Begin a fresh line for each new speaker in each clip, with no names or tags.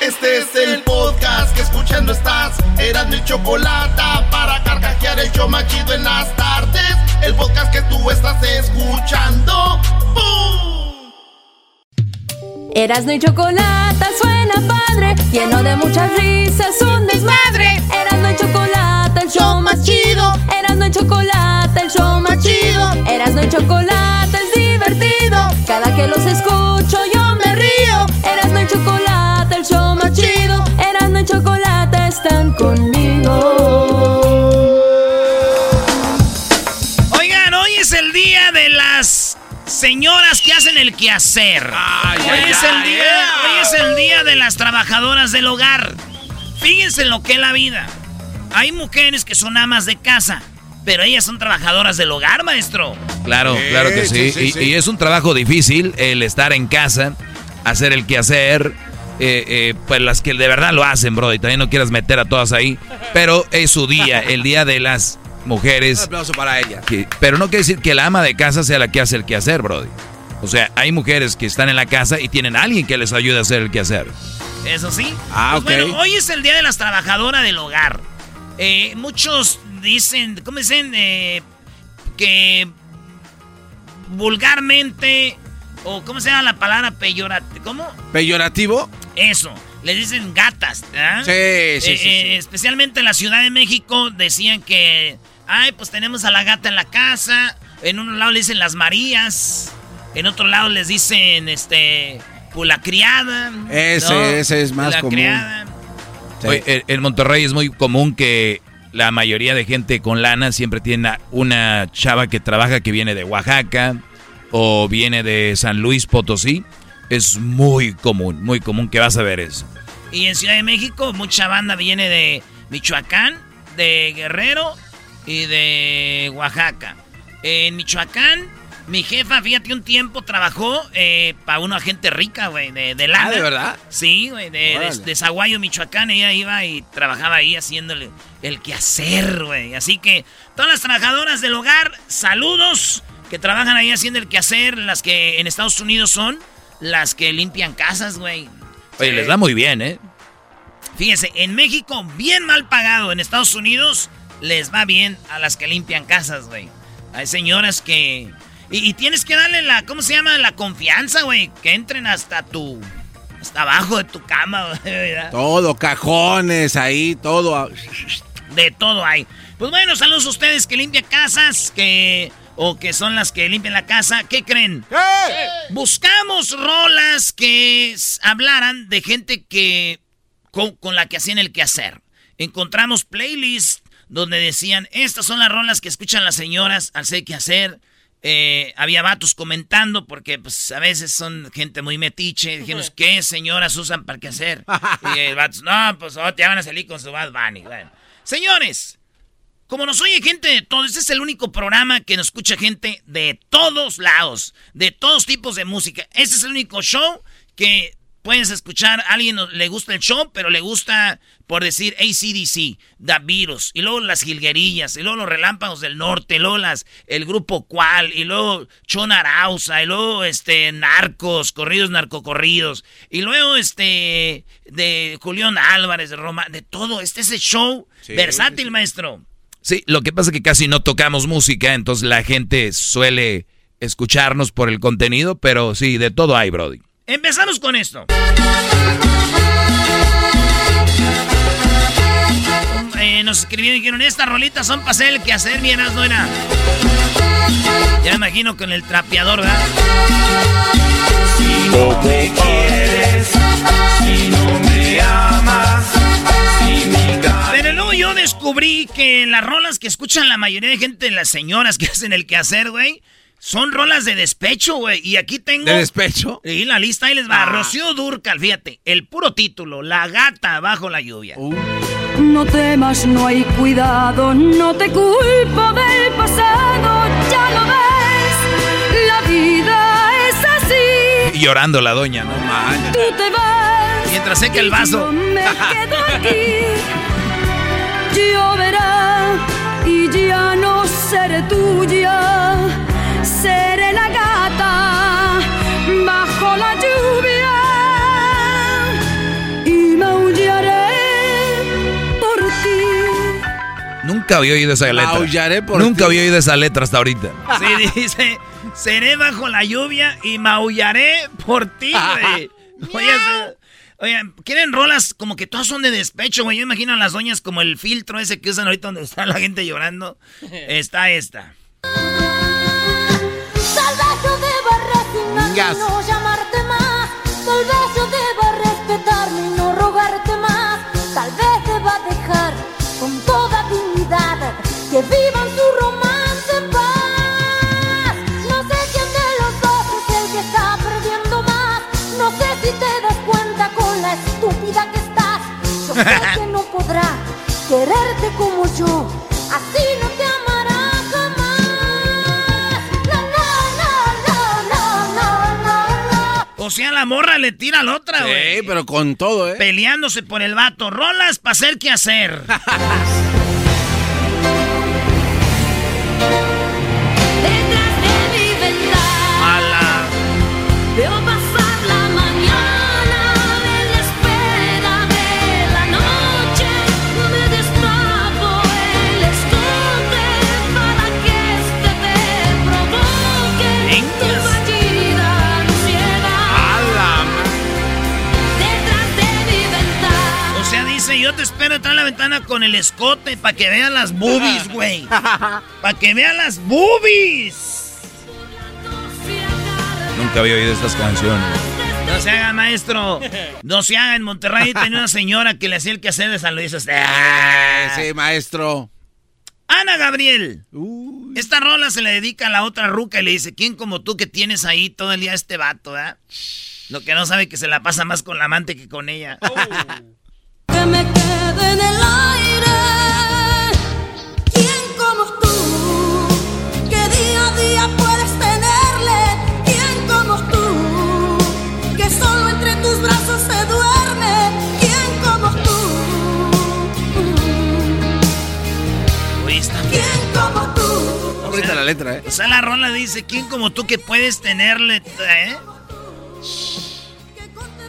Este es el podcast que escuchando estás. Eran mi chocolate para carcajear el show machido en las tardes. El podcast que tú estás escuchando. ¡Bum!
Erasno y chocolate suena padre, lleno de muchas risas, un desmadre. Erasno y chocolate, el show más chido. Erasno y chocolate, el show más chido. Erasno y chocolate es divertido. Cada que los escucho
señoras que hacen el quehacer. hoy, es el día, hoy es el día de las trabajadoras del hogar. Fíjense en lo que es la vida. Hay mujeres que son amas de casa, pero ellas son trabajadoras del hogar, maestro.
Claro, claro que sí.
sí,
y,
sí.
y es un trabajo difícil el estar en casa, hacer el quehacer. Eh, eh, pues las que de verdad lo hacen, bro, y también no quieras meter a todas ahí. Pero es su día, el día de las
Un
mujeres.
aplauso para ella.
que- pero no quiere decir que la ama de casa sea la que hace el quehacer, Brody. O sea, hay mujeres que están en la casa y tienen a alguien que les ayude a hacer el quehacer.
Eso sí.
Ah,
Pues
ok.
Bueno, hoy es el día de las trabajadoras del hogar. Eh, muchos dicen, ¿cómo dicen? Eh, que vulgarmente, o ¿cómo se llama la palabra peyorate? ¿Cómo?
¿Peyorativo?
Eso. Les dicen gatas, ¿verdad?
Sí, sí,
Eh,
sí,
eh,
sí.
Especialmente en la Ciudad de México decían que, ay, pues tenemos a la gata en la casa. En un lado le dicen las Marías. En otro lado les dicen, este, pues la criada.
Ese-
¿no?
ese es más
La
común.
criada.
Sí.
Oye, en- Monterrey es muy común que la mayoría de gente con lana siempre tiene a- una chava que trabaja que viene de Oaxaca o viene de San Luis Potosí. Es muy común, muy común que vas a ver eso.
Y en Ciudad de México mucha banda viene de Michoacán, de Guerrero y de Oaxaca. En Michoacán, mi jefa, fíjate, un tiempo trabajó para una gente rica, güey, de, de lana.
Ah, ¿de verdad?
Sí, güey, de, de, de Zaguayo, Michoacán. Ella iba y trabajaba ahí haciéndole el quehacer, güey. Así que todas las trabajadoras del hogar, saludos, que trabajan ahí haciendo el quehacer. Las que en Estados Unidos son las que limpian casas, güey.
Oye, les da muy bien, ¿eh?
Fíjese, en México bien mal pagado, en Estados Unidos les va bien a las que limpian casas, güey. Hay señoras que... Y, y tienes que darle la, ¿cómo se llama? La confianza, güey. Que entren hasta tu... Hasta abajo de tu cama, güey. ¿verdad?
Todo, cajones ahí, todo.
De todo hay. Pues bueno, saludos a ustedes que limpian casas, que... O que son las que limpian la casa. ¿Qué creen? Buscamos rolas que hablaran de gente que con, con la que hacían el quehacer. Encontramos playlists donde decían, estas son las rolas que escuchan las señoras al hacer quehacer. Eh, había vatos comentando porque pues a veces son gente muy metiche. Dijimos, ¿qué señoras usan para el quehacer? Y el vato, no, pues oh, te van a salir con su Bad Bunny. Bueno. Señores, como nos oye gente de todo, este es el único programa que nos escucha gente de todos lados, de todos tipos de música. Este es el único show que puedes escuchar. A alguien le gusta el show, pero le gusta, por decir, ACDC, The Beatles, y luego las Gilguerillas, y luego los Relámpagos del Norte, y luego las, el grupo Cual, y luego Chon Arauza, y luego este, Narcos, corridos narcocorridos, y luego este, de Julián Álvarez, de Roma, de todo. Este es el show versátil, maestro.
Sí, lo que pasa es que casi no tocamos música, entonces la gente suele escucharnos por el contenido, pero sí, de todo hay, Brody.
Empezamos con esto. Eh, nos escribieron y dijeron, estas rolitas son para hacer el que hacer, mientras no era. Ya me imagino con el trapeador, ¿verdad?
Si no me quieres, si no me amas, si mi
Pero luego yo descubrí que las rolas que escuchan la mayoría de gente, las señoras que hacen el quehacer, güey, son rolas de despecho, güey. Y aquí tengo.
¿De despecho?
Y la lista ahí les va.
Ah.
Rocío Durcal, fíjate. El puro título, La gata bajo la lluvia.
Uh.
No temas, no hay cuidado, no te culpo del pasado, ya lo ves, la vida es así.
Y llorando la doña, ¿no?
Man.
Tú te vas.
Mientras seca el vaso.
Yo me quedo aquí. Lloverá y ya no seré tuya. Seré la gata bajo la lluvia y maullaré por ti.
Nunca había oído esa letra.
Maullaré por
Nunca
ti.
había oído esa letra hasta ahorita.
Sí, dice, seré bajo la lluvia y maullaré por ti, güey. Oye, oye, ¿quieren rolas como que todas son de despecho, güey? Yo imagino a las doñas como el filtro ese que usan ahorita donde está la gente llorando. Está esta.
No llamarte más. Tal vez yo deba respetarme y no rogarte más. Tal vez deba dejar con toda dignidad que vivan su romance en paz. No sé quién de los dos es el que está perdiendo más. No sé si te das cuenta con la estúpida que estás. Yo sé que no podrá quererte como yo. Así no
O sea, la morra le tira a la otra, güey.
Sí, pero con todo, ¿eh?
Peleándose por el vato. Rolas para hacer qué hacer.
te
espero detrás de la ventana con el escote para que vean las boobies, güey. Para que vean las boobies.
Nunca había oído estas canciones.
No se haga, maestro. No se haga. En Monterrey tenía una señora que le hacía el quehacer de San Luis. Ah.
Sí, maestro.
Ana Gabriel.
Uy.
Esta rola se le dedica a la otra ruca y le dice, ¿quién como tú que tienes ahí todo el día a este vato, eh? Lo que no sabe que se la pasa más con la amante que con ella.
que
letra, ¿eh?
O sea, la rola dice, ¿quién como tú que puedes tenerle, eh?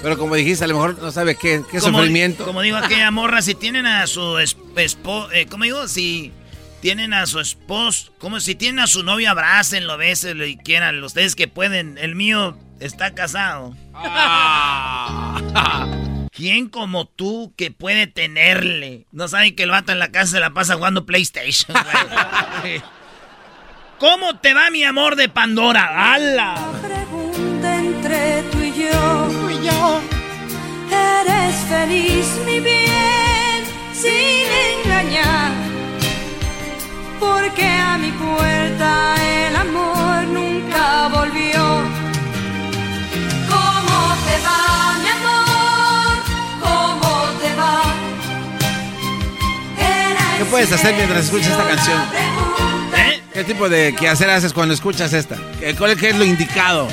Pero como dijiste, a lo mejor no sabe qué, qué
Como-
sufrimiento.
Como digo aquella morra, si tienen a su esposo, eh, ¿cómo digo? Si tienen a su esposo, como si tienen a su novio, abrácenlo, bésenlo y quieran, ustedes que pueden. El mío está casado. ¿Quién como tú que puede tenerle? No saben que el vato en la casa se la pasa jugando PlayStation, güey. ¿Cómo te va mi amor de Pandora? ¡Hala!
Pregunta entre Eres feliz, mi bien, sin engañar. Porque a mi puerta el amor nunca volvió. ¿Cómo te va, mi amor? ¿Cómo te va?
¿Qué puedes hacer mientras escuchas esta canción?
¿Eh?
¿Qué tipo de quehacer haces cuando escuchas esta? ¿Qué- ¿Cuál es lo indicado?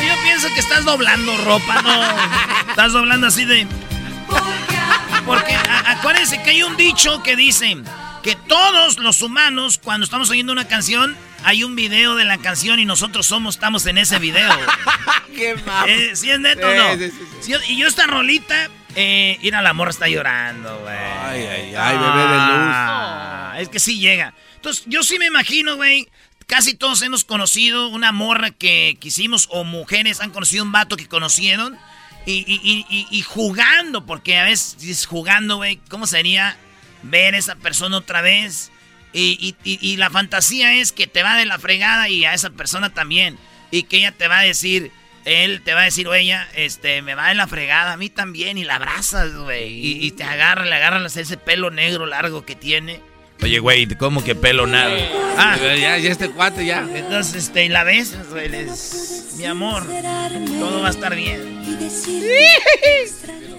Bien.
Yo pienso que estás doblando ropa, ¿no? Estás doblando así de...
Porque a
acuérdense que hay un dicho que dice que todos los humanos, cuando estamos oyendo una canción, hay un video de la canción y nosotros somos, estamos en ese video.
¡Qué mal!
Eh, ¿Sí es neto o no?
sí, sí,
y yo esta rolita, eh, mira, la morra está llorando, güey.
Ay, ay, ay, bebé de luz.
Ah, Es que sí llega. Entonces, yo sí me imagino, güey, casi todos hemos conocido una morra que quisimos, o mujeres han conocido un vato que conocieron. Y, jugando, porque a veces jugando, güey, ¿cómo sería ver a esa persona otra vez? Y, la fantasía es que te va de la fregada y a esa persona también. Y que ella te va a decir, él te va a decir, o ella, este, me va de la fregada, a mí también. Y la abrazas, güey. Y, te agarra, le agarras ese pelo negro largo que tiene.
Oye, güey, ¿cómo que pelo nada?
Ah, ya, ya este cuate ya.
Entonces, este, la ves, güey, mi amor, todo va a estar bien.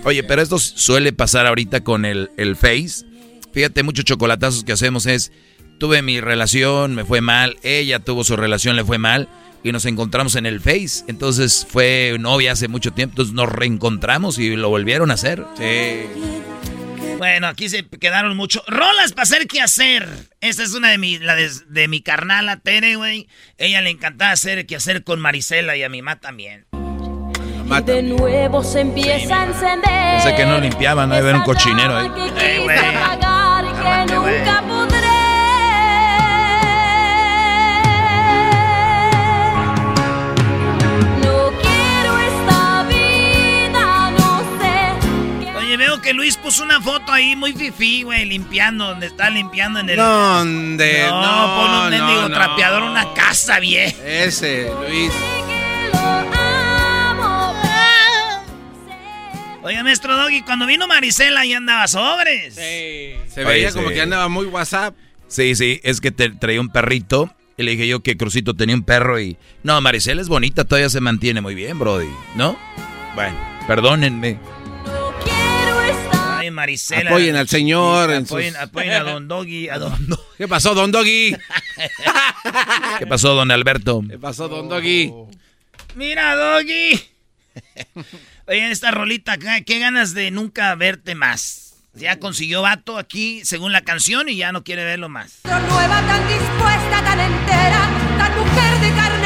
Oye, pero esto suele pasar ahorita con el, el Face. Fíjate, muchos chocolatazos que hacemos es, tuve mi relación, me fue mal, ella tuvo su relación, le fue mal, y nos encontramos en el Face. Entonces fue novia hace mucho tiempo, entonces nos reencontramos y lo volvieron a hacer.
Sí. Bueno, aquí se quedaron mucho. Rolas para hacer qué hacer. Esta es una de mi, la de, mi carnala Tere, güey. Ella le encantaba hacer qué hacer con Marisela y a mi mamá también.
de nuevo se empieza a encender.
Sé que no limpiaban, no haber un cochinero ahí.
Que que nunca podré.
Que Luis puso una foto ahí muy fifí, güey, limpiando, donde está limpiando en el.
¿Dónde?
No, no pon un mendigo trapeador una casa bien.
Ese, Luis.
Oye, maestro Doggy, cuando vino Marisela ahí andaba sobres.
Sí. Se veía como que andaba muy WhatsApp.
Sí, sí, es que te traía un perrito. Y le dije yo que Crucito tenía un perro y... No, Marisela es bonita, todavía se mantiene muy bien, Brody. ¿No? Bueno, perdónenme.
Marisela.
Apoyen al señor.
Apoyen, a Don Doggy. A don
¿Qué pasó, Don Doggy?
¿Qué pasó, Don Alberto?
¿Qué pasó, Don Doggy?
Mira, Doggy. Oye, esta rolita, qué ganas de nunca verte más. Ya consiguió vato aquí, según la canción, y ya no quiere verlo más.
Nueva, tan dispuesta, tan entera, tan mujer de carne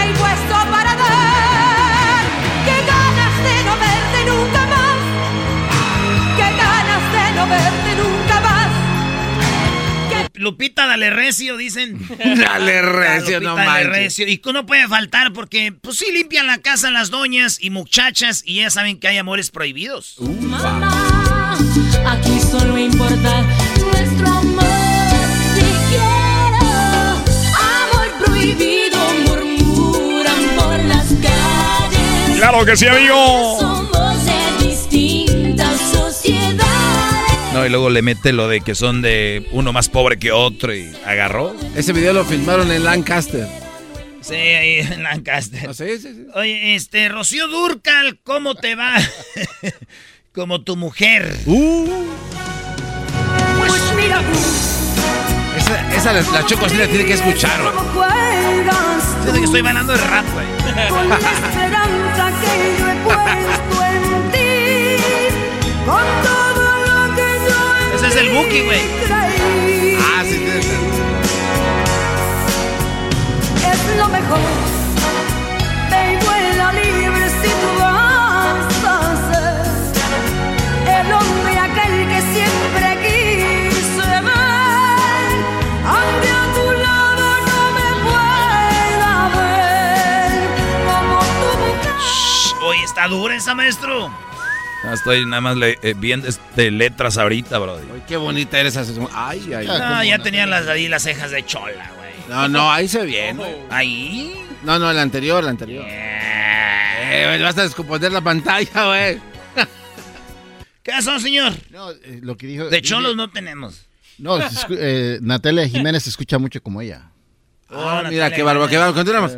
verte nunca más.
Lupita, dale recio, dicen.
dale recio, no dale
recio. Y no puede faltar porque, pues sí, limpian la casa las doñas y muchachas y ya saben que hay amores prohibidos.
Uh, Mamá, aquí solo importa nuestro amor. Si quiero amor prohibido, murmuran por las calles.
¡Claro que sí, amigo! No, y luego le mete lo de que son de uno más pobre que otro y agarró.
Ese video lo filmaron en Lancaster.
Sí, ahí en Lancaster.
Ah, sí, sí, sí.
Oye, este, Rocío Durcal, ¿cómo te va? Como tu mujer.
Uh. Pues mira. Esa, esa la, la Choco la tiene que escuchar, güey.
Siento que estoy bailando de rap, güey. Con la esperanza que yo he puesto en ti. Con es el Buki, güey.
Ah, sí, sí, sí.
Es lo mejor. Y vuela libre si tú vas a ser el hombre aquel que siempre quise ver. Aunque a tu lado no me pueda ver como tu mujer.
Hoy está dura esa, maestro.
Estoy nada más eh, viendo este, letras ahorita, bro.
Ay, qué bonita eres. Ay, ay.
No, ya tenían las, ahí las cejas de chola, güey.
No, no, ahí se ve bien,
¿Ahí?
No, no, el anterior, el anterior. Eh, vas a descomponer la pantalla, güey.
¿Qué pasó, señor?
No, eh, lo que dijo...
De cholos no tenemos.
No, eh, Natalia Jiménez se escucha mucho como ella.
Ah, mira, qué barba, qué barba. Continuamos.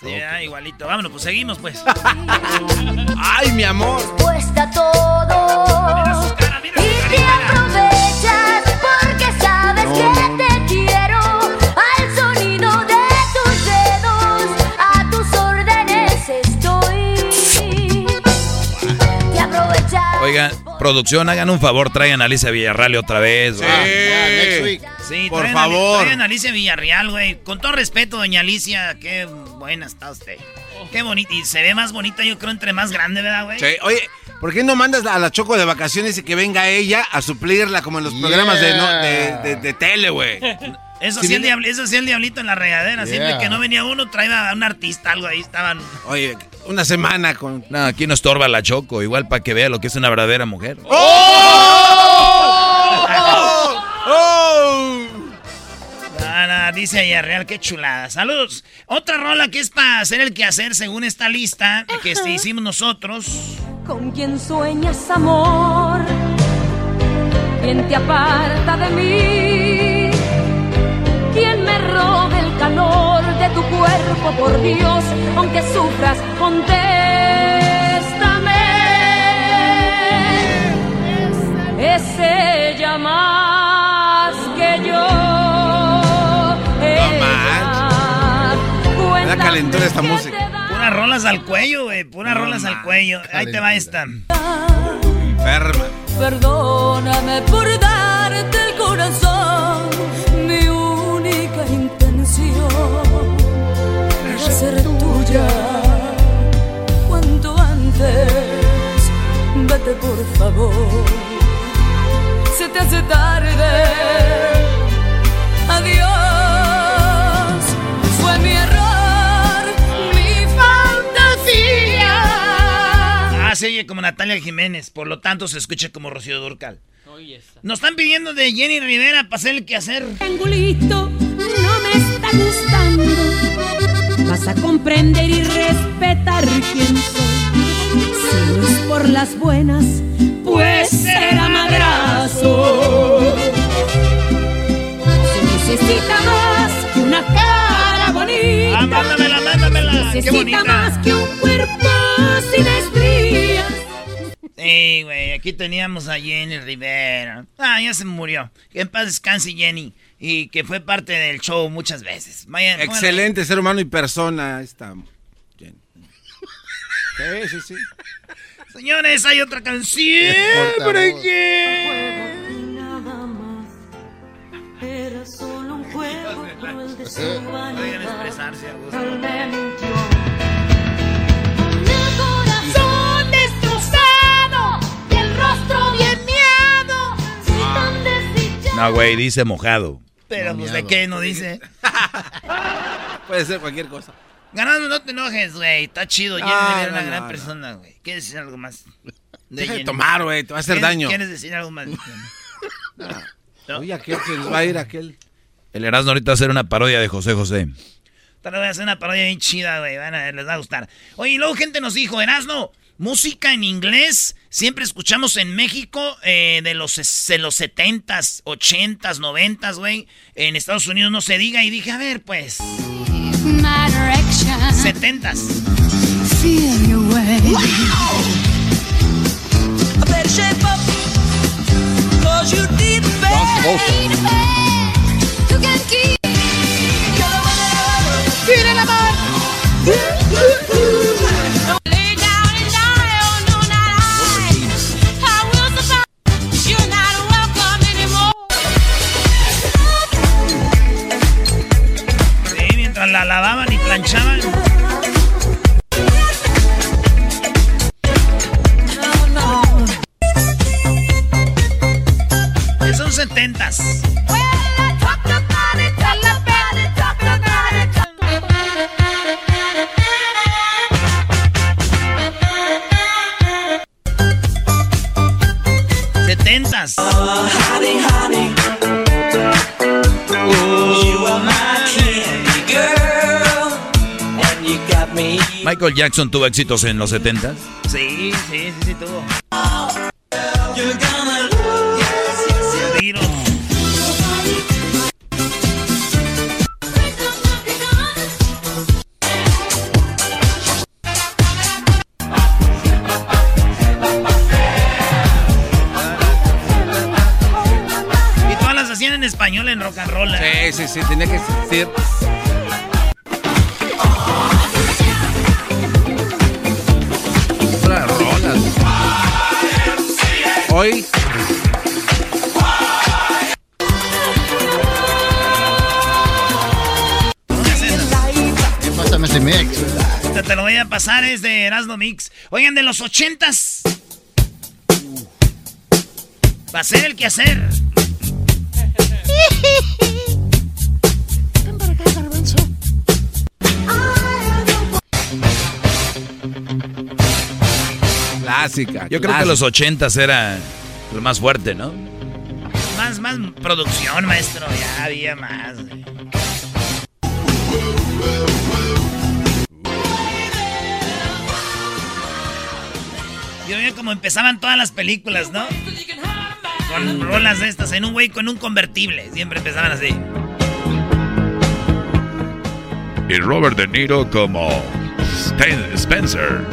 Sí, ah, igualito. Vámonos, pues seguimos, pues.
¡Ay, mi amor!
Cuesta todo. y te aprovechas porque sabes que te quiero. Al sonido de tus dedos, a tus órdenes estoy. Te aprovechas.
Oiga, producción, hagan un favor, traigan a Alicia Villarreal otra vez.
Sí. next week.
Sí,
por favor.
Traigan a Alicia Villarreal, güey. Con todo respeto, doña Alicia, qué buena está usted. Qué bonita. Y se ve más bonita, yo creo, entre más grande, ¿verdad, güey?
Sí. Oye, ¿por qué no mandas a la Choco de vacaciones y que venga ella a suplirla como en los programas de, de, de, tele, güey?
Eso
Sí,
sí, el
viene-
diabli- eso sí el diablito en la regadera. Siempre que no venía uno, traía a un artista, algo ahí estaban.
Oye, una semana con.
No, aquí no estorba la Choco, igual para que vea lo que es una verdadera mujer.
Ah, no, dice Villarreal, qué chulada. Saludos. Otra rola que es para hacer el quehacer según esta lista que este hicimos nosotros.
¿Con quién sueñas amor? ¿Quién te aparta de mí? ¿Quién me roba el calor de tu cuerpo, por Dios? Aunque sufras, contéstame. Es ella más que yo.
Me da calentura esta música.
Puras rolas al cuello, güey. Puras rolas al cuello. Ahí te va esta.
Enferma.
Perdóname por darte el corazón, Cuanto antes, vete por favor. Se te hace tarde. Adiós. Fue mi error, mi fantasía.
Ah, se oye como Natalia Jiménez. Por lo tanto, se escucha como Rocío Durcal. Nos están pidiendo de Jenny Rivera para hacer el quehacer.
triangulito no me está gustando. A comprender y respetar quién soy. Si no es por las buenas, pues será madrazo. Se necesita más que una cara bonita.
Ah, mándamela, mándamela. Qué
Necesita más que un cuerpo sin estrías.
Sí, güey, aquí teníamos a Jenny Rivera. Ah, ya se murió. Que en paz descanse Jenny. Y que fue parte del show muchas veces.
Excelente ser humano y persona. Esta. Jenny. Sí, sí, sí.
Señores, hay otra canción. ¿Por qué?
Era solo un juego cruel de su
Pueden expresarse a gusto.
Él me mintió. El corazón destrozado y el rostro bien miado. Soy tan desdichado.
No, güey, dice mojado.
Pero, pues, ¿de qué no dice?
Puede ser cualquier cosa.
Ganando, no te enojes, güey. Está chido. Jenny
Ah,
Rivera es una
no,
gran
no,
persona, güey. ¿Quieres decir algo más?
Deja de
Jenny?
tomar, güey, te va a hacer
¿Quieres-
daño.
¿Quieres decir algo más?
Oye, aquel que nos va a ir aquel.
El Erasmo ahorita va a hacer una parodia de José José.
Te voy a hacer una parodia bien chida, güey. Van a ver, les va a gustar. Oye, y luego gente nos dijo, Erasno, música en inglés. Siempre escuchamos en México eh, de, los, de los 70s, 80s, 90s, güey. En Estados Unidos no se diga. Y dije, a ver, pues.
My direction.
70s.
Feel your way. I
la lavaban y planchaban. Son 70s. Setentas.
Michael Jackson tuvo éxitos en los 70
Sí, sí, sí, sí, tuvo. Y todas las hacían en español en rock and roll. ¿eh?
Sí, sí, sí, tenía que existir. Hoy.
Pásame ese mix.
Te, te lo voy a pasar, es de Erasmo Mix. Oigan, de los ochentas. Va a ser el quehacer.
Clásica.
Yo creo que los ochentas era lo más fuerte, ¿no?
Más, más producción, maestro. Ya había más. Yo veía como empezaban todas las películas, ¿no? Con rolas de estas, en un güey con un convertible. Siempre empezaban así.
Y Robert De Niro como Spencer.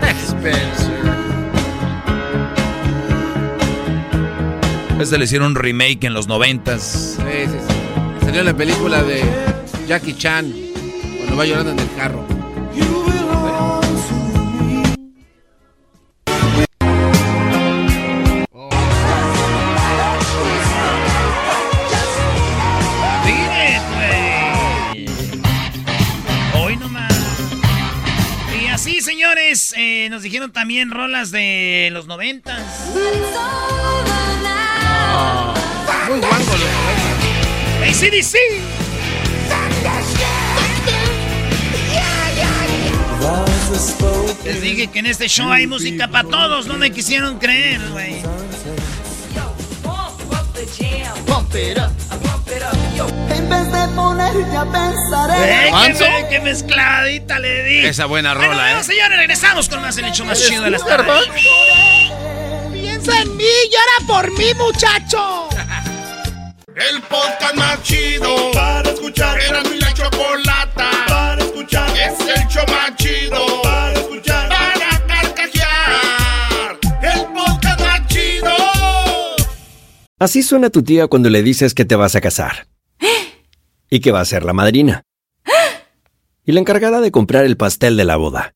Spencer.
Este le hicieron un remake en los noventas.
Sí, sí, sí. Salió la película de Jackie Chan cuando va llorando en el carro.
Güey. Hoy nomás. Y así, señores, eh, nos dijeron también rolas de los noventas.
Muy guango los
ACDC. Les dije que en este show hay música para todos, no me quisieron creer, güey.
En vez de ponerte a pensar
Eh,
en
que, me- que mezcladita le di.
Esa buena rola,
bueno,
¿eh?
señores, regresamos con más el hecho más chido de las tardes.
Piensa en mí, llora por mí, muchacho. El podcast más chido para escuchar. Era mi la chocolata para escuchar. Es el show más chido para escuchar. Para carcajear. El podcast más chido.
Así suena tu tía cuando le dices que te vas a casar. Y que va a ser la madrina. Y la encargada de comprar el pastel de la boda.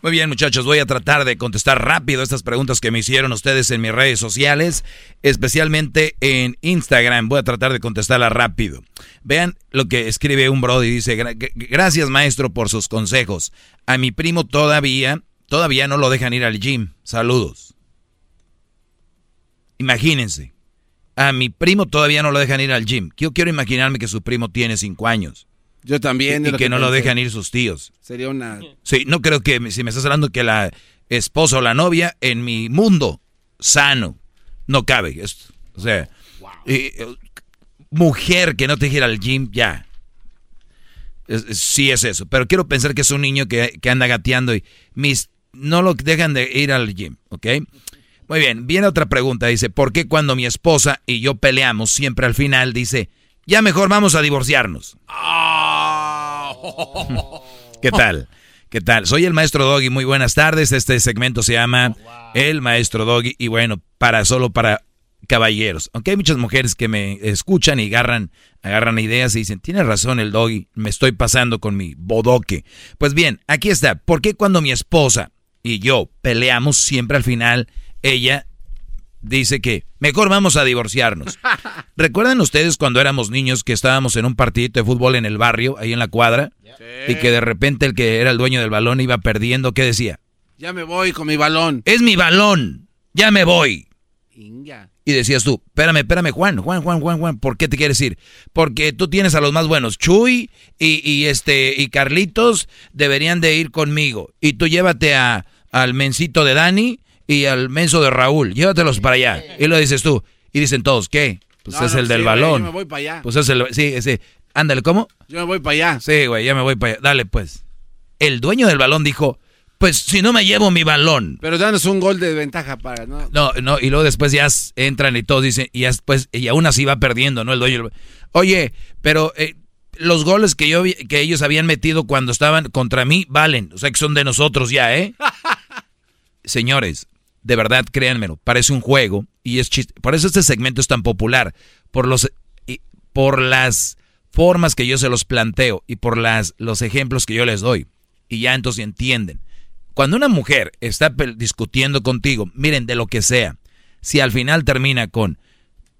Muy bien, muchachos, voy a tratar de contestar rápido estas preguntas que me hicieron ustedes en mis redes sociales, especialmente en Instagram. Voy a tratar de contestarlas rápido. Vean lo que escribe un brody. Dice, "Gra- gra- gracias maestro por sus consejos. A mi primo todavía, todavía no lo dejan ir al gym. Saludos. Imagínense. A mi primo todavía no lo dejan ir al gym. Yo quiero imaginarme que su primo tiene cinco años.
Yo también.
Y, y que, no lo dejan ir sus tíos.
Sería una.
Sí, no creo que si me estás hablando que la esposa o la novia en mi mundo sano no cabe esto. O sea, eh, eh, mujer que no te quiera al gym, ya. Es- es- sí es eso. Pero quiero pensar que es un niño que, que anda gateando y mis no lo dejan de ir al gym, ¿ok? Muy bien, viene otra pregunta. Dice, ¿por qué cuando mi esposa y yo peleamos siempre al final dice, ya mejor vamos a divorciarnos? ¿Qué tal? ¿Qué tal? Soy el maestro Doggy, muy buenas tardes. Este segmento se llama El Maestro Doggy y bueno, para solo para caballeros, aunque hay muchas mujeres que me escuchan y agarran, agarran ideas y dicen, tiene razón el doggy, me estoy pasando con mi bodoque. Pues bien, aquí está, ¿por qué cuando mi esposa y yo peleamos siempre al final, ella dice que mejor vamos a divorciarnos? ¿Recuerdan ustedes cuando éramos niños que estábamos en un partidito de fútbol en el barrio, ahí en la cuadra, y que de repente el que era el dueño del balón iba perdiendo, ¿qué decía?
Ya me voy con mi balón.
Es mi balón, ya me voy.
Inga.
Y decías tú, espérame, espérame, Juan, Juan, Juan, Juan, Juan, ¿por qué te quieres ir? Porque tú tienes a los más buenos, Chuy y, y este y Carlitos deberían de ir conmigo. Y tú llévate a, al mencito de Dani y al menso de Raúl, llévatelos para allá. Y lo dices tú. Y dicen todos, ¿qué? Pues
No,
es
no,
el del
sí, güey,
balón.
yo me voy para allá.
Pues es el, sí, ese. Ándale, ¿cómo?
Yo me voy para allá.
Sí, güey, ya me voy para allá. Dale, pues. El dueño del balón dijo, pues si no me llevo mi balón.
Pero danos un gol de ventaja para, ¿no?
No, no, y luego después ya entran y todos dicen, y ya después, y aún así va perdiendo, ¿no? El dueño. del- Oye, pero eh, los goles que yo que ellos habían metido cuando estaban contra mí valen, o sea que son de nosotros ya, ¿eh? Señores, de verdad, créanmelo, parece un juego y es chiste. Por eso este segmento es tan popular, por los y por las formas que yo se los planteo y por las los ejemplos que yo les doy. Y ya entonces entienden. Cuando una mujer está discutiendo contigo, miren, de lo que sea, si al final termina con,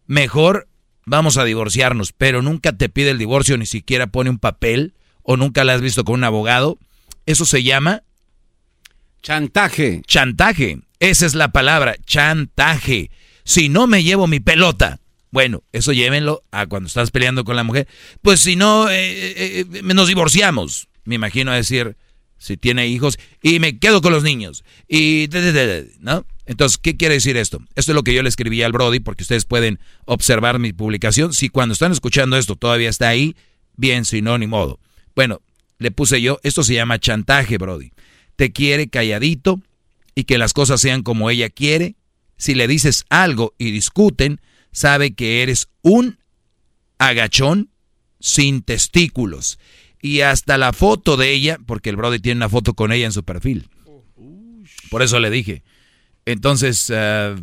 mejor vamos a divorciarnos, pero nunca te pide el divorcio, ni siquiera pone un papel, o nunca la has visto con un abogado, eso se llama...
Chantaje.
Chantaje. Esa es la palabra, chantaje. Si no me llevo mi pelota, bueno, eso llévenlo a cuando estás peleando con la mujer. Pues si no, eh, eh, eh, nos divorciamos. Me imagino decir, si tiene hijos, y me quedo con los niños. Y, ¿no? Entonces, ¿qué quiere decir esto? Esto es lo que yo le escribí al Brody, porque ustedes pueden observar mi publicación. Si cuando están escuchando esto todavía está ahí, bien, si no, ni modo. Bueno, le puse yo, esto se llama chantaje, Brody. Te quiere calladito y que las cosas sean como ella quiere. Si le dices algo y discuten, sabe que eres un agachón sin testículos. Y hasta la foto de ella, porque el Brody tiene una foto con ella en su perfil. Por eso le dije. Entonces, ah,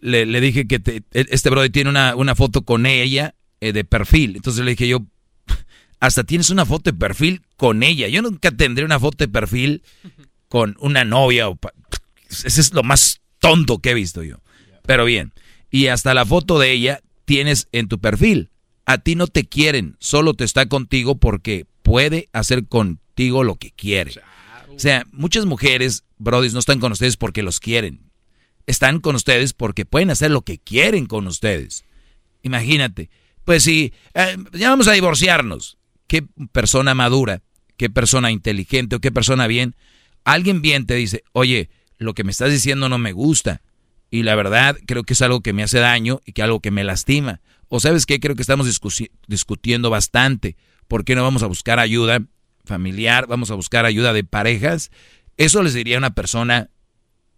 le, dije que te- este Brody tiene una, una foto con ella eh, de perfil. Entonces le dije yo, hasta tienes una foto de perfil con ella. Yo nunca tendré una foto de perfil con una novia. O Ese es lo más tonto que he visto yo. Pero bien. Y hasta la foto de ella tienes en tu perfil. A ti no te quieren, solo te está contigo porque puede hacer contigo lo que quiere. O sea, muchas mujeres, brodis, no están con ustedes porque los quieren. Están con ustedes porque pueden hacer lo que quieren con ustedes. Imagínate. Pues si eh, ya vamos a divorciarnos. ¿Qué persona madura, qué persona inteligente o qué persona bien? Alguien bien te dice, oye, lo que me estás diciendo no me gusta. Y la verdad creo que es algo que me hace daño y que algo que me lastima. O sabes qué, creo que estamos discutiendo bastante. ¿Por qué no vamos a buscar ayuda familiar? Vamos a buscar ayuda de parejas. Eso les diría a una persona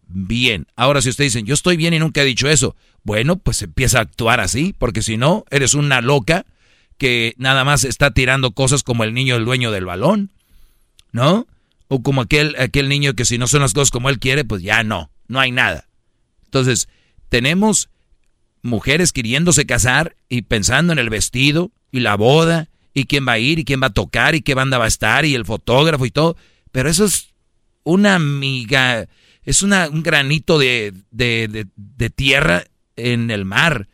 bien. Ahora, si ustedes dicen, yo estoy bien y nunca he dicho eso, bueno, pues empieza a actuar así, porque si no, eres una loca que nada más está tirando cosas como el niño el dueño del balón, ¿no? O como aquel, aquel niño que si no son las cosas como él quiere, pues ya no, no hay nada. Entonces, tenemos mujeres queriéndose casar y pensando en el vestido y la boda y quién va a ir y quién va a tocar y qué banda va a estar y el fotógrafo y todo. Pero eso es una miga, es una, un granito de, de, de, de tierra en el mar.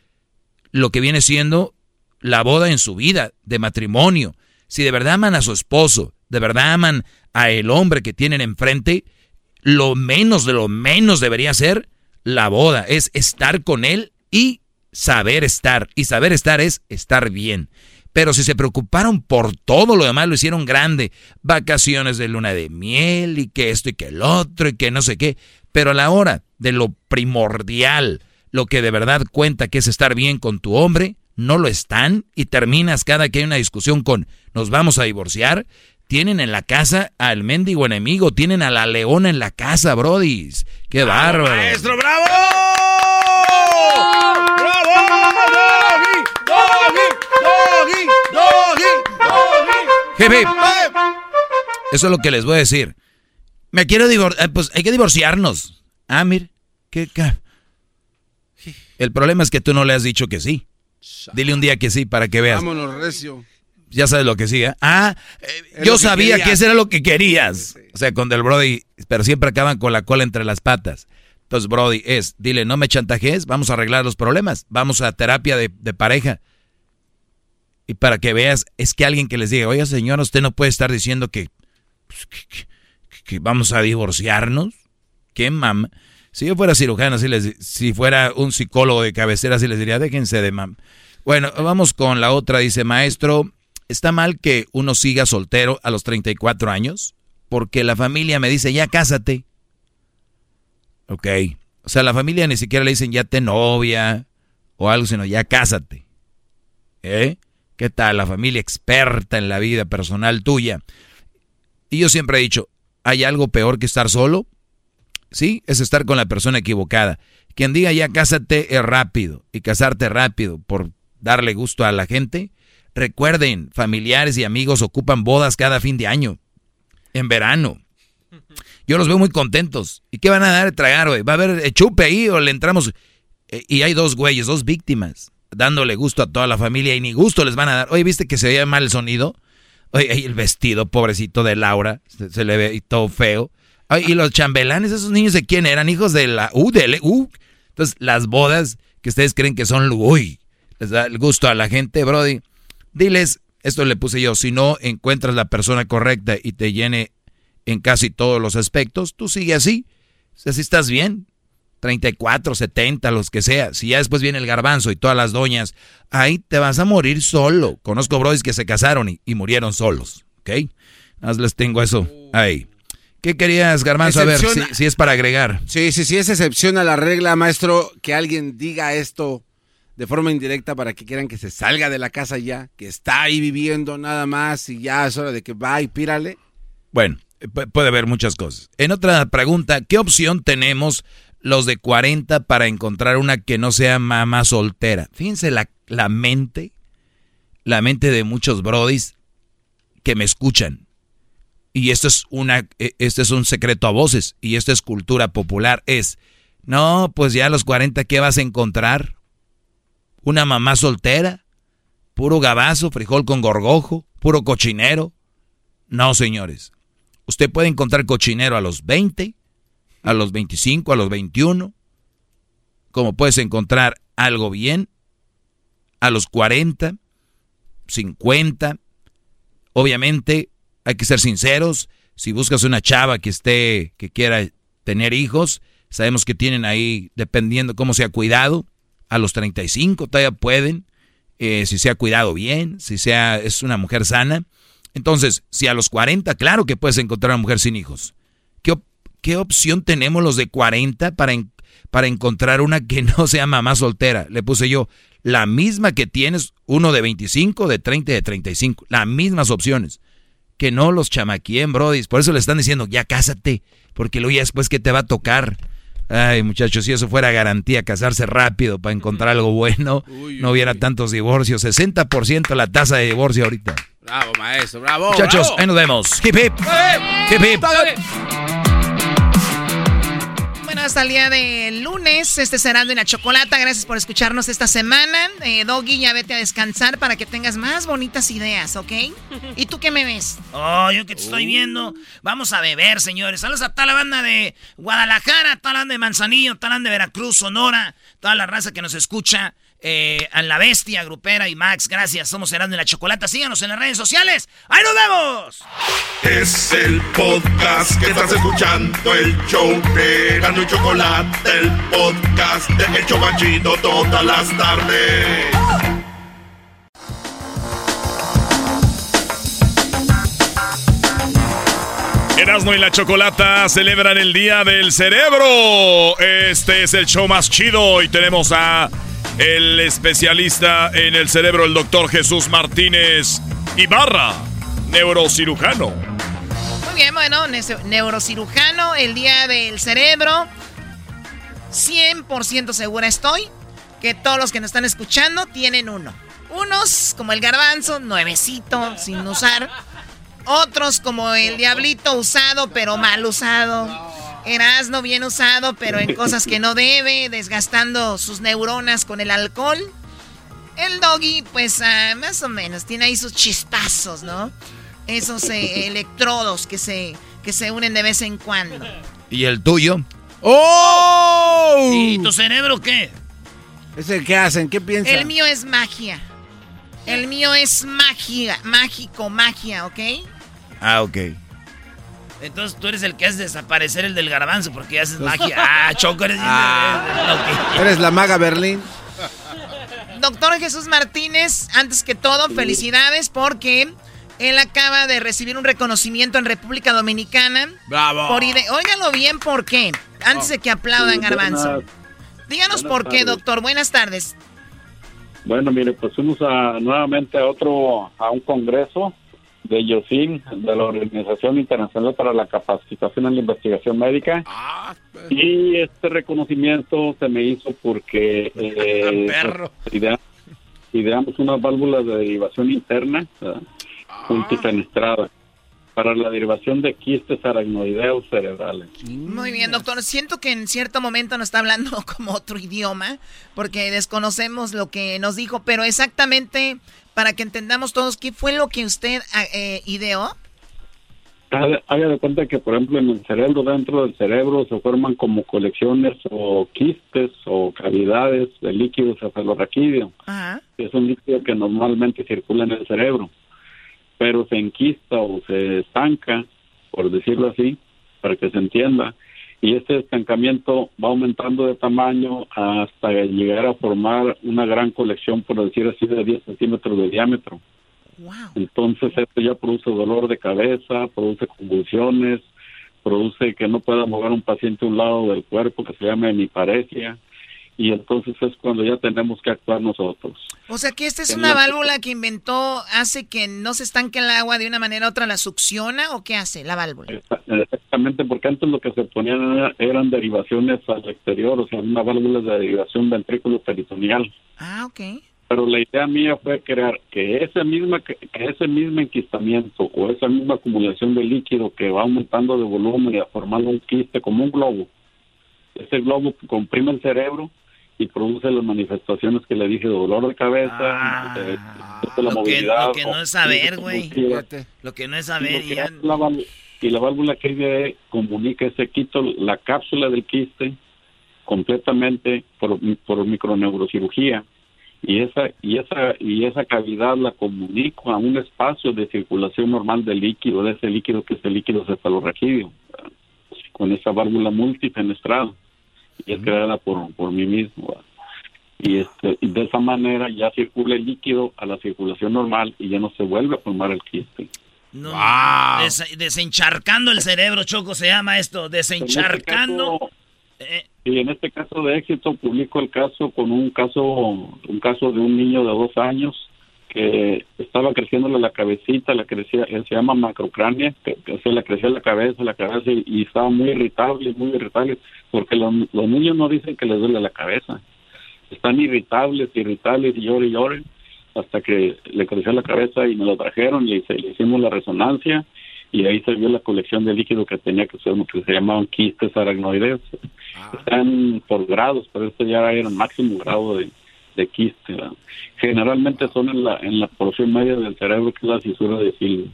Lo que viene siendo la boda en su vida, de matrimonio. Si de verdad aman a su esposo, de verdad aman a el hombre que tienen enfrente, lo menos de lo menos debería ser la boda, es estar con él y saber estar. Y saber estar es estar bien. Pero si se preocuparon por todo lo demás, lo hicieron grande. Vacaciones de luna de miel y que esto y que el otro y que no sé qué. Pero a la hora de lo primordial, lo que de verdad cuenta que es estar bien con tu hombre, no lo están y terminas cada que hay una discusión con nos vamos a divorciar. Tienen en la casa al mendigo enemigo, tienen a la leona en la casa, brodis. ¡Qué bárbaro!
¡Maestro, bravo! ¡Bravo! ¡Doggy! ¡Doggy! ¡Doggy!
Hip, hip. Eso es lo que les voy a decir. Me quiero divorciar. Pues hay que divorciarnos. Ah, mire. ¿Qué ca- El problema es que tú no le has dicho que sí. Dile un día que sí para que veas.
Vámonos, recio.
Ya sabes lo que sigue. Ah, eh, yo
que
sabía
querías.
que eso era lo que querías. O sea, con Del Brody, pero siempre acaban con la cola entre las patas. Entonces, Brody es, dile, no me chantajees, vamos a arreglar los problemas. Vamos a terapia de, de pareja. Y para que veas, es que alguien que les diga, oye, señor, usted no puede estar diciendo que, pues, que, que- que vamos a divorciarnos. ¿Qué mam? Si yo fuera cirujano, así les, si fuera un psicólogo de cabecera, así les diría, déjense de mam. Bueno, vamos con la otra. Dice, maestro, ¿está mal que uno siga soltero a los 34 años? Porque la familia me dice, ya cásate. Ok. O sea, la familia ni siquiera le dicen, ya te novia o algo, sino ya cásate. ¿Eh? ¿Qué tal? La familia experta en la vida personal tuya. Y yo siempre he dicho, ¿hay algo peor que estar solo? Sí, es estar con la persona equivocada. Quien diga ya cásate es rápido y casarte rápido por darle gusto a la gente. Recuerden, familiares y amigos ocupan bodas cada fin de año, en verano. Yo los veo muy contentos. ¿Y qué van a dar de tragar, güey? ¿Va a haber chupe ahí o le entramos? Eh, y hay dos güeyes, dos víctimas, dándole gusto a toda la familia y ni gusto les van a dar. Oye, ¿viste que se veía mal el sonido? Oye, el vestido, pobrecito de Laura, se, le ve y todo feo. Ay, y los chambelanes, esos niños de quién eran, hijos de la U, de U. Entonces, las bodas que ustedes creen que son, uy, les da el gusto a la gente, Brody. Diles, esto le puse yo, si no encuentras la persona correcta y te llene en casi todos los aspectos, tú sigue así. Si estás bien, 34, 70, los que sea. Si ya después viene el garbanzo y todas las doñas, ahí te vas a morir solo. Conozco brodis que se casaron y, y murieron solos, ¿ok? Más les tengo eso ahí. ¿Qué querías, garbanzo? A ver, si, si es para agregar.
Sí, sí, sí, es excepción a la regla, maestro, que alguien diga esto de forma indirecta para que quieran que se salga de la casa ya, que está ahí viviendo nada más y ya es hora de que va y pírale.
Bueno, pu- puede haber muchas cosas. En otra pregunta, ¿qué opción tenemos los de 40 para encontrar una que no sea mamá soltera? Fíjense la, la mente, la mente de muchos brodis que me escuchan. Y esto es una, este es un secreto a voces y esto es cultura popular. Es, no, pues ya a los 40, ¿qué vas a encontrar? ¿Una mamá soltera? ¿Puro gabazo, frijol con gorgojo? ¿Puro cochinero? No, señores. Usted puede encontrar cochinero a los 20, a los 25, a los 21, como puedes encontrar algo bien a los 40, 50. Obviamente, hay que ser sinceros. Si buscas una chava que esté, que quiera tener hijos, sabemos que tienen ahí, dependiendo cómo se ha cuidado, a los 35 todavía pueden, eh, si se ha cuidado bien, si sea, es una mujer sana. Entonces, si a los 40, claro que puedes encontrar una mujer sin hijos. ¿Qué, qué opción tenemos los de 40 para, para encontrar una que no sea mamá soltera? Le puse yo, la misma que tienes, uno de 25, de 30 y de 35. Las mismas opciones. Que no los chamaquien, brodis. Por eso le están diciendo, ya cásate, porque luego ya después que te va a tocar. Ay, muchachos, si eso fuera garantía, casarse rápido para encontrar algo bueno, no hubiera tantos divorcios. 60% la tasa de divorcio ahorita.
Bravo, maestro, bravo.
Muchachos,
bravo.
ahí nos vemos. Hip hip. Hip hip.
Hasta el día de lunes, este será de la chocolata. Gracias por escucharnos esta semana. Eh, Doggy, ya vete a descansar para que tengas más bonitas ideas, ¿ok? ¿Y tú qué me ves?
Oh, yo que te estoy viendo. Vamos a beber, señores. Saludos a toda la banda de Guadalajara, toda la banda de Manzanillo, toda la banda de Veracruz, Sonora, toda la raza que nos escucha. Eh, a La Bestia, Grupera y Max, gracias. Somos Herando de la Chocolata. Síganos en las redes sociales. ¡Ahí nos vemos!
Es el podcast que estás escuchando, el show de Gano y Chocolate, el podcast de El Chobachito todas las tardes.
Erasmo y la Chocolata celebran el Día del Cerebro. Este es el show más chido y tenemos a el especialista en el cerebro, el doctor Jesús Martínez Ibarra, neurocirujano.
Muy bien, bueno, neurocirujano, el día del cerebro. 100% segura estoy que todos los que nos están escuchando tienen uno. Unos como el garbanzo, nuevecito, sin usar. Otros como el diablito usado, pero mal usado.
Erasno bien usado, pero en cosas que no debe, desgastando sus neuronas con el alcohol. El doggy, pues ah, más o menos, tiene ahí sus chispazos, ¿no? Esos eh, electrodos que se, que se unen de vez en cuando.
¿Y el tuyo?
¡Oh!
¿Y tu cerebro qué?
¿Ese qué hacen? ¿Qué piensan?
El mío es magia. El mío es magia, mágico, magia, ¿ok?
Ah, ok.
Entonces tú eres el que hace desaparecer el del garbanzo porque haces magia. Ah, Choco, eres...
Ah. Eres la maga Berlín.
Doctor Jesús Martínez, antes que todo, felicidades porque él acaba de recibir un reconocimiento en República Dominicana.
¡Bravo!
Por ide Óigalo bien, ¿por qué? Antes de que aplaudan, Garbanzo. Díganos por qué, doctor. Buenas tardes.
Bueno, mire, pues fuimos a, nuevamente a otro, a un congreso de YOSIN, de la Organización Internacional para la Capacitación en la Investigación Médica.
Ah,
y este reconocimiento se me hizo porque eh,
Perro.
pues, idea- ideamos unas válvulas de derivación interna ¿verdad? multifenestrada para la derivación de quistes aracnoideos cerebrales.
Muy bien, doctor. Siento que en cierto momento nos está hablando como otro idioma, porque desconocemos lo que nos dijo, pero exactamente para que entendamos todos qué fue lo que usted ah, eh, ideó.
Haga de cuenta que, por ejemplo, en el cerebro, dentro del cerebro, se forman como colecciones o quistes o cavidades de líquido cefalorraquídeo.
Ajá.
que es un líquido que normalmente circula en el cerebro, pero se enquista o se estanca, por decirlo así, para que se entienda, y este estancamiento va aumentando de tamaño hasta llegar a formar una gran colección, por decir así, de 10 centímetros de diámetro. Entonces esto ya produce dolor de cabeza, produce convulsiones, produce que no pueda mover un paciente a un lado del cuerpo, que se llama hemiparesia, y entonces es cuando ya tenemos que actuar nosotros.
O sea que esta es una
la-
válvula que inventó, hace que no se estanque el agua de una manera u otra, la succiona o qué hace la válvula.
Exactamente, porque antes lo que se ponían era- eran derivaciones al exterior, o sea, una válvula de derivación ventrículo peritoneal.
Ah, ok.
Pero la idea mía fue crear que ese misma que ese mismo enquistamiento o esa misma acumulación de líquido que va aumentando de volumen y formando un quiste como un globo, ese globo comprime el cerebro y produce las manifestaciones que le dije dolor de cabeza, de, de la
Ah, Lo que,
movilidad.
lo que no es saber, güey. Lo que no es
Y
saber.
que
ya-
hace la válvula- y la válvula que comunica ese quito, la cápsula del quiste, completamente por, por microneurocirugía. Y esa, y, esa, y esa cavidad la comunico a un espacio de circulación normal del líquido, de ese líquido que es el líquido cefalorraquídeo, con esa válvula multifenestrada. Y es creada por, por mí mismo. ¿verdad? y este y de esa manera ya circula el líquido a la circulación normal y ya no se vuelve a formar el quiste.
No, des- desencharcando el cerebro, Choco, se llama esto. Desencharcando. Eh,
Y en este caso de éxito publico el caso con un caso un caso de un niño de dos años que estaba creciéndole la cabecita, la crecía, él se llama macrocrania, que, que se le crecía la cabeza, la cabeza y, y estaba muy irritable, muy irritable, porque los, los niños no dicen que les duele la cabeza, están irritables, irritables y lloran y lloran hasta que le creció la cabeza y me lo trajeron y se, le hicimos la resonancia y ahí se vio la colección de líquido que tenía que ser que se llamaban quistes aracnoideos. Están por grados, pero este ya era el máximo grado de, de quiste. ¿verdad? Generalmente son en la, en la porción media del cerebro que es la fisura de Silvio.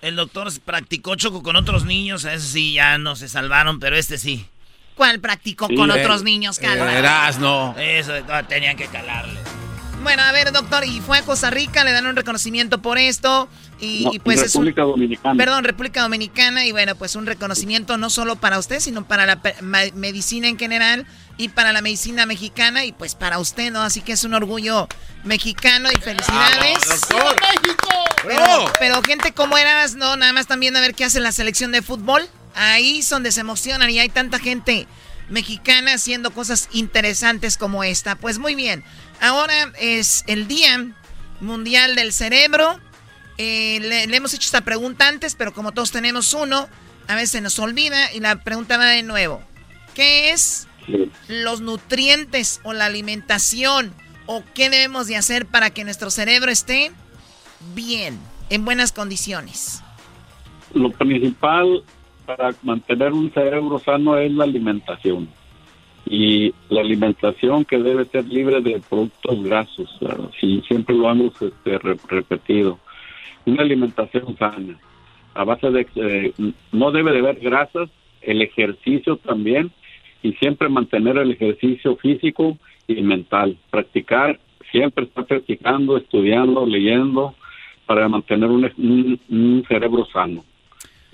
el doctor practicó Choco con otros niños. Ese sí ya no se salvaron, pero este sí.
¿Cuál practicó
Sí,
con
eh,
otros niños, calma?
Erasno.
Eso, ah, tenían que calarle.
Bueno, a ver, doctor, y fue a Costa Rica, le dan un reconocimiento por esto. Y,
No,
y pues es un-
República Dominicana.
Perdón, República Dominicana. Y bueno, pues un reconocimiento no solo para usted, sino para la medicina en general y para la medicina mexicana y pues para usted, ¿no? Así que es un orgullo mexicano y felicidades. Pero, pero gente como eras, no, nada más están viendo a ver qué hace la selección de fútbol. Ahí es donde se emocionan y hay tanta gente mexicana haciendo cosas interesantes como esta. Pues muy bien, ahora es el Día Mundial del Cerebro. Eh, le, le hemos hecho esta pregunta antes, pero como todos tenemos uno, a veces se nos olvida y la pregunta va de nuevo. ¿Qué es los nutrientes o la alimentación o qué debemos de hacer para que nuestro cerebro esté bien, en buenas condiciones?
Lo principal para mantener un cerebro sano es la alimentación. Y la alimentación que debe ser libre de productos grasos, si siempre lo hemos este, re- repetido. Una alimentación sana, a base de, eh, no debe de haber grasas, el ejercicio también, y siempre mantener el ejercicio físico y mental. Practicar, siempre estar practicando, estudiando, leyendo, para mantener un, un- un cerebro sano.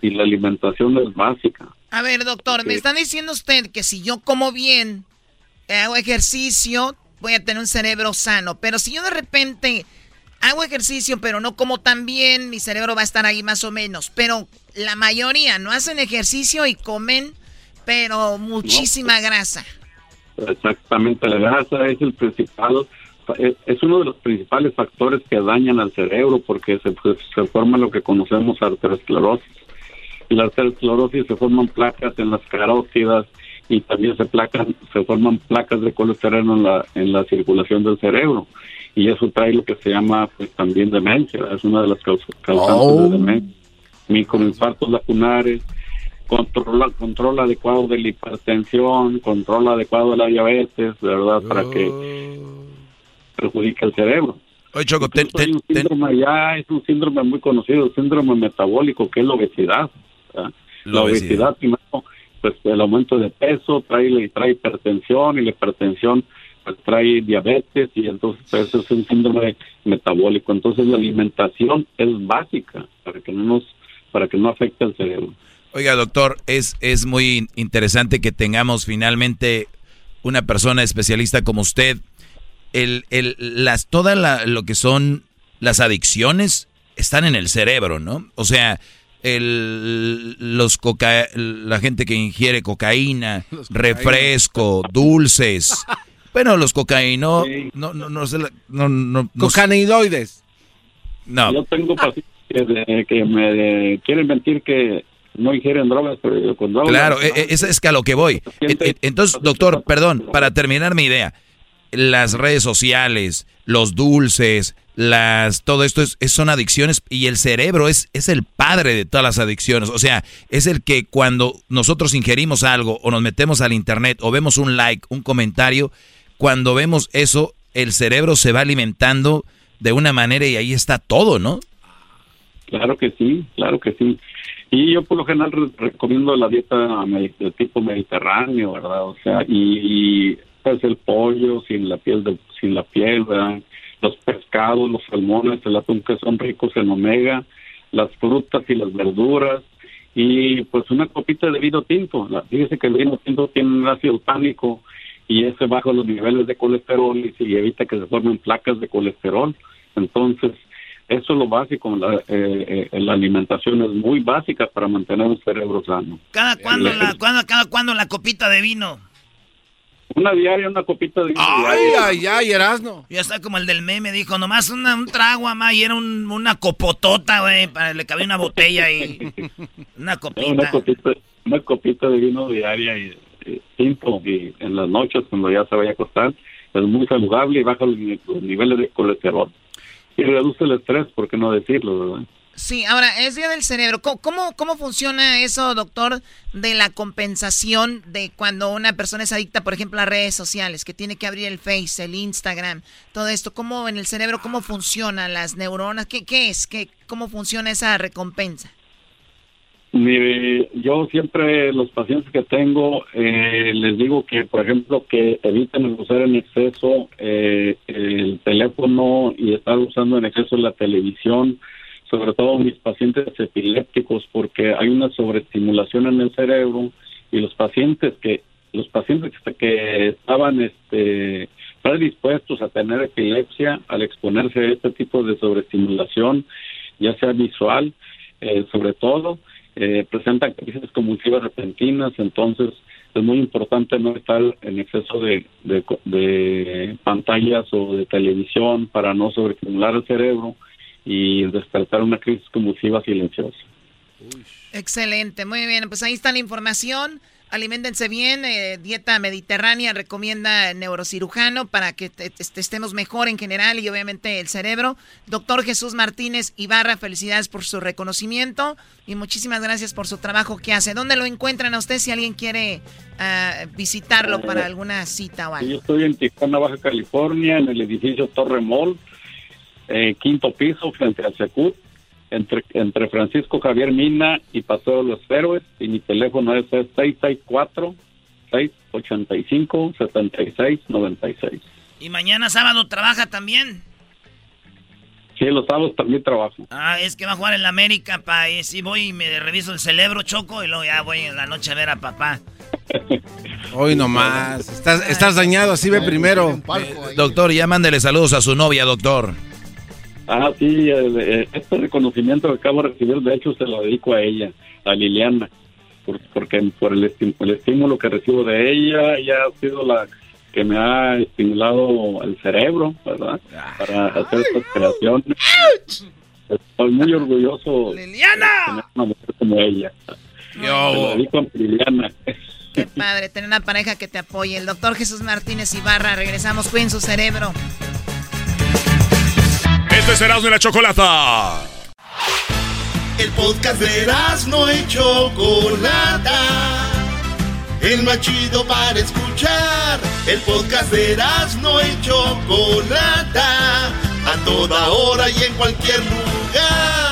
Y la alimentación es básica.
A ver, doctor, me está diciendo usted que si yo como bien, hago ejercicio, voy a tener un cerebro sano. Pero si yo de repente hago ejercicio, pero no como tan bien, mi cerebro va a estar ahí más o menos. Pero la mayoría no hacen ejercicio y comen, pero muchísima grasa.
Exactamente, la grasa es el principal, es, uno de los principales factores que dañan al cerebro porque se, pues, se forma lo que conocemos arteriosclerosis. Y la arteriosclerosis se forman placas en las carótidas y también se placan, se forman placas de colesterol en la, en la circulación del cerebro. Y eso trae lo que se llama pues también demencia, es una de las causas causantes
Oh.
de demencia. Microinfartos lacunares, control, control adecuado de la hipertensión, control adecuado de la diabetes, verdad, para que perjudique el cerebro.
Oye, Choco, ten-
hay un síndrome ya, es un síndrome muy conocido, el síndrome metabólico, que es la obesidad. ¿verdad?
La
La,
obesidad.
obesidad, primero, pues el aumento de peso trae, trae hipertensión y la hipertensión pues, trae diabetes y entonces pues, eso es un síndrome metabólico. Entonces la alimentación es básica para que no nos, para que no afecte al cerebro.
Oiga, doctor, es, es muy interesante que tengamos finalmente una persona especialista como usted. El, el, las, toda la- lo que son las adicciones están en el cerebro, ¿no? O sea, el, los coca, la gente que ingiere cocaína, refresco, dulces. Bueno, los cocaíno, no, no, no, no, no, no-
Cocaneoides.
No.
Yo tengo pacientes que me quieren mentir que no ingieren drogas, pero cuando hablo-
Claro, e- e- es, es que a lo que voy. E- Entonces, doctor, perdón, para terminar mi idea, las redes sociales, los dulces, las, todo esto es, es- son adicciones y el cerebro es, es el padre de todas las adicciones. O sea, es el que cuando nosotros ingerimos algo o nos metemos al internet o vemos un like, un comentario, cuando vemos eso, el cerebro se va alimentando de una manera y ahí está todo, ¿no?
Claro que sí, claro que sí. Y yo por lo general re- recomiendo la dieta de tipo mediterráneo, ¿verdad? O sea, y, y, pues el pollo sin la piel, sin la piel, ¿verdad? Los pescados, los salmones, el atún que son ricos en omega, las frutas y las verduras y pues una copita de vino tinto. Fíjese que el vino tinto tiene un ácido tánico y ese baja los niveles de colesterol y, y evita que se formen placas de colesterol. Entonces, eso es lo básico. La, eh, eh, la alimentación es muy básica para mantener un cerebro sano.
¿Cada cuándo
El-
la, cuándo- cada cuándo la copita de vino?
Una diaria, una copita de vino.
Ay,
diaria.
ay, ay, Erasno.
Ya está como el del meme, dijo, nomás una- un trago, mamá, y era un- una copotota, güey, para le cabía una botella y una copita.
Una copita, una copita de vino diaria y, y tinto y en las noches cuando ya se vaya a acostar es muy saludable y baja los niveles de colesterol y reduce el estrés, ¿por qué no decirlo, verdad?
Sí, ahora, es día del cerebro. ¿Cómo, cómo, funciona eso, doctor, de la compensación de cuando una persona es adicta, por ejemplo, a redes sociales, que tiene que abrir el Face, el Instagram, todo esto? ¿Cómo en el cerebro, cómo funcionan las neuronas? ¿Qué, qué es? ¿Qué, ¿Cómo funciona esa recompensa?
Mire, yo siempre los pacientes que tengo eh, les digo que, por ejemplo, que eviten usar en exceso eh, el teléfono y estar usando en exceso la televisión, sobre todo mis pacientes epilépticos, porque hay una sobreestimulación en el cerebro y los pacientes que los pacientes que, estaban este predispuestos a tener epilepsia al exponerse a este tipo de sobreestimulación, ya sea visual, eh, sobre todo, eh, presentan crisis convulsivas repentinas, entonces es muy importante no estar en exceso de, de, pantallas o de televisión para no sobreestimular el cerebro y despertar una crisis convulsiva silenciosa.
Excelente, muy bien. Pues ahí está la información. Aliméntense bien, eh, dieta mediterránea, recomienda neurocirujano para que estemos mejor en general y obviamente el cerebro. Doctor Jesús Martínez Ibarra, felicidades por su reconocimiento y muchísimas gracias por su trabajo que hace. ¿Dónde lo encuentran a usted si alguien quiere ah, visitarlo para alguna cita o algo?
Yo estoy en Tijuana, Baja California, en el edificio Torre Mall, eh, quinto piso, frente al Secut entre, entre Francisco Javier Mina y Paseo de los Héroes y mi teléfono es 664-685-7696.
¿Y mañana sábado trabaja también?
Sí, los sábados también trabajo.
Ah, es que va a jugar en la América, pa, y si voy y me reviso el cerebro, choco, y luego ya voy en la noche a ver a papá.
Hoy nomás, estás, estás dañado, así ve primero.
doctor, ya mándele saludos a su novia, doctor.
Ah, sí, eh, eh, este reconocimiento que acabo de recibir, de hecho, se lo dedico a ella, a Liliana, porque por el, estímulo que recibo de ella, ella ha sido la que me ha estimulado el cerebro, ¿verdad? Para hacer estas creaciones. Estoy muy orgulloso
¡Liliana!
de tener una mujer como ella. Yo. Se lo dedico a Liliana.
Qué padre, tener una pareja que te apoye. El doctor Jesús Martínez Ibarra, regresamos, en su cerebro.
Este es Erasmo y la Chocolata.
El podcast de Erasmo y Chocolata. El más chido para escuchar. El podcast de Erasmo y Chocolata. A toda hora y en cualquier lugar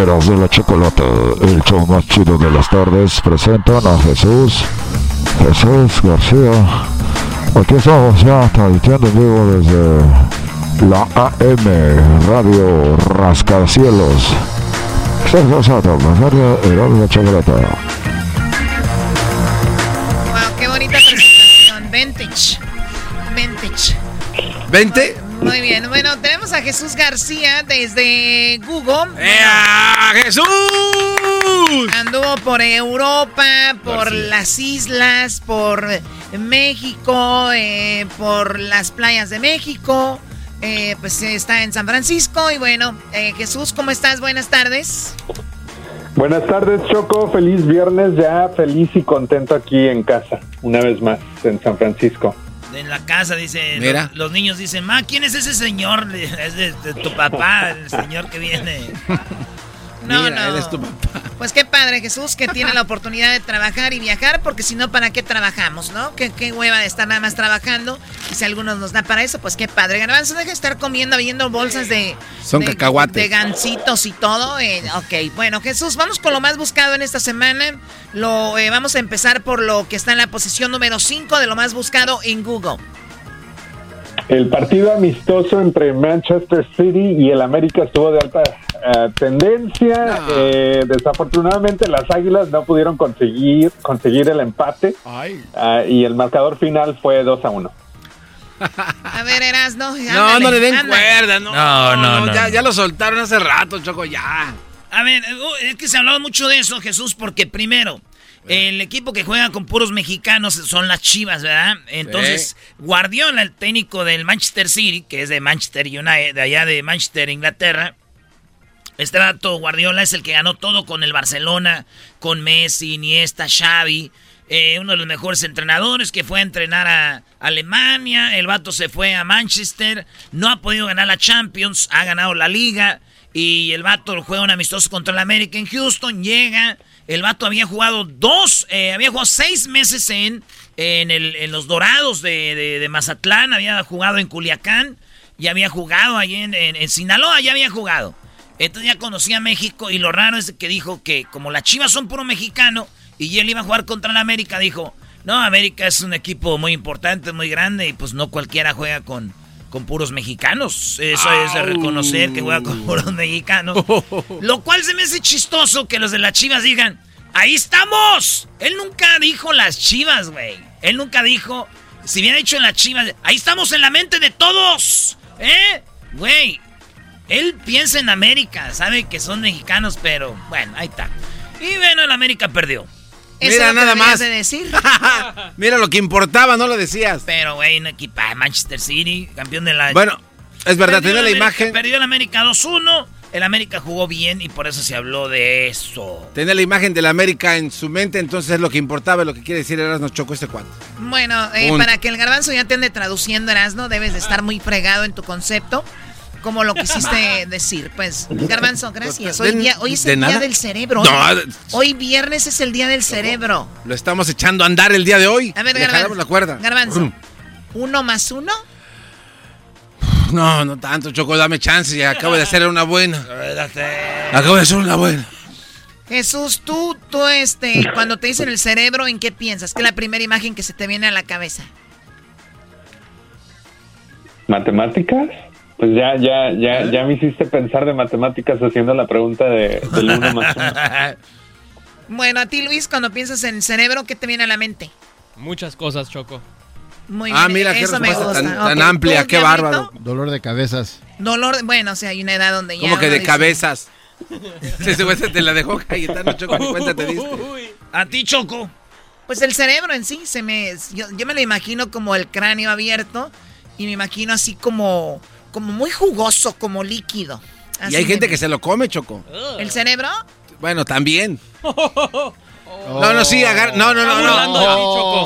De la Chocolate, el show más chido de las tardes, presentan a Jesús, Jesús García. Aquí estamos ya transmitiendo en vivo desde la AM Radio Rascacielos. Sergio Sato, de la Chocolate. Wow,
qué bonita presentación, vintage, vintage.
¿20?
Muy bien, bueno, tenemos a Jesús García desde Google.
¡Ea, Jesús!
Anduvo por Europa, por las islas, por México, eh, por las playas de México. Eh, pues está en San Francisco y bueno, eh, Jesús, ¿cómo estás? Buenas tardes.
Buenas tardes, Choco. Feliz viernes ya, feliz y contento aquí en casa, una vez más en San Francisco
en la casa, dice. Los, niños dicen, Ma, ¿quién es ese señor? Es de, tu papá, el señor que viene.
No, no. tu papá. Pues qué padre, Jesús, que tiene la oportunidad de trabajar y viajar, porque si no, ¿para qué trabajamos, no? Qué, qué hueva de estar nada más trabajando. Y si algunos nos da para eso, pues qué padre. Garbanzo, deja de estar comiendo, viendo bolsas de.
Son cacahuates.
De gancitos y todo. Eh, ok, bueno, Jesús, vamos con lo más buscado en esta semana. Lo, eh, vamos a empezar por lo que está en la posición número 5 de lo más buscado en Google.
El partido amistoso entre Manchester City y el América estuvo de alta eh, tendencia. Eh, desafortunadamente las Águilas no pudieron conseguir conseguir el empate uh, y el marcador final fue 2 a 1.
A ver, Eras, no.
no, no le den cuerda, no.
No, no, no,
ya, ya, lo soltaron hace rato, Choco, ya.
A ver, uh, es que se ha hablado mucho de eso, Jesús, porque primero, el equipo que juega con puros mexicanos son las Chivas, ¿verdad? Entonces, Guardiola, el técnico del Manchester City, que es de Manchester United, de allá de Manchester, Inglaterra. Este dato, Guardiola es el que ganó todo con el Barcelona, con Messi, Iniesta, Xavi. eh, uno de los mejores entrenadores que fue a entrenar a Alemania. El vato se fue a Manchester, no ha podido ganar la Champions, ha ganado la liga. Y el vato juega un amistoso contra el América en Houston, llega. El vato había jugado dos, eh, había jugado seis meses en, en, los Dorados de, Mazatlán, había jugado en Culiacán y había jugado ahí en, Sinaloa, ya había jugado. Entonces ya conocía México y lo raro es que dijo que como las Chivas son puro mexicano y él iba a jugar contra el América, dijo, no, América es un equipo muy importante, muy grande y pues no cualquiera juega con, con puros mexicanos. Eso es de reconocer que juega con puros mexicanos. Lo cual se me hace chistoso que los de las Chivas digan, ahí estamos. Él nunca dijo las Chivas, güey. Él nunca dijo, si hubiera dicho en las Chivas, ahí estamos en la mente de todos. ¿Eh? Güey, él piensa en América, sabe que son mexicanos, pero bueno, ahí está. Y bueno, el América perdió.
Mira, nada más.
De decir?
Mira lo que importaba, no lo decías.
Pero, güey, un equipo de Manchester City, campeón de la.
Bueno, es verdad, tenía la imagen.
Perdió el América 2-1. El América jugó bien y por eso se habló de eso.
Tenía la imagen del América en su mente, entonces lo que importaba, lo que quiere decir Erasno chocó este cuadro.
Bueno, eh, para que el garbanzo ya te ande traduciendo, Erasno, debes de estar muy fregado en tu concepto como lo quisiste decir. Pues, Garbanzo, gracias. Hoy, día, hoy es el día del cerebro. hoy viernes es el día del cerebro.
Lo estamos echando a andar el día de hoy.
A ver, Garbanzo.
la cuerda.
Garbanzo. ¿Uno más uno?
No, no tanto, Choco, dame chance. Ya acabo de hacer una buena. Acabo de hacer una buena.
Jesús, tú, tú, este, cuando te dicen el cerebro, ¿en qué piensas? ¿Qué es la primera imagen que se te viene a la cabeza?
¿Matemáticas? Pues ya, ya, ya, ¿Eh? ya me hiciste pensar de matemáticas haciendo la pregunta de, del uno más uno.
Bueno, a ti Luis, cuando piensas en cerebro, ¿qué te viene a la mente?
Muchas cosas, Choco.
Muy ah, mira, qué me gusta.
Tan, amplia, qué bárbaro.
Dolor de cabezas.
Dolor, bueno, o sea, hay una edad donde ya...
¿Cómo que de cabezas? Se te la dejó Cayetano, Choco, ni cuenta te diste.
A ti, Choco.
Pues el cerebro en sí, se me, yo, yo me lo imagino como el cráneo abierto y me imagino así como como muy jugoso, como líquido.
y hay gente que se lo come, Choco.
¿El cerebro?
Bueno, también. No, no, sí, agar... No, no, no, no.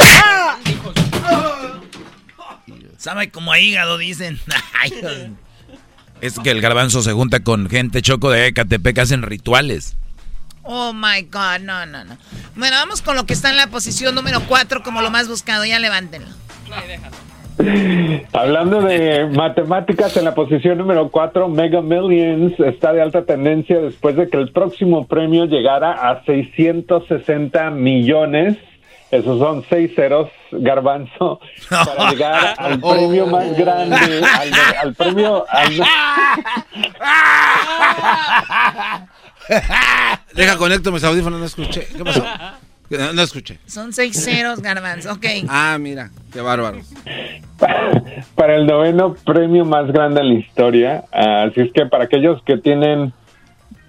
Sabe como a hígado, dicen.
es que el garbanzo se junta con gente choco de Ecatepec que hacen rituales.
Oh my God, no, no, no. Bueno, vamos con lo que está en la posición número 4 como lo más buscado. Ya levántenlo. déjalo.
Hablando de matemáticas, en la posición número 4, Mega Millions está de alta tendencia después de que el próximo premio llegara a 660 millones. Esos son seis ceros, garbanzo, para llegar al premio más grande, al, premio...
Deja conecto mis audífonos, no escuché. ¿Qué pasó? No, escuché.
Son seis ceros, garbanzo. Ok.
Ah, mira, qué bárbaro.
Para el noveno premio más grande en la historia. Así es que para aquellos que tienen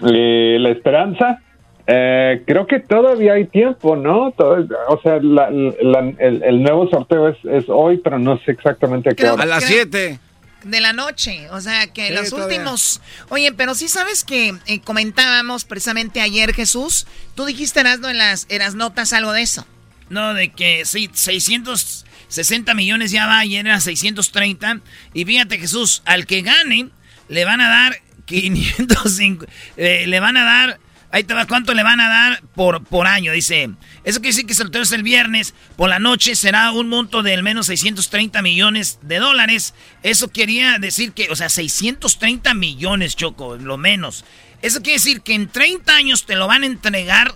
eh, la esperanza, eh, creo que todavía hay tiempo, ¿no? o sea, el, nuevo sorteo es, es, hoy, pero no sé exactamente a qué hora.
A las 7
de la noche. O sea, que los últimos... Oye, pero sí sabes que eh, comentábamos precisamente ayer, Jesús. Tú dijiste, Erasno, en las, en las notas algo de eso.
No, de que sí, 660 millones ya va, y era 630. Y fíjate, Jesús, al que gane, le van a dar 505... Eh, le van a dar Ahí te va cuánto le van a dar por, por año. Dice, eso quiere decir que el es el viernes, por la noche será un monto de al menos 630 millones de dólares. Eso quería decir que, o sea, 630 millones, Choco, lo menos. Eso quiere decir que en 30 años te lo van a entregar,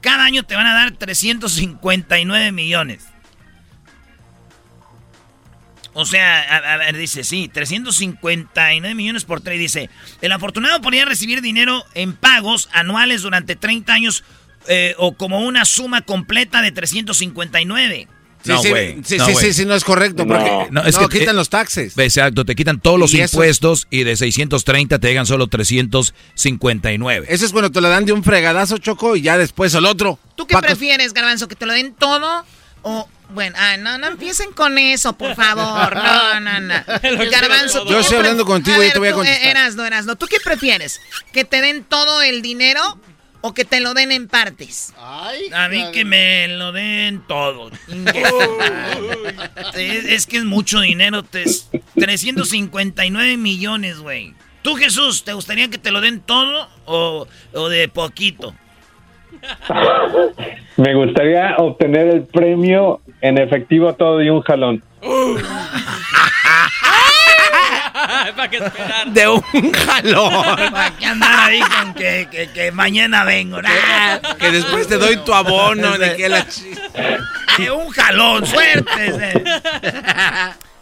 cada año te van a dar 359 millones. O sea, a, ver, dice, sí, 359 millones por tres. Dice, el afortunado podría recibir dinero en pagos anuales durante 30 años eh, o como una suma completa de 359.
Sí, no, sí, sí, sí, sí, sí, no es correcto. Porque no, es que quitan los taxes.
Exacto, te quitan todos los impuestos y de 630 te llegan solo 359.
Eso es cuando te lo dan de un fregadazo, Choco, y ya después el otro.
¿Tú qué prefieres, Garbanzo? ¿Que te lo den todo o bueno, ah, no, no empiecen con eso, por favor. No, no, no. Garbanzo,
Yo estoy hablando contigo y te voy a contestar.
Eras, no, eras, no. ¿Tú qué prefieres? ¿Que te den todo el dinero
o que te lo den en partes?
A mí que me lo den todo. es, es que es mucho dinero. te- 359 millones, güey. Tú, Jesús, ¿te gustaría que te lo den todo o, o de poquito?
Me gustaría obtener el premio en efectivo todo de un jalón.
¿Para qué esperar?
De un jalón.
¿Para qué andar ahí con que, que- que mañana vengo? Nah.
Que después te doy tu abono. ni que la
De un jalón, suerte. eh.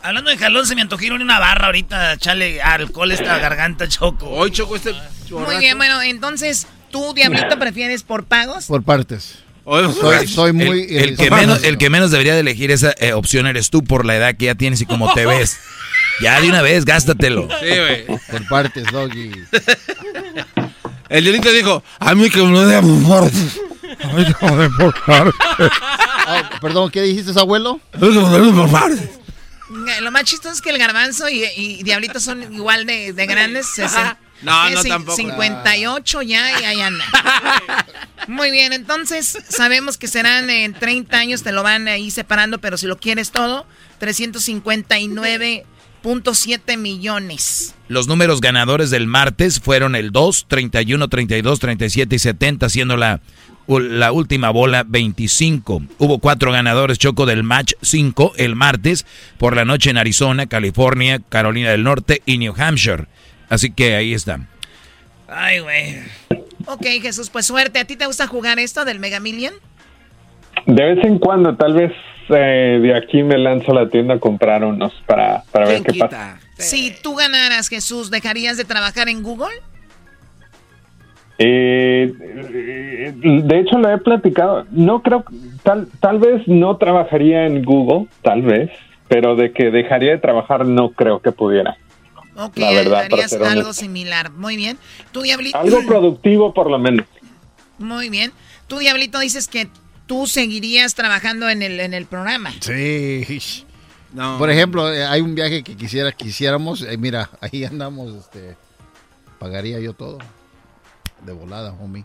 Hablando de jalón, se me antojó ir a una barra ahorita, echarle alcohol a esta garganta, Choco.
Hoy, Choco, este...
Muy bien, bueno, entonces, ¿tú, Diablito, prefieres por pagos?
Por partes.
Soy-
Soy, soy muy...
El, el que menos, el que menos debería de elegir esa eh, opción eres tú por la edad que ya tienes y como te ves. Ya de una vez, gástatelo.
Sí, güey.
Por partes, Doggy.
El Diolito dijo, a mí que me lo den por partes. A mí que me lo den por partes.
Ah, perdón, ¿qué dijiste, abuelo?
A mí que me por partes.
Lo más chistoso es que el garbanzo y, y Diablito son igual de, de grandes.
No, no, tampoco.
58 ya y ahí anda. Muy bien, entonces sabemos que serán en 30 años, te lo van ahí separando, pero si lo quieres todo, 359.7 millones.
Los números ganadores del martes fueron el 2, 31, 32, 37 y 70, siendo la, la última bola 25. Hubo cuatro ganadores choco del match 5 el martes por la noche en Arizona, California, Carolina del Norte y New Hampshire. Así que ahí está.
Ay, güey.
Ok, Jesús, pues suerte. ¿A ti te gusta jugar esto del Mega Million?
De vez en cuando, tal vez eh, de aquí me lanzo a la tienda a comprar unos para, para ver qué pasa.
Si tú ganaras, Jesús, ¿dejarías de trabajar en Google?
Eh, eh, de hecho, lo he platicado. No creo, tal, tal vez no trabajaría en Google, tal vez, pero de que dejaría de trabajar no creo que pudiera.
Ok,
La verdad,
harías algo similar. Muy bien. Tú, Diablito.
Algo productivo, por lo menos.
Muy bien. Tú, Diablito, dices que tú seguirías trabajando en el, en el programa.
Sí. Por ejemplo, eh, hay un viaje que quisiera quisiéramos. eh, mira, ahí andamos. Este, pagaría yo todo. De volada, homie.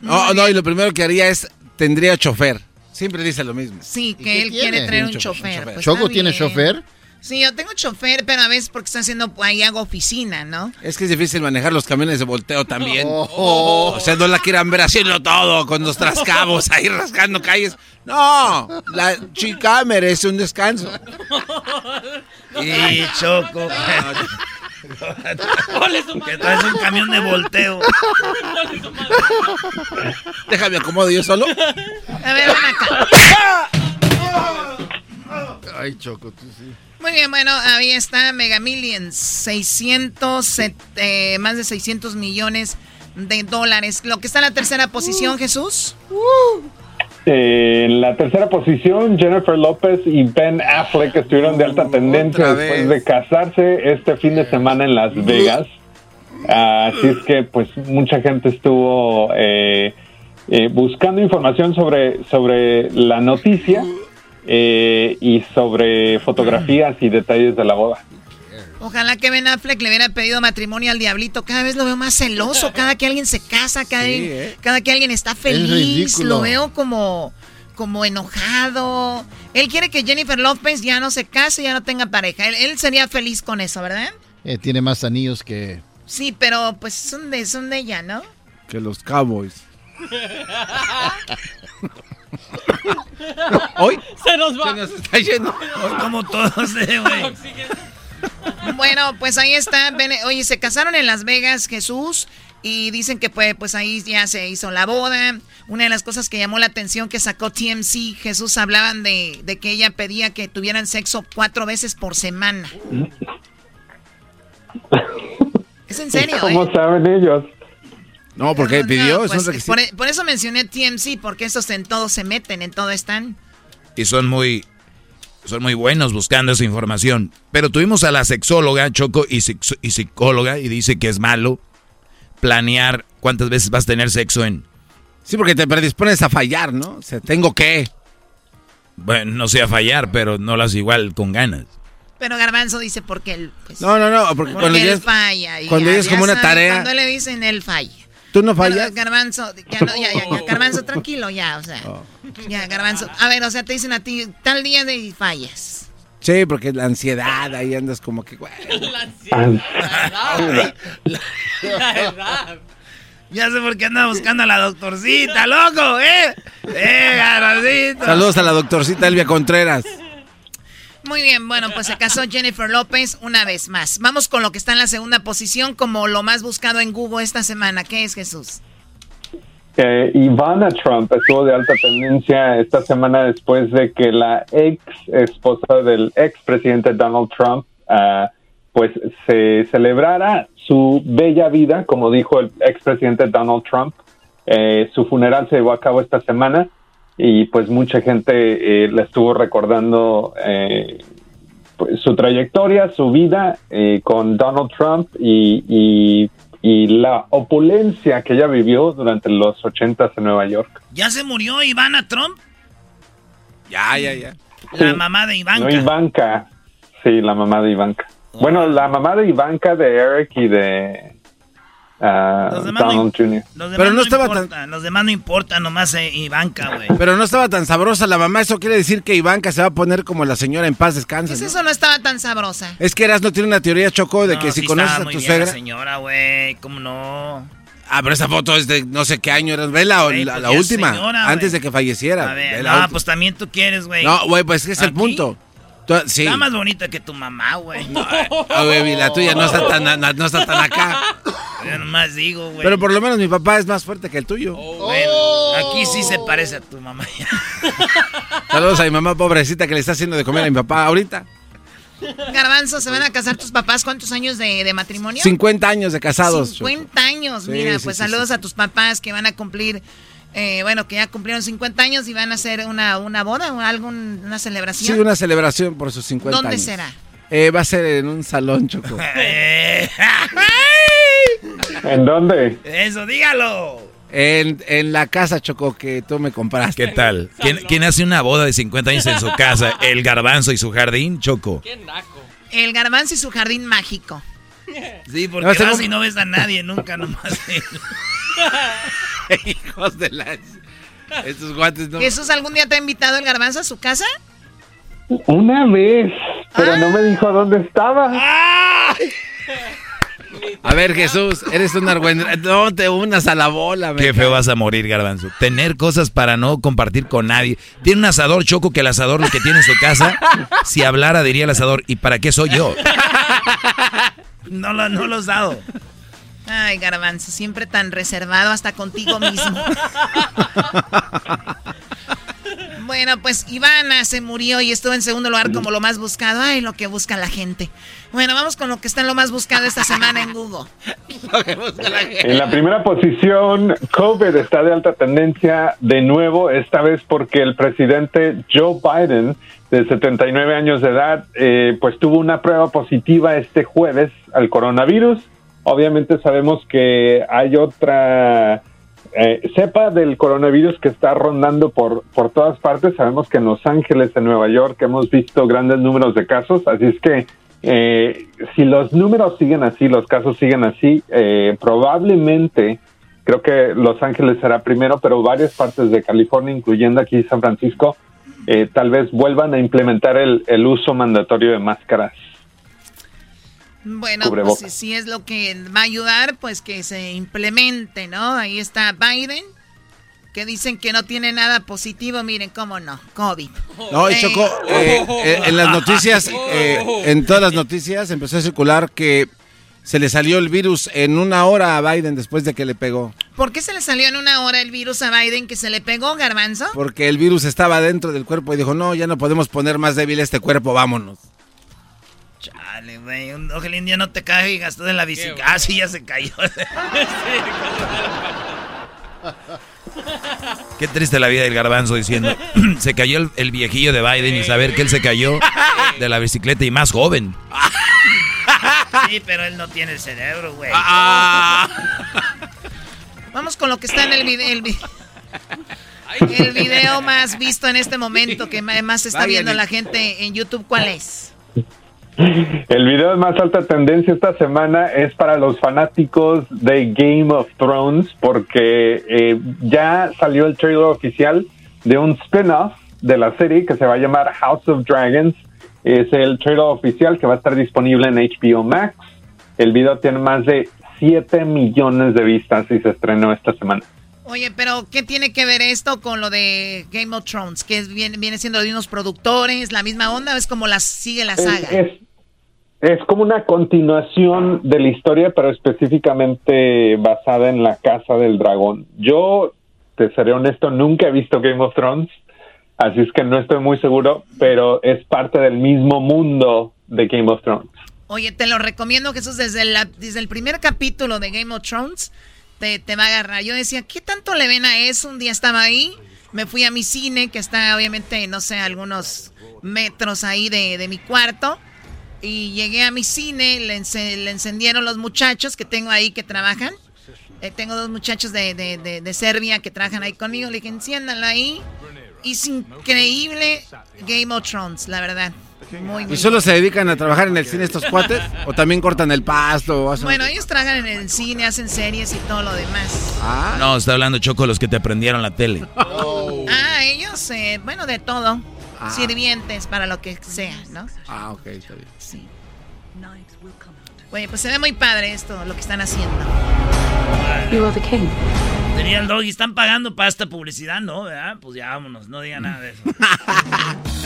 No, no, y lo primero que haría es, tendría chofer. Siempre dice lo mismo.
Sí, que él
tiene?
quiere traer un
Un cho-
chofer.
chofer.
Pues
¿Choco tiene chofer?
Sí, yo tengo chofer, pero a veces porque está haciendo, ahí hago oficina, ¿no?
Es que es difícil manejar los camiones de volteo también.
Oh.
O sea, no la quieran ver haciendo todo con los trascabos ahí rascando calles. No, la chica merece un descanso.
Y Choco. que traes un camión de volteo.
Déjame acomodo yo solo.
A ver, ven acá.
Ay, Choco, tú sí.
Muy bien, bueno, ahí está Mega Millions, 600, eh, más de 600 millones de dólares. Lo que está en la tercera posición, Jesús.
Eh, en la tercera posición, Jennifer López y Ben Affleck estuvieron de alta tendencia después de casarse este fin de semana en Las Vegas. Así es que, pues, mucha gente estuvo eh, eh, buscando información sobre, sobre la noticia eh, y sobre fotografías y detalles de la boda.
Ojalá que Ben Affleck le hubiera pedido matrimonio al diablito. Cada vez lo veo más celoso. Cada que alguien se casa, cada,
¿eh?
cada que alguien está feliz, lo veo como, como enojado. Él quiere que Jennifer López ya no se case, ya no tenga pareja. Él, él sería feliz con eso, ¿verdad?
Eh, tiene más anillos que.
Sí, pero pues son de, son de ella, ¿no?
Que los Cowboys. Hoy
Se nos va.
se nos está yendo.
Hoy como todos, eh, güey.
Bueno, pues ahí está. Ven- Oye, se casaron en Las Vegas, Jesús. Y dicen que pues, pues ahí ya se hizo la boda. Una de las cosas que llamó la atención que sacó TMC, Jesús, hablaban de, de que ella pedía que tuvieran sexo cuatro veces por semana. Es en serio,
¿Cómo
¿eh?
saben ellos?
No, porque
No,
pidió,
pues,
es un requisito.
por, por eso mencioné TMC, porque estos en todo se meten, en todo están.
y son muy son muy buenos buscando esa información. Pero tuvimos a la sexóloga Choco y, psic- y psicóloga y dice que es malo planear cuántas veces vas a tener sexo en
Sí, porque te predispones a fallar, ¿no? O sea, tengo que.
bueno, no sé a fallar, pero no las igual con ganas.
Pero Garbanzo dice porque él, pues,
No, no, no, porque
porque
cuando
él
ya es-
falla. y
cuando
ya-
ya es como
ya
una
sabe,
tarea-
Cuando le dicen él falla.
Tú ¿Tú no fallas?
garbanzo, ya, no, ya, ya, ya, garbanzo, tranquilo, ya, o sea.
Oh.
Ya, garbanzo. A ver, o sea, te dicen a ti, tal día de fallas.
Sí, porque la ansiedad, ahí andas como que, güey.
La verdad. Ya sé por qué anda buscando a la doctorcita, loco, ¿eh? ¡Eh, garbancito!
Saludos a la doctorcita Elvia Contreras.
Muy bien, bueno, pues se casó Jennifer López una vez más. Vamos con lo que está en la segunda posición como lo más buscado en Google esta semana. ¿Qué es Jesús?
Eh, Ivana Trump estuvo de alta tendencia esta semana después de que la ex esposa del ex presidente Donald Trump ah, pues se celebrara su bella vida, como dijo el ex presidente Donald Trump. Eh, su funeral se llevó a cabo esta semana y pues mucha gente eh, la estuvo recordando eh, pues, su trayectoria, su vida eh, con Donald Trump y, y, y la opulencia que ella vivió durante los ochentas en Nueva York.
¿Ya se murió Ivana Trump?
Ya, ya, ya.
La mamá de Ivanka.
No, Ivanka. Sí, la mamá de Ivanka. Bueno, la mamá de Ivanka, de Eric y de ah,
Los demás no
Jr.
Los demás
Pero no
no,
estaba
importan, los demás no importan, nomás eh, Ivanka, güey.
Pero no estaba tan sabrosa la mamá. Eso quiere decir que Ivanka se va a poner como la señora en paz descansa.
Pues
¿no?
eso no estaba tan sabrosa.
Es que Eras no tiene una teoría, Choco, de
No,
que si
sí
conoces
estaba
a
muy
tu
bien la
suegra.
señora, güey, ¿cómo no?
Ah, pero esa foto es de no sé qué año era. Vela,
Güey,
la,
pues
la
es
última.
señora,
antes de que falleciera.
A ver, no,
última.
pues también tú quieres, güey.
No, güey, pues ese es el punto. Tú- sí.
Está más bonita que tu mamá, güey.
Ah, güey, y la tuya no está tan, no está tan acá.
Yo nomás digo, güey.
Pero por lo menos mi papá es más fuerte que el tuyo.
Bueno, aquí sí se parece a tu mamá.
Saludos a mi mamá pobrecita que le está haciendo de comer a mi papá ahorita.
Garbanzo, ¿se van a casar tus papás? ¿Cuántos años de, de matrimonio?
50 años de casados. Choco.
50 años,
Sí,
mira,
sí,
pues
sí,
saludos a tus papás que van a cumplir, eh, bueno, que ya cumplieron 50 años y van a hacer una, una boda o algún, una
Sí,
celebración.
una celebración por sus 50
¿Dónde
años.
será?
Eh, va a ser en un salón, Choco.
¿En dónde?
Eso, dígalo.
En, en la casa, Choco, que tú me compraste.
¿Qué tal? ¿Quién, quién hace una boda de 50 años en su casa? ¿El garbanzo y su jardín, Choco?
El garbanzo y su jardín mágico.
Sí, porque
No,
vas
no-
y no ves a nadie nunca nomás.
Hijos de la... Estos guantes no...
¿Jesús algún día te ha invitado el garbanzo a su casa?
Una vez, pero no me dijo dónde estaba.
A ver, Jesús, eres un argüendero. No te unas a la bola,
Qué feo vas a morir, garbanzo. Tener cosas para no compartir con nadie. Tiene un asador, Choco, que el asador lo que tiene en su casa, si hablara diría el asador, ¿y para qué soy yo?
No lo, no lo has dado.
Ay, garbanzo, siempre tan reservado hasta contigo mismo. Bueno, pues Ivana se murió y estuvo en segundo lugar como lo más buscado. Ay, lo que busca la gente. Bueno, vamos con lo que está en lo más buscado esta semana en Google.
En la primera posición, COVID está de alta tendencia de nuevo, esta vez porque el presidente Joe Biden, de 79 años de edad, eh, pues tuvo una prueba positiva este jueves al coronavirus. Obviamente sabemos que hay otra eh, cepa del coronavirus que está rondando por, por todas partes. Sabemos que en Los Ángeles, en Nueva York, hemos visto grandes números de casos, así es que eh, si los números siguen así, los casos siguen así, eh, probablemente creo que Los Ángeles será primero, pero varias partes de California, incluyendo aquí San Francisco, eh, tal vez vuelvan a implementar el, el uso mandatorio de máscaras.
Bueno, pues
Cubrebocas.
si, si es lo que va a ayudar, pues que se implemente, ¿no? Ahí está Biden, que dicen que no tiene nada positivo. Miren, cómo no, COVID.
No, y
Eh,
Choco, eh, eh, en las noticias, eh, en todas las noticias empezó a circular que se le salió el virus en una hora a Biden después de que le pegó.
¿Por qué se le salió en una hora el virus a Biden que se le pegó, Garbanzo?
Porque el virus estaba dentro del cuerpo y dijo, no, ya no podemos poner más débil este cuerpo, vámonos.
Chale, güey. un- Ojalá un día no te caigas tú de la bicicleta. Ah, sí, ya se cayó.
Qué triste la vida del garbanzo diciendo, se cayó el, el viejillo de Biden y saber que él se cayó de la bicicleta y más joven.
Sí, pero él no tiene el cerebro, güey.
Vamos con lo que está en el video. El, vi- el video más visto en este momento que más está viendo
y-
la gente en YouTube, ¿cuál es?
El video de más alta tendencia esta semana es para los fanáticos de Game of Thrones porque eh, ya salió el trailer oficial de un spin-off de la serie que se va a llamar House of Dragons. Es el trailer oficial que va a estar disponible en HBO Max. El video tiene más de 7 millones de vistas y se estrenó esta semana.
Oye, pero ¿qué tiene que ver esto con lo de Game of Thrones? ¿Que viene, viene siendo de unos productores, la misma onda? ¿Es como la sigue la saga?
Es, es, como una continuación de la historia, pero específicamente basada en la Casa del Dragón. Yo, te seré honesto, nunca he visto Game of Thrones, así es que no estoy muy seguro, pero es parte del mismo mundo de Game of Thrones.
Oye, te lo recomiendo, Jesús, desde, desde el primer capítulo de Game of Thrones te, te va a agarrar. Yo decía, ¿qué tanto le ven a eso? Un día estaba ahí, me fui a mi cine, que está obviamente, no sé, algunos metros ahí de, de mi cuarto. Y llegué a mi cine, le, le, encendieron los muchachos que tengo ahí que trabajan. Eh, tengo dos muchachos de, de, de, Serbia que trabajan ahí conmigo. Le dije, enciéndanlo ahí. Y es increíble Game of Thrones, la verdad.
¿Y solo se dedican a trabajar en el cine estos cuates? ¿O también cortan el pasto?
Bueno, ellos trabajan en el cine, hacen series y todo lo demás.
Ah. No, está hablando Choco los que te aprendieron la tele.
Ah, ellos, eh, bueno, de todo. Ah. Sirvientes para lo que sea, ¿no?
Ah, ok, está bien.
Sí. Oye, pues se ve muy padre esto, lo que están haciendo.
You are the king. Tenía el doggy, están pagando para esta publicidad, ¿no? ¿Verdad? Pues ya vámonos, no diga nada de eso.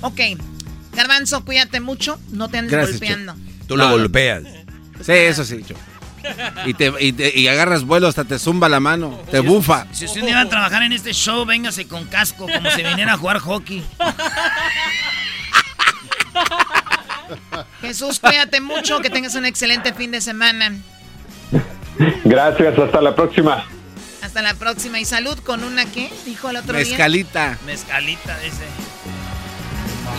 Ok. Garbanzo, cuídate mucho. No te andes golpeando.
Tú lo golpeas.
Sí, eso sí, Y, te, y, agarras vuelo, hasta te zumba la mano, te bufa.
Si usted iba a trabajar en este show, véngase con casco, como si viniera a jugar hockey.
Jesús, cuídate mucho, que tengas un excelente fin de semana.
Gracias, hasta la próxima.
Hasta la próxima. Y salud con una, ¿qué? Dijo el otro
Mezcalita.
día. Mezcalita. Mezcalita, dice.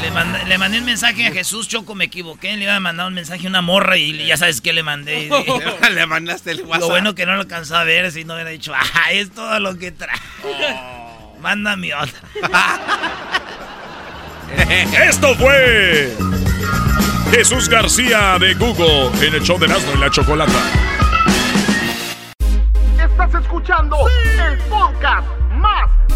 Le, mandé, le mandé un mensaje a Jesús Choco, me equivoqué. Le iba a mandar un mensaje a una morra y ya sabes qué le mandé.
le mandaste el WhatsApp.
Lo bueno que no lo alcanzó a ver, si no hubiera dicho, ah, es todo lo que trae. Oh. Mándame otra.
Esto fue Jesús García de Google en el show de Nazno y la Chocolata.
Estás escuchando el podcast más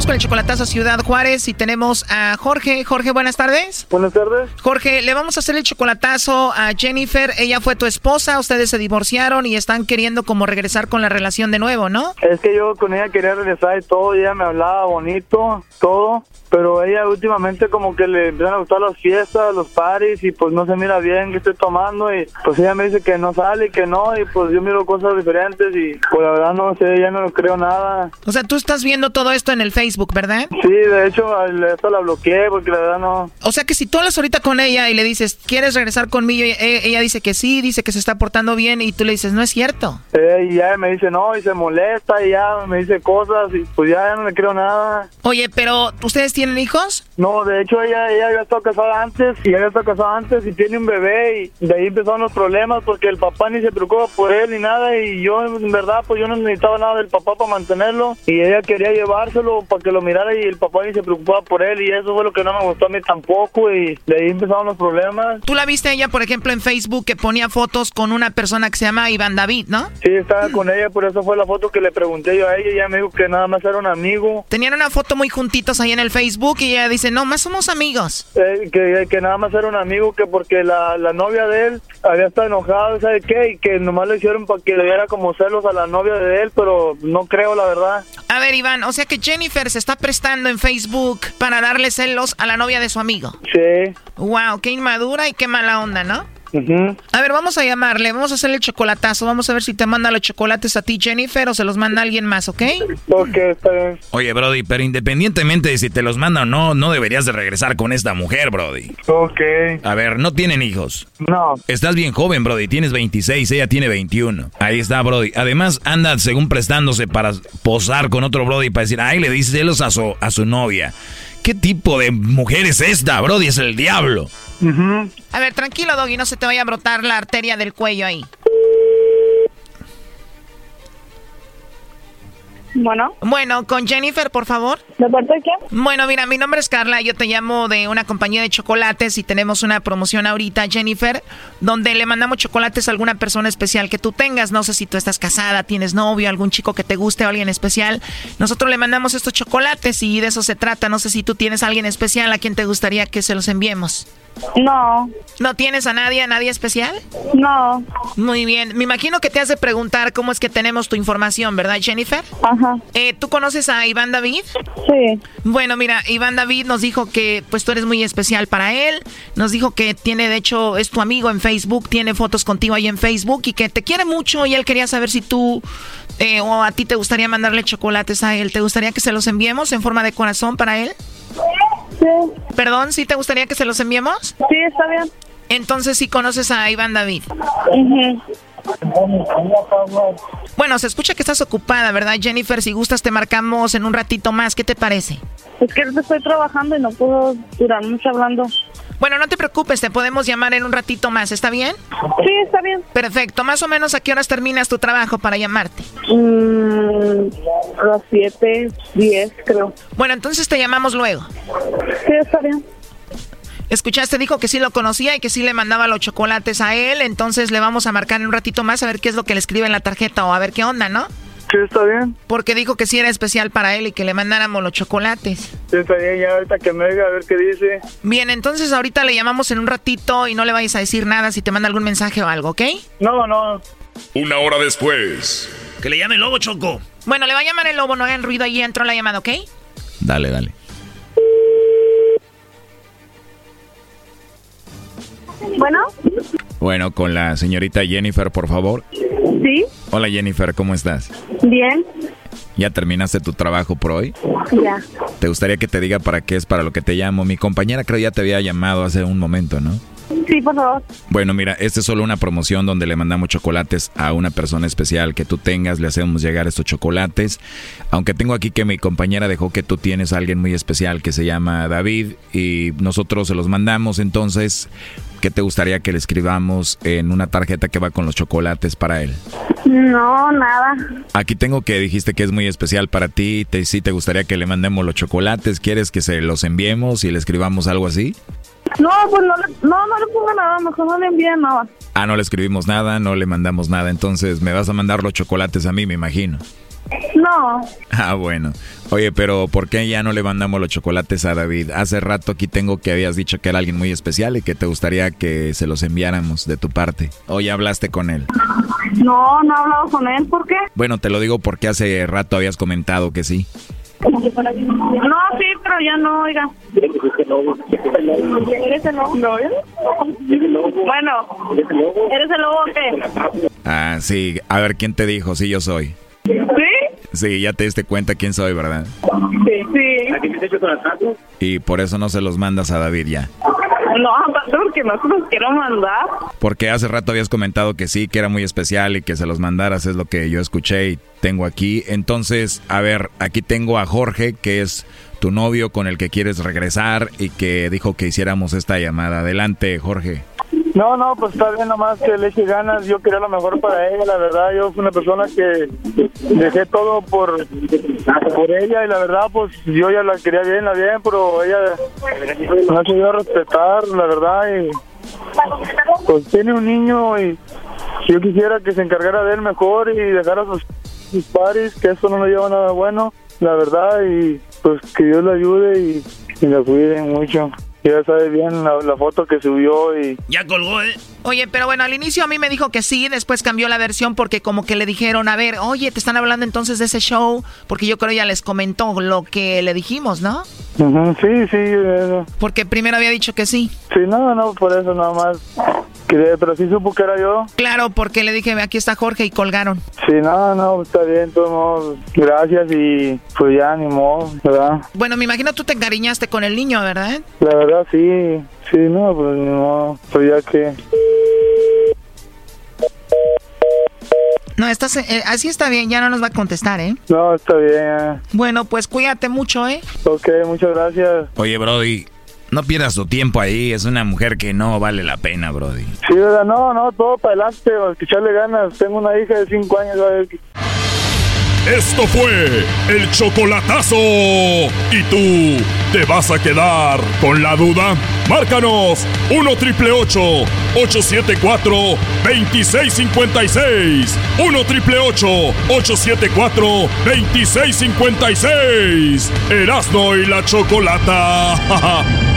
con el chocolatazo Ciudad Juárez y tenemos a Jorge. Jorge, buenas tardes.
Buenas tardes.
Jorge, le vamos a hacer el chocolatazo a Jennifer. Ella fue tu esposa, ustedes se divorciaron y están queriendo como regresar con la relación de nuevo, ¿no?
Es que yo con ella quería regresar y todo, ella me hablaba bonito, todo. Pero ella últimamente como que le empiezan a gustar las fiestas, los paris y pues no se mira bien que estoy tomando y pues ella me dice que no sale y que no y pues yo miro cosas diferentes y pues la verdad no sé, ya no creo nada.
O sea, tú estás viendo todo esto en el Facebook, ¿verdad?
Sí, de hecho, esto la bloqueé porque la verdad no.
O sea que si tú hablas ahorita con ella y le dices, ¿quieres regresar conmigo? Y e- ella dice que sí, dice que se está portando bien y tú le dices, no es cierto.
Eh, y ya me dice no y se molesta y ya me dice cosas y pues ya no le creo nada.
Oye, pero ¿ustedes tienen hijos?
No, de hecho ella, ella había estado casada antes y ella había estado casada antes y tiene un bebé y de ahí empezaron los problemas porque el papá ni se preocupa por él ni nada y yo en verdad pues yo no necesitaba nada del papá para mantenerlo y ella quería llevárselo para que lo mirara y el papá ni se preocupaba por él y eso fue lo que no me gustó a mí tampoco y de ahí empezaron los problemas.
¿Tú la viste ella, por ejemplo, en Facebook que ponía fotos con una persona que se llama Iván David, ¿no?
Sí, estaba con ella, por eso fue la foto que le pregunté yo a ella y ella me dijo que nada más era un amigo.
Tenían una foto muy juntitos ahí en el Facebook y ella dice, no, más somos amigos.
Eh, que, que nada más era un amigo, que porque la, la novia de él había estado enojada, ¿sabe qué? Y que nomás lo hicieron para que le diera como celos a la novia de él, pero no creo, la verdad.
A ver, Iván, o sea que Jennifer se está prestando en Facebook para darle celos a la novia de su amigo.
Sí.
Wow, qué inmadura y qué mala onda, ¿no? A ver, vamos a llamarle, vamos a hacerle el chocolatazo, vamos a ver si te manda los chocolates a ti, Jennifer, o se los manda alguien más, ¿ok?
Ok, está bien.
Oye, Brody, pero independientemente de si te los manda o no, no deberías de regresar con esta mujer, Brody.
Ok.
A ver, no tienen hijos.
No.
Estás bien joven, Brody, tienes 26, ella tiene 21. Ahí está, Brody. Además, anda según prestándose para posar con otro Brody para decir, ay, le dice celos a su, a su novia. ¿Qué tipo de mujer es esta, Brody? Es el diablo.
A ver, tranquilo, Doggy, no se te vaya a brotar la arteria del cuello ahí.
Bueno.
Bueno, con Jennifer, por favor.
¿De parte de quién?
Bueno, mira, mi nombre es Carla, yo te llamo de una compañía de chocolates y tenemos una promoción ahorita, Jennifer, donde le mandamos chocolates a alguna persona especial que tú tengas. No sé si tú estás casada, tienes novio, algún chico que te guste o alguien especial. Nosotros le mandamos estos chocolates y de eso se trata. No sé si tú tienes a alguien especial a quien te gustaría que se los enviemos.
No.
¿No tienes a nadie, a nadie especial?
No.
Muy bien. Me imagino que te has de preguntar cómo es que tenemos tu información, ¿verdad, Jennifer?
Ajá.
Eh, ¿Tú conoces a Iván David?
Sí.
Bueno, mira, Iván David nos dijo que pues tú eres muy especial para él. Nos dijo que tiene, de hecho, es tu amigo en Facebook, tiene fotos contigo ahí en Facebook y que te quiere mucho y él quería saber si tú eh, o a ti te gustaría mandarle chocolates a él. ¿Te gustaría que se los enviemos en forma de corazón para él?
Sí.
Perdón, ¿sí te gustaría que se los enviemos?
Sí, está bien.
Entonces sí conoces a Iván David. Bueno, se escucha que estás ocupada, ¿verdad, Jennifer? Si gustas, te marcamos en un ratito más. ¿Qué te parece?
Es que estoy trabajando y no puedo durar mucho hablando.
Bueno, no te preocupes, te podemos llamar en un ratito más, ¿está bien?
Sí, está bien.
Perfecto. Más o menos, ¿a qué horas terminas tu trabajo para llamarte?
Mm, a las 7, 10, creo.
Bueno, entonces te llamamos luego.
Sí, está bien.
Escuchaste, dijo que sí lo conocía y que sí le mandaba los chocolates a él, entonces le vamos a marcar en un ratito más a ver qué es lo que le escribe en la tarjeta o a ver qué onda, ¿no?
Sí, está bien.
Porque dijo que sí era especial para él y que le mandáramos los chocolates.
Sí, está bien, ya ahorita que me diga a ver qué dice.
Bien, entonces ahorita le llamamos en un ratito y no le vayas a decir nada si te manda algún mensaje o algo, ¿ok?
No, no.
Una hora después.
Que le llame el lobo, Choco.
Bueno, le va a llamar el lobo, no hagan ruido ahí, entró la llamada, ¿ok?
Dale, dale.
Bueno.
Bueno, con la señorita Jennifer, por favor.
Sí.
Hola Jennifer, ¿cómo estás?
Bien.
¿Ya terminaste tu trabajo por hoy?
Ya.
¿Te gustaría que te diga para qué es para lo que te llamo? Mi compañera creo ya te había llamado hace un momento, ¿no?
Sí, por favor.
Bueno, mira, esta es solo una promoción donde le mandamos chocolates a una persona especial que tú tengas, le hacemos llegar estos chocolates. Aunque tengo aquí que mi compañera dejó que tú tienes a alguien muy especial que se llama David y nosotros se los mandamos, entonces, ¿qué te gustaría que le escribamos en una tarjeta que va con los chocolates para él?
No, nada.
Aquí tengo que dijiste que es muy especial para ti, te, sí te gustaría que le mandemos los chocolates, ¿quieres que se los enviemos y le escribamos algo así?
No, pues no le, no, no le ponga nada, mejor no le envíe nada.
Ah, no le escribimos nada, no le mandamos nada, entonces me vas a mandar los chocolates a mí, me imagino.
No.
Ah, bueno. Oye, pero ¿por qué ya no le mandamos los chocolates a David? Hace rato aquí tengo que habías dicho que era alguien muy especial y que te gustaría que se los enviáramos de tu parte. ¿O ya hablaste con él?
No, no he hablado con él, ¿por qué?
Bueno, te lo digo porque hace rato habías comentado que sí.
No, sí, pero ya no, oiga. ¿Eres el lobo? No, Bueno, ¿eres el lobo o qué?
Ah, sí. A ver, ¿quién te dijo? Sí, yo soy.
¿Sí?
Sí, ya te diste cuenta quién soy, ¿verdad?
Sí. Sí.
Y por eso no se los mandas a David ya.
No, porque no se los quiero mandar.
Porque hace rato habías comentado que sí, que era muy especial y que se los mandaras, es lo que yo escuché y tengo aquí. Entonces, a ver, aquí tengo a Jorge, que es tu novio con el que quieres regresar y que dijo que hiciéramos esta llamada. Adelante, Jorge.
No, no, pues está bien nomás que le eche ganas. Yo quería lo mejor para ella, la verdad. Yo fui una persona que dejé todo por, por ella y la verdad, pues yo ya la quería bien, la bien, pero ella no se dio a respetar, la verdad. Y pues tiene un niño y yo quisiera que se encargara de él mejor y dejara sus, sus paris, que eso no le lleva nada bueno, la verdad. Y pues que Dios le ayude y la cuide mucho. Ya sabe bien la, la foto que subió y...
Ya colgó, ¿eh?
Oye, pero bueno, al inicio a mí me dijo que sí, después cambió la versión porque como que le dijeron, a ver, oye, te están hablando entonces de ese show, porque yo creo ya les comentó lo que le dijimos, ¿no?
Ujú, sí, sí. eh,
Porque primero había dicho que sí.
Sí, no, no, por eso nada más. Pero sí supo que era yo.
Claro, porque le dije, aquí está Jorge y colgaron.
Sí, no, no, está bien, todos gracias y pues ya ni modo, ¿verdad?
Bueno, me imagino tú te encariñaste con el niño, ¿verdad?
La verdad sí, sí, no, pues ni modo, pues ya que...
No, estás, eh, así está bien, ya no nos va a contestar, ¿eh?
No, está bien. ya.
Bueno, pues cuídate mucho, ¿eh?
Ok, muchas gracias.
Oye, Brody, no pierdas tu tiempo ahí. Es una mujer que no vale la pena, Brody.
Sí, ¿verdad? No, no, todo para adelante, que echarle ganas. Tengo una hija de 5 años, a ver,
Esto fue el chocolatazo. ¿Y tú te vas a quedar con la duda? Márcanos 1 triple 874 2656. 1 triple 874 2656. Erasno y la chocolata.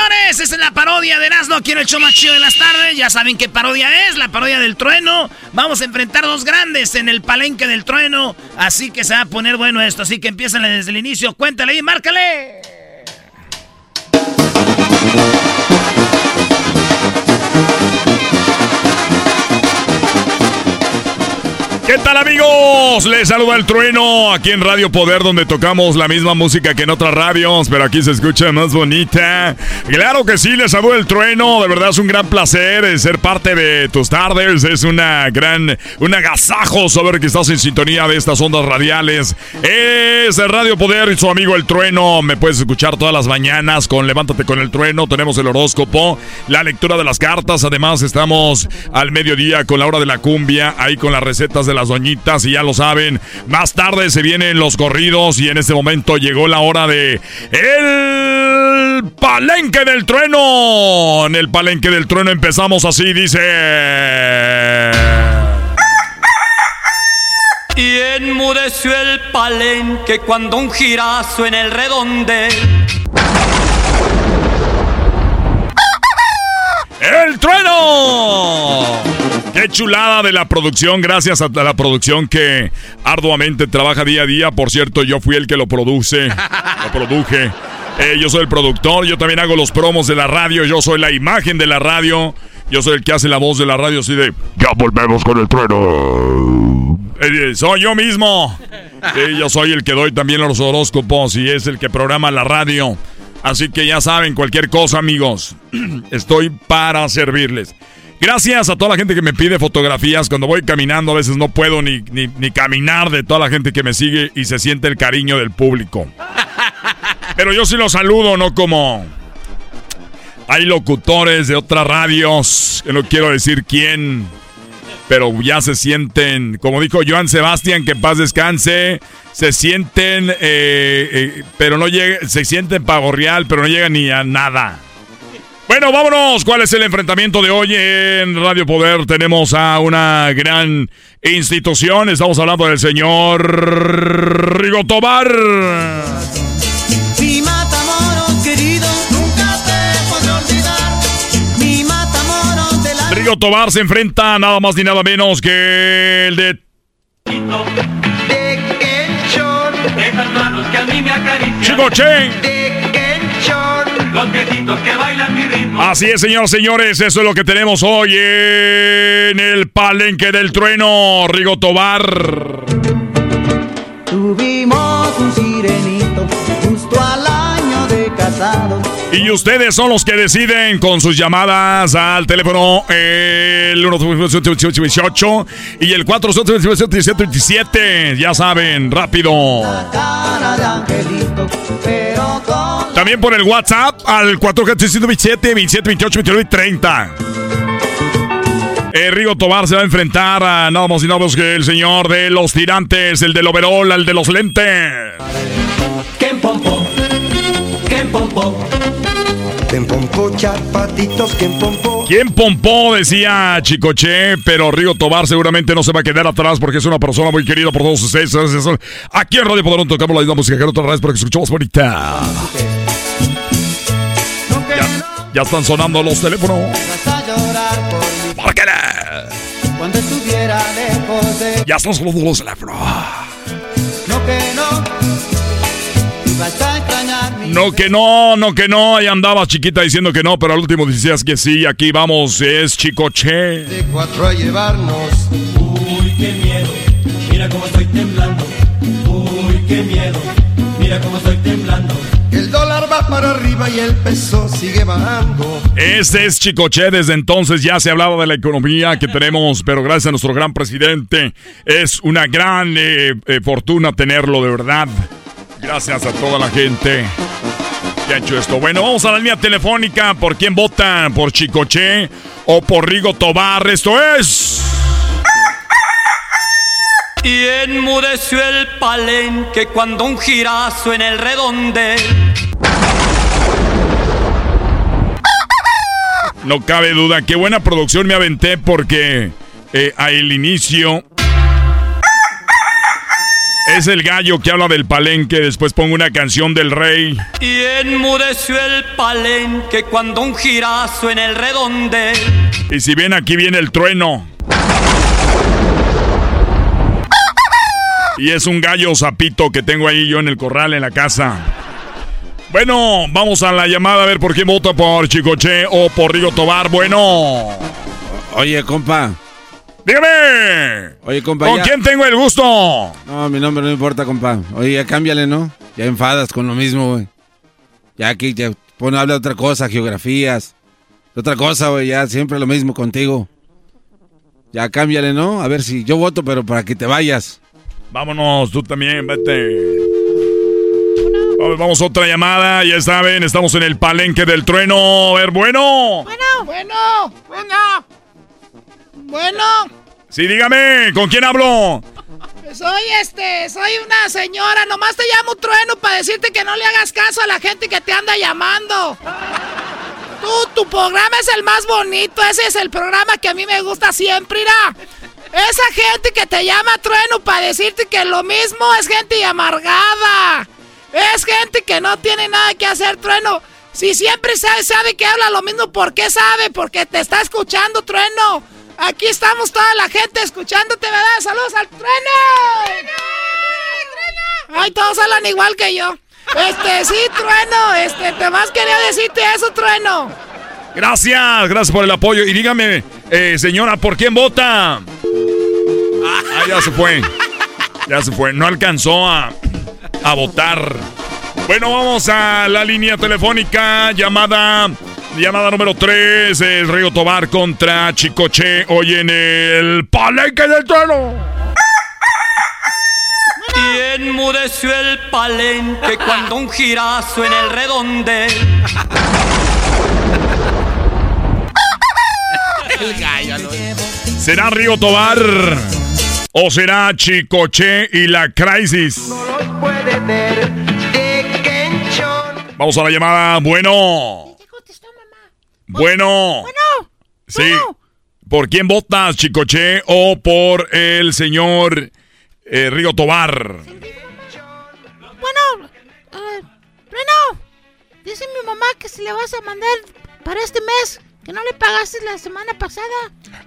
Señores, es la parodia de Erasmo aquí en el show más de las tardes. Ya saben qué parodia es, la parodia del trueno. Vamos a enfrentar dos grandes en el palenque del trueno. Así que se va a poner bueno esto. Así que empiezan desde el inicio. Cuéntale y márcale.
¿Qué tal amigos? Les saluda el trueno aquí en Radio Poder donde tocamos la misma música que en otras radios, pero aquí se escucha más bonita. Claro que sí, les saluda el trueno, de verdad es un gran placer eh, ser parte de tus tardes, es una gran, un agasajo saber que estás en sintonía de estas ondas radiales. Es Radio Poder y su amigo el trueno, me puedes escuchar todas las mañanas con Levántate con el trueno, tenemos el horóscopo, la lectura de las cartas, además estamos al mediodía con la hora de la cumbia, ahí con las recetas de las doñitas y ya lo saben, más tarde se vienen los corridos y en este momento llegó la hora de el palenque del trueno. En el palenque del trueno empezamos así, dice...
Y enmudeció el palenque cuando un girazo en el redondel.
¡El trueno! ¡Qué chulada de la producción! Gracias a la producción que arduamente trabaja día a día. Por cierto, yo fui el que lo produce, lo produje. Eh, yo soy el productor, yo también hago los promos de la radio, yo soy la imagen de la radio, yo soy el que hace la voz de la radio así de...
Ya volvemos con el trueno.
Eh, soy yo mismo. Yo soy el que doy también los horóscopos y es el que programa la radio. Así que ya saben, cualquier cosa, amigos. Estoy para servirles. Gracias a toda la gente que me pide fotografías. Cuando voy caminando, a veces no puedo ni, ni, ni caminar de toda la gente que me sigue y se siente el cariño del público. Pero yo sí los saludo, no como. Hay locutores de otras radios, que no quiero decir quién, pero ya se sienten, como dijo Joan Sebastián, que en paz descanse, se sienten, eh, eh, pero no llega, se sienten pavo real, pero no llegan ni a nada. Bueno, vámonos. ¿Cuál es el enfrentamiento de hoy en Radio Poder? Tenemos a una gran institución. Estamos hablando del señor Rigo Tobar.
Mi matamoros querido, nunca te podré olvidar. Mi matamoros de la
Rigo Tobar se enfrenta nada más ni nada menos que el de
de Kenchon. Esas manos que a mí me acarician.
Chico Chen.
De que bailan mi ritmo.
Así es, señoras y señores, eso es lo que tenemos hoy en el palenque del trueno, Rigo Tobar.
Tuvimos un sirenito justo al año de casados.
Y ustedes son los que deciden con sus llamadas al teléfono el 1 y el 4 Ya saben, rápido.
Cara de angelito, pero con
También por el WhatsApp al 427 27 28 29 y 30. Eh, Rigo Tobar se va a enfrentar a nada más y nada menos que el señor de los tirantes, el del overol, el de los lentes.
Ken Pompo, Ken Pompo. Ken Pompo, chapatitos.
¿Quién pompó? Decía Chicoche, pero Rigo Tobar seguramente no se va a quedar atrás porque es una persona muy querida por todos ustedes. Aquí en Radio Poder tocamos la misma música que otra vez porque escuchamos bonita. Ya, ya están sonando los teléfonos. Márquele.
cuando estuviera lejos de
Ya están sonando los teléfonos.
No que no,
no que no. Ahí andaba chiquita diciendo que no, pero al último decías que sí. Aquí vamos, es Chicoche.
de cuatro a llevarnos. Uy, qué miedo, mira cómo estoy temblando. Uy, qué miedo, mira cómo estoy temblando. El dólar va para arriba y el peso sigue bajando.
Este es Chicoche. Desde entonces ya se hablaba de la economía que tenemos, pero gracias a nuestro gran presidente es una gran eh, eh, fortuna tenerlo, de verdad. Gracias a toda la gente que ha hecho esto. Bueno, vamos a la línea telefónica. ¿Por quién votan? ¿Por Chicoche o por Rigo Tobar? Esto es...
Y enmudeció el palenque cuando un girazo en el redondel.
No cabe duda, qué buena producción me aventé porque eh, al inicio es el gallo que habla del palenque, después pongo una canción del rey.
Y enmudeció el palenque cuando un girazo en el redondel.
Y si ven aquí viene el trueno. Y es un gallo zapito que tengo ahí yo en el corral en la casa. Bueno, vamos a la llamada a ver por quién vota por Chicoche o por Rigo Tobar. Bueno.
Oye, compa.
Dígame.
Oye, compa.
¿Con
ya-
quién tengo el gusto?
No, mi nombre no importa, compa. Oye, ya cámbiale, ¿no? Ya enfadas con lo mismo, güey. Ya aquí, ya pon, habla de otra cosa, geografías. De otra cosa, güey, ya siempre lo mismo contigo. Ya cámbiale, ¿no? A ver si yo voto, pero para que te vayas.
Vámonos, tú también, vete. Vamos, vamos a otra llamada, ya saben, estamos en el palenque del trueno. A ver, bueno.
Bueno, bueno, bueno. Bueno,
Sí, dígame, ¿con quién hablo?
soy este, soy una señora, nomás te llamo trueno para decirte que no le hagas caso a la gente que te anda llamando. Tú, tu programa es el más bonito, ese es el programa que a mí me gusta siempre, irá. Esa gente que te llama trueno para decirte que lo mismo es gente amargada. Es gente que no tiene nada que hacer, trueno. Si siempre sabe, sabe que habla lo mismo, ¿por qué sabe? Porque te está escuchando, trueno. Aquí estamos toda la gente escuchándote, ¿verdad? Saludos al trueno. Ay, todos hablan igual que yo. Este, sí, trueno. Este, te más quería decirte eso, trueno.
Gracias, gracias por el apoyo. Y dígame, eh, señora, ¿por quién vota? Ah, ya se fue. Ya se fue. No alcanzó a, a votar. Bueno, vamos a la línea telefónica. Llamada. Llamada número 3. El Río Tobar contra Chicoche. Hoy en el Palenque del Trueno.
Y enmudeció el palenque cuando un girazo en el redondel.
El gallo,
¿Será Río Tobar? ¿O será Chicoche y la Crisis?
puede ver de Kenchon.
Vamos a la llamada. Bueno. Bueno.
Bueno.
Sí. ¿Por quién votas, Chicoche, o por el señor eh, Río Tobar?
Bueno, eh, bueno, dice mi mamá que si le vas a mandar para este mes, que no le pagaste la semana pasada.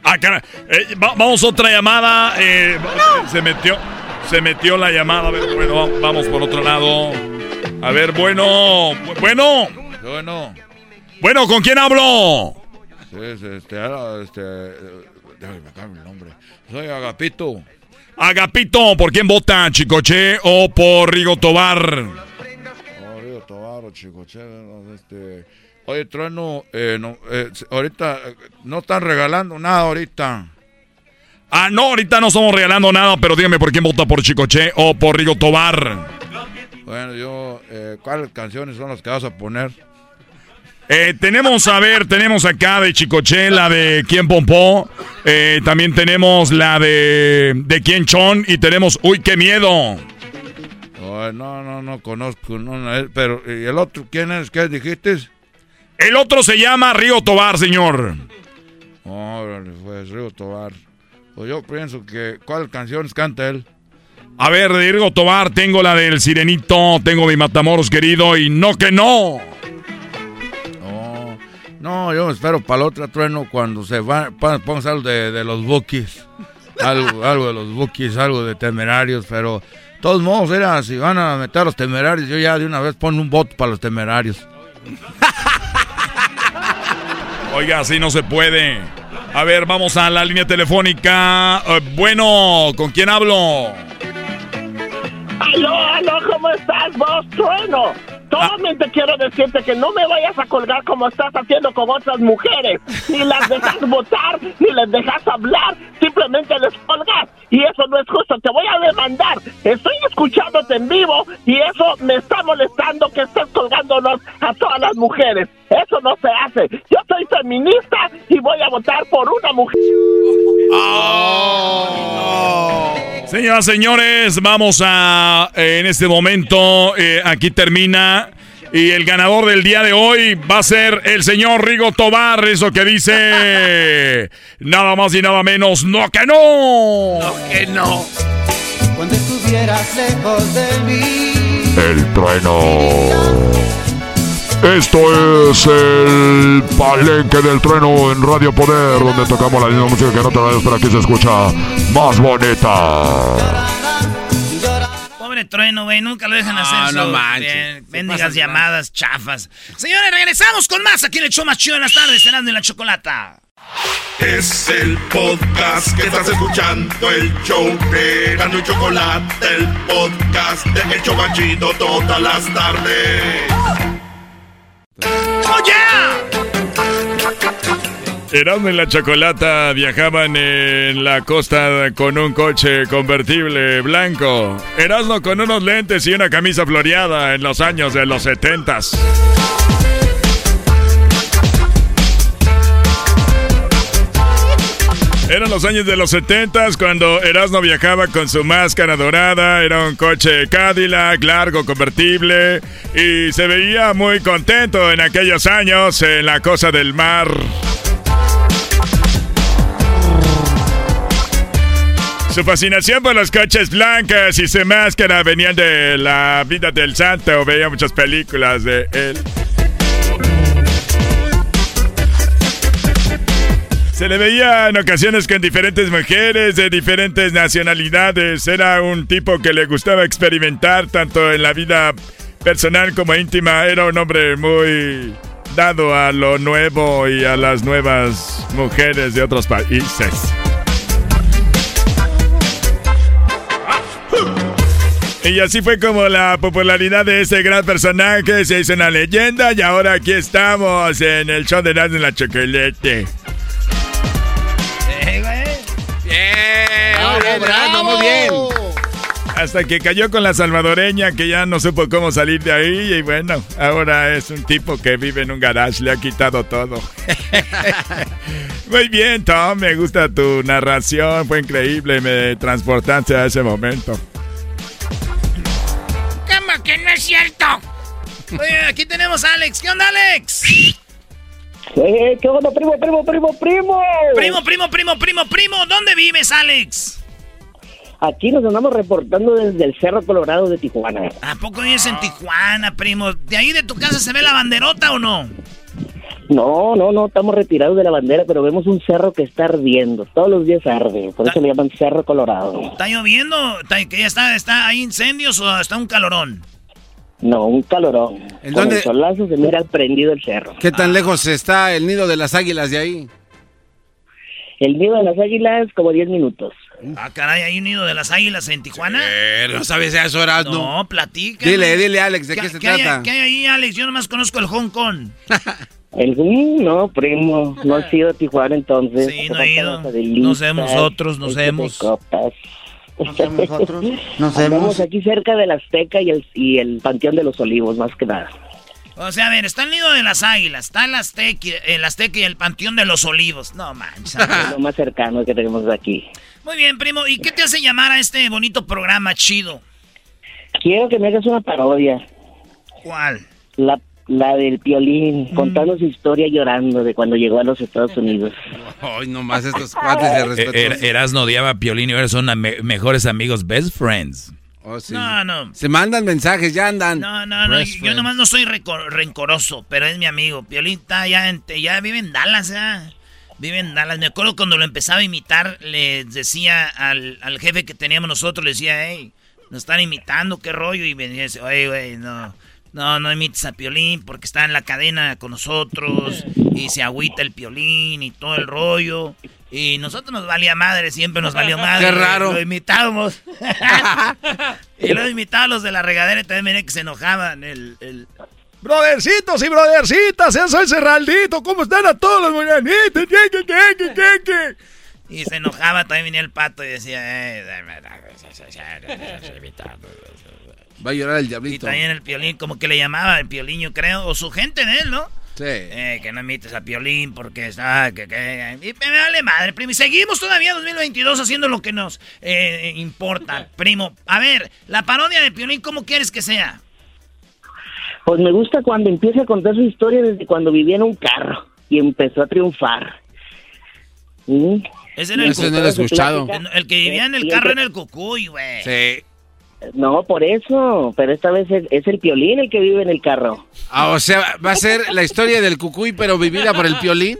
Ah, cara, eh, va- vamos otra llamada. eh, Se metió, se metió la llamada. A ver, bueno, va- vamos por otro lado. A ver, bueno, bu- bueno.
Bueno.
Bueno, ¿con quién hablo?
Sí, sí, este, este, eh, déjame el nombre. Soy Agapito.
Agapito, ¿por quién vota, Chicoche o por Rigo Tobar?
Oh, Río Tobar, chico, chévere, este... Oye, Trueno, eh, no, eh, ahorita eh, no están regalando nada ahorita.
Ah, no, ahorita no estamos regalando nada, pero dígame por quién vota por Chicoche o por Rigo Tobar.
Bueno, yo, eh, ¿cuáles canciones son las que vas a poner?
Eh, tenemos, a ver, tenemos acá de Chicoche la de Quién Pompó. Eh, también tenemos la de, de Quién Chon y tenemos Uy, qué miedo.
Oh, no, no, no conozco, no, no, eh, pero ¿y el otro quién es? ¿Qué dijiste?
El otro se llama Río Tobar, señor.
Órale, pues, Río Tobar. Pues yo pienso que, ¿cuáles canciones canta él?
A ver, de Río Tobar tengo la del Sirenito, tengo mi Matamoros querido y no que no.
No, yo espero para el otro trueno cuando se va, pon- pongas algo de, de los bookies. Algo, algo de los bookies, algo de temerarios, pero de todos modos, era, si van a meter a los temerarios, yo ya de una vez pongo un voto para los temerarios.
Oiga, así no se puede. A ver, vamos a la línea telefónica. Eh, bueno, ¿con quién hablo?
Aló, aló, ¿cómo estás vos, Trueno? Solamente quiero decirte que no me vayas a colgar como estás haciendo con otras mujeres. Ni las dejas votar, ni les dejas hablar, simplemente les colgas. Y eso no es justo, te voy a demandar. Estoy escuchándote en vivo y eso me está molestando que estés colgándonos a todas las mujeres. Eso no se hace. Yo soy feminista y voy a votar por una mujer.
Señoras, señores, vamos a eh, en este momento eh, aquí termina y el ganador del día de hoy va a ser el señor Rigo Tobar, eso que dice nada más y nada menos, no que no. No
que no. Cuando estuvieras lejos de mí.
El trueno. Esto es el palenque del trueno en Radio Poder, donde tocamos la misma música que no te vayas, pero aquí se escucha más bonita.
Pobre trueno, güey, nunca lo dejan hacer.
No, no
su-
manches.
bien,
Se
Bendigas llamadas chafas. Señores, regresamos con más aquí en el show más chido de las tardes, cenando en la chocolata.
Es el podcast que estás escuchando, el show de Gano y Chocolate, el podcast de El Chobachito todas las tardes.
¡Oh,
Erasmo y la Chocolata viajaban en la costa con un coche convertible blanco. Erasmo con unos lentes y una camisa floreada en los años de los setentas. Eran los años de los setentas cuando Erasmo viajaba con su máscara dorada, era un coche Cadillac largo convertible y se veía muy contento en aquellos años en la cosa del mar. Su fascinación por los coches blancos y su máscara venían de la vida del santo, veía muchas películas de él. Se le veía en ocasiones con diferentes mujeres de diferentes nacionalidades. Era un tipo que le gustaba experimentar tanto en la vida personal como íntima. Era un hombre muy dado a lo nuevo y a las nuevas mujeres de otros países. Y así fue como la popularidad de ese gran personaje se hizo una leyenda y ahora aquí estamos en el show de Erasmo en la Chocolate.
Bravo, bravo, muy bien.
Hasta que cayó con la salvadoreña que ya no supo cómo salir de ahí y bueno, ahora es un tipo que vive en un garage, le ha quitado todo. Muy bien, Tom, me gusta tu narración, fue increíble, me transportaste a ese momento.
¿Cómo que no es cierto? Oye, aquí tenemos a Alex. ¿Qué onda, Alex?
Eh, ¿Qué onda, primo, primo, primo, primo?
Primo, primo, primo, primo, primo. ¿Dónde vives, Alex?
Aquí nos andamos reportando desde el Cerro Colorado de Tijuana.
¿A poco vives en Tijuana, primo? ¿De ahí de tu casa se ve la banderota o no?
No, no, no, estamos retirados de la bandera, pero vemos un cerro que está ardiendo. Todos los días arde, por eso le llaman Cerro Colorado.
¿Está lloviendo? ¿Está, está, está, ¿Hay incendios o está un calorón?
No, un calorón.
¿En
Con
dónde?
el solazo se mira prendido el cerro.
¿Qué tan lejos está el nido de las águilas de ahí?
El nido de las águilas, como 10 minutos.
Ah, caray, ¿hay un nido de las águilas en Tijuana?
Eh, no sabes eso, Erasmo.
No, platica.
Dile, dile, Alex, ¿de qué, se
¿Qué hay,
trata?
¿Qué hay ahí, Alex? Yo nomás conozco el Hong Kong.
El, mm, no, primo, no has ido a Tijuana entonces.
Sí, no he ido. Nos vemos nosotros, nos vemos.
Nos vemos nosotros. Nos vemos aquí cerca del Azteca y el, y el Panteón de los Olivos, más que nada.
O sea, a ver, está el nido de las águilas, está el Azteca, el Azteca y el Panteón de los Olivos. No manches.
Es lo más cercano que tenemos de aquí.
Muy bien, primo. ¿Y qué te hace llamar a este bonito programa chido?
Quiero que me hagas una parodia.
¿Cuál?
La, la del Piolín, contando su historia llorando de cuando llegó a los Estados Unidos.
Ay, nomás estos cuates de
Eh,
respeto.
Er- Erasno odiaba a Piolín y ahora son me- mejores amigos, best friends.
Oh, sí.
No, no.
Se mandan mensajes, ya andan.
No, no, no.
Best
Yo
friends.
nomás no soy rencor- rencoroso, pero es mi amigo. Piolín está ya, en- ya vive en Dallas, ya. Vive en Dallas. Me acuerdo cuando lo empezaba a imitar, le decía al, al jefe que teníamos nosotros, le decía, hey, nos están imitando, qué rollo. Y venía y decía, oye, güey, no. No, no imites a Piolín porque está en la cadena con nosotros y se agüita el Piolín y todo el rollo. Y nosotros nos valía madre, siempre nos valió madre.
Qué raro.
Lo imitábamos. y luego imitaba a los de la regadera y también venía que se enojaban. El, el...
Brodercitos y brodercitas, yo soy Cerraldito, ¿cómo están a todos los mañanitos? ¿Qué, qué, qué, qué, qué, qué?
Y se enojaba, también venía el pato y decía... Eh,
Va a llorar el
y
diablito.
también el Piolín, como que le llamaba el Piolín, yo creo, o su gente de él, ¿no?
Sí.
Eh, que no imites a Piolín porque está... Que, que, y me vale madre, primo. Y seguimos todavía 2022 haciendo lo que nos eh, importa, primo. A ver, la parodia de Piolín, ¿cómo quieres que sea?
Pues me gusta cuando empieza a contar su historia desde cuando vivía en un carro y empezó a triunfar. ¿Mm?
Ese era el,
no lo he escuchado.
El, el que vivía en el
Y
carro
el-
en el cucuy, güey.
Sí.
No, por eso, pero esta vez es, es el Piolín el que vive en el carro.
Ah, o sea, va a ser la historia del cucuy, pero vivida por el piolín.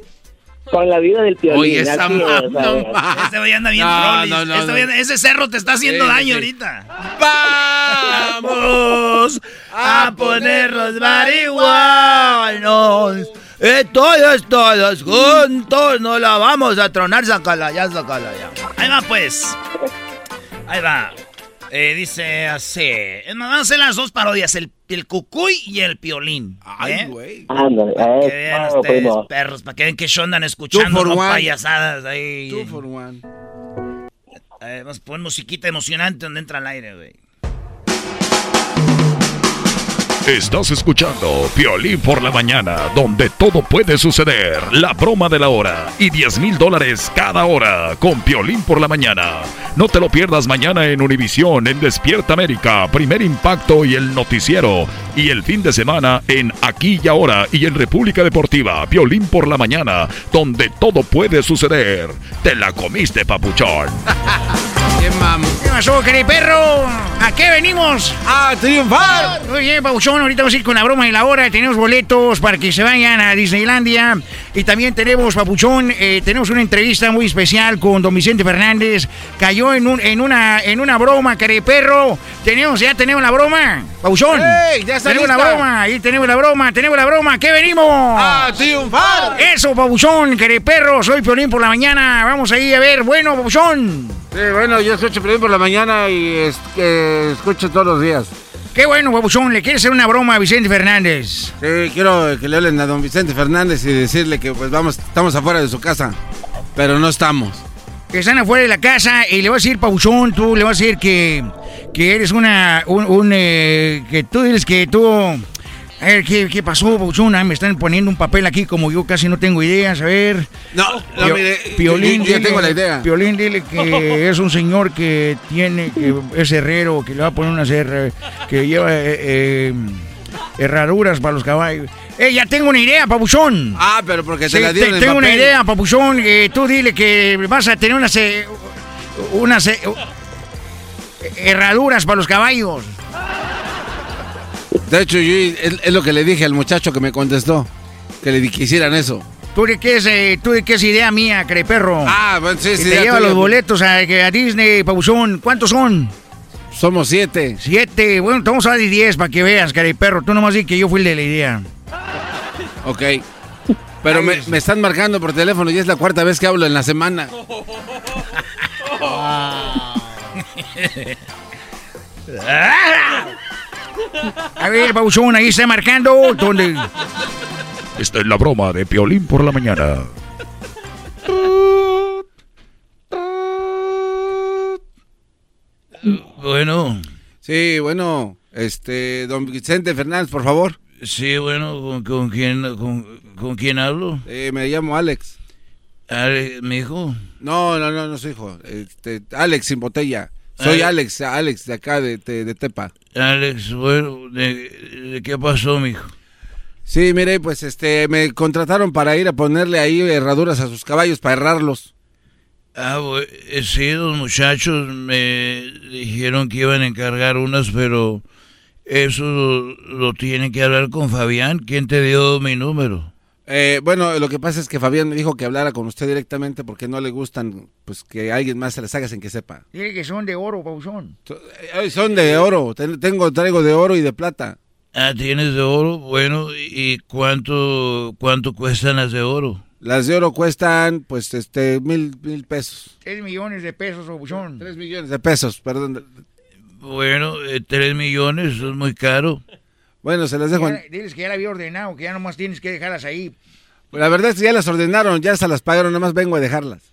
Con la vida del Piolín.
Oye, esa
así
ma-
¿sabes?
no ma-
Este güey anda bien
No, no, no,
Este
no.
güey- ese cerro te está haciendo
Sí,
daño
sí.
ahorita.
Vamos a ponernos marihuanos. Y todos, todos juntos nos la vamos a tronar, sácala ya, sácala ya.
Ahí va, pues. Ahí va. Eh, dice así. Es más, Vamos a hacer las dos parodias: el, el cucuy y el piolín. ¿eh?
güey.
Ándale,
Para
eh,
que vean
claro,
ustedes,
primo.
perros, para que vean que show andan escuchando, no payasadas ahí.
Two for one.
Eh, vamos a poner musiquita emocionante donde entra el aire, güey.
Estás escuchando Piolín por la mañana, donde todo puede suceder. La broma de la hora y 10 mil dólares cada hora con Piolín por la mañana. No te lo pierdas mañana en Univisión, en Despierta América, Primer Impacto y el Noticiero. Y el fin de semana en Aquí y Ahora y en República Deportiva, Piolín por la mañana, donde todo puede suceder. Te la comiste, papuchón.
¿Qué mam?
¿Qué pasó, perro? ¿A qué venimos?
¡A triunfar!
Muy bien, Pabuchón. Ahorita vamos a ir con la broma de la hora. Tenemos boletos para que se vayan a Disneylandia. Y también tenemos, Papuchón, eh, tenemos una entrevista muy especial con don Vicente Fernández. Cayó en, un, en, una, en una broma, querido perro. Tenemos, ya tenemos la broma. Pabuchón.
¡Ey, ya está
Tenemos la broma. Ahí tenemos la broma. Tenemos la broma. ¿A ¿Qué venimos?
¡A triunfar!
Eso, Pabuchón, querido perro. Soy Piolín por la mañana. Vamos ahí a ver. Bueno, Pabuchón.
Sí, bueno, yo escucho Piolín por la mañana y es- escucho todos los días.
Qué bueno, Pabuchón. ¿Le quieres hacer una broma a Vicente Fernández?
Sí, quiero que le hablen a don Vicente Fernández y decirle que pues vamos, estamos afuera de su casa, pero no estamos.
que están afuera de la casa y le vas a decir, Pabuchón, tú le vas a decir que, que eres una, un, un, eh, que tú diles que tú... A ver, ¿qué, qué pasó, Pabuchón? Ah, me están poniendo un papel aquí como yo casi no tengo ideas, a ver.
No, no,
Pio-
mire,
Piolín,
yo- yo
dile-
tengo la idea.
Piolín, dile que es un señor que tiene, que es herrero, que le va a poner una serra, que lleva eh, eh, herraduras para los caballos. Eh, ya tengo una idea, papuchón.
Ah, pero porque te
Sí,
la dieron en
tengo una idea, papuchón. eh, tú dile que vas a tener unas... eh, unas... herraduras para los caballos.
De hecho, yo es, es lo que le dije al muchacho que me contestó. Que le di que hicieran eso.
¿Tú de qué es, eh, tú de qué es idea mía, creperro?
Ah, bueno, sí, sí.
te lleva los boletos a, a Disney, papuchón. ¿Cuántos son?
Somos siete.
Siete. Bueno, te vamos a dar diez para que veas, perro. Tú nomás di que yo fui el de la idea.
Ok. Pero me, me están marcando por teléfono y es la cuarta vez que hablo en la semana.
A ver, papuchón, ahí está marcando. ¿Dónde?
Esta es la broma de Piolín por la mañana.
Bueno.
Sí, bueno, este, don Vicente Fernández, por favor.
Sí, bueno, ¿con, con quién, con, con quién hablo?
Eh, me llamo Alex.
Ale- ¿Mi hijo?
No, no, no, no soy hijo. Este, Alex sin botella. Soy
Ale-
Alex, Alex de acá, de, de, de Tepa.
Alex, bueno, ¿de, de qué pasó, mijo?
Sí, mire, pues este, me contrataron para ir a ponerle ahí herraduras a sus caballos para herrarlos.
Ah, eh, sí, los muchachos me dijeron que iban a encargar unas, pero eso lo, lo tienen que hablar con Fabián. ¿Quién te dio mi número?
Eh, bueno, lo que pasa es que Fabián me dijo que hablara con usted directamente porque no le gustan, pues que alguien más se las haga sin que sepa.
Dile que son de oro, papuchón.
Eh, son de oro, ten- tengo, traigo de oro y de plata.
Ah, tienes de oro. Bueno, ¿y cuánto, cuánto cuestan las de oro?
Las de oro cuestan, pues, este, mil, mil pesos.
Tres millones de pesos, papuchón.
Tres millones de pesos, perdón.
Bueno, eh, tres millones, eso es muy caro.
Bueno, se las dejo.
Ya- diles que ya la había ordenado, que ya nomás tienes que dejarlas ahí.
La verdad es que ya las ordenaron, ya se las pagaron, nada más vengo a dejarlas.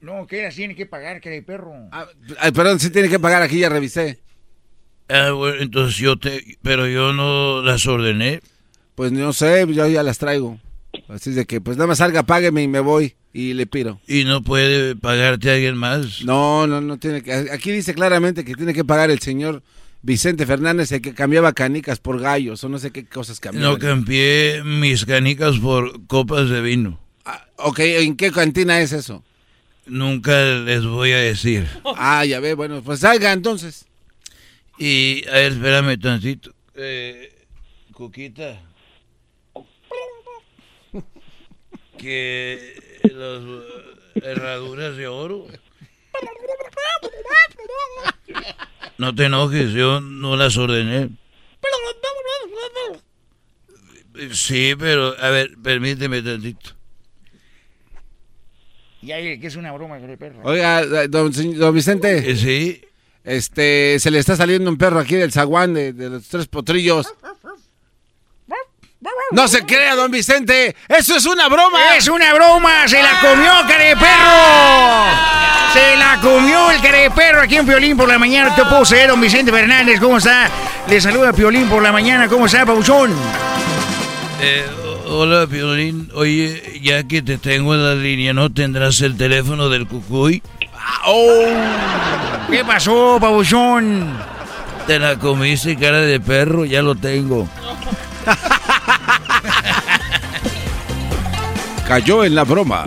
No, que las tiene que pagar, que perro.
Ay, perdón, sí tiene que pagar, aquí ya revisé.
Ah, bueno, entonces yo te... Pero yo no las ordené.
Pues no sé, yo ya las traigo. Así de que, pues nada más salga, págueme y me voy y le piro.
¿Y no puede pagarte alguien más?
No, no, no tiene que. Aquí dice claramente que tiene que pagar el señor Vicente Fernández, el que cambiaba canicas por gallos o no sé qué cosas cambiaba.
No cambié mis canicas por copas de vino.
Ok, ¿en qué cantina es eso?
Nunca les voy a decir.
Ah, ya ve, bueno, pues salga entonces.
Y, a ver, espérame tantito. Eh, Cuquita. Que las eh, herraduras de oro. No te enojes, yo no las ordené. Sí, pero, a ver, permíteme tantito.
Ya, que es una broma, que perro.
Oiga, don, señ- don Vicente.
Sí.
Este, se le está saliendo un perro aquí del zaguán de, de los tres potrillos. No se crea, don Vicente. Eso es una broma.
¡Es una broma! ¡Se la comió, cara de perro! ¡Se la comió el cara de perro aquí en Piolín por la mañana! Te puedo ser, don Vicente Fernández. ¿Cómo está? Le saluda Piolín por la mañana. ¿Cómo está, Pauchón?
Eh, hola, Piolín. Oye, ya que te tengo en la línea, ¿no tendrás el teléfono del Cucuy?
¿Qué pasó, Pauchón?
Te la comiste, cara de perro, ya lo tengo.
Cayó en la broma.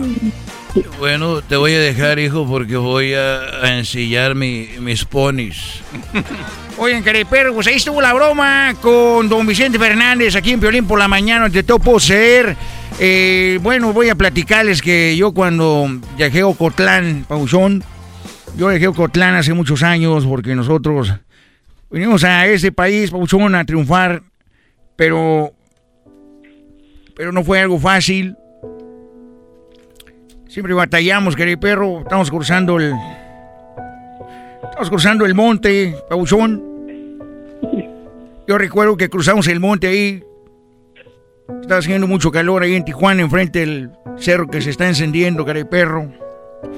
Bueno, te voy a dejar, hijo, porque voy a, a ensillar mi, mis ponis.
Oigan, perro, pues ahí estuvo la broma con don Vicente Fernández aquí en Piolín por la mañana. Te todo puedo ser. Eh, bueno, voy a platicarles que yo cuando viajé a Ocotlán, Pauchón, yo viajé a Ocotlán hace muchos años porque nosotros vinimos a ese país, Pauchón, a triunfar, pero, pero no fue algo fácil. Siempre batallamos, querido perro. Estamos cruzando el. Estamos cruzando el monte, Pauchón. Yo recuerdo que cruzamos el monte ahí. Está haciendo mucho calor ahí en Tijuana, enfrente del cerro que se está encendiendo, querido perro.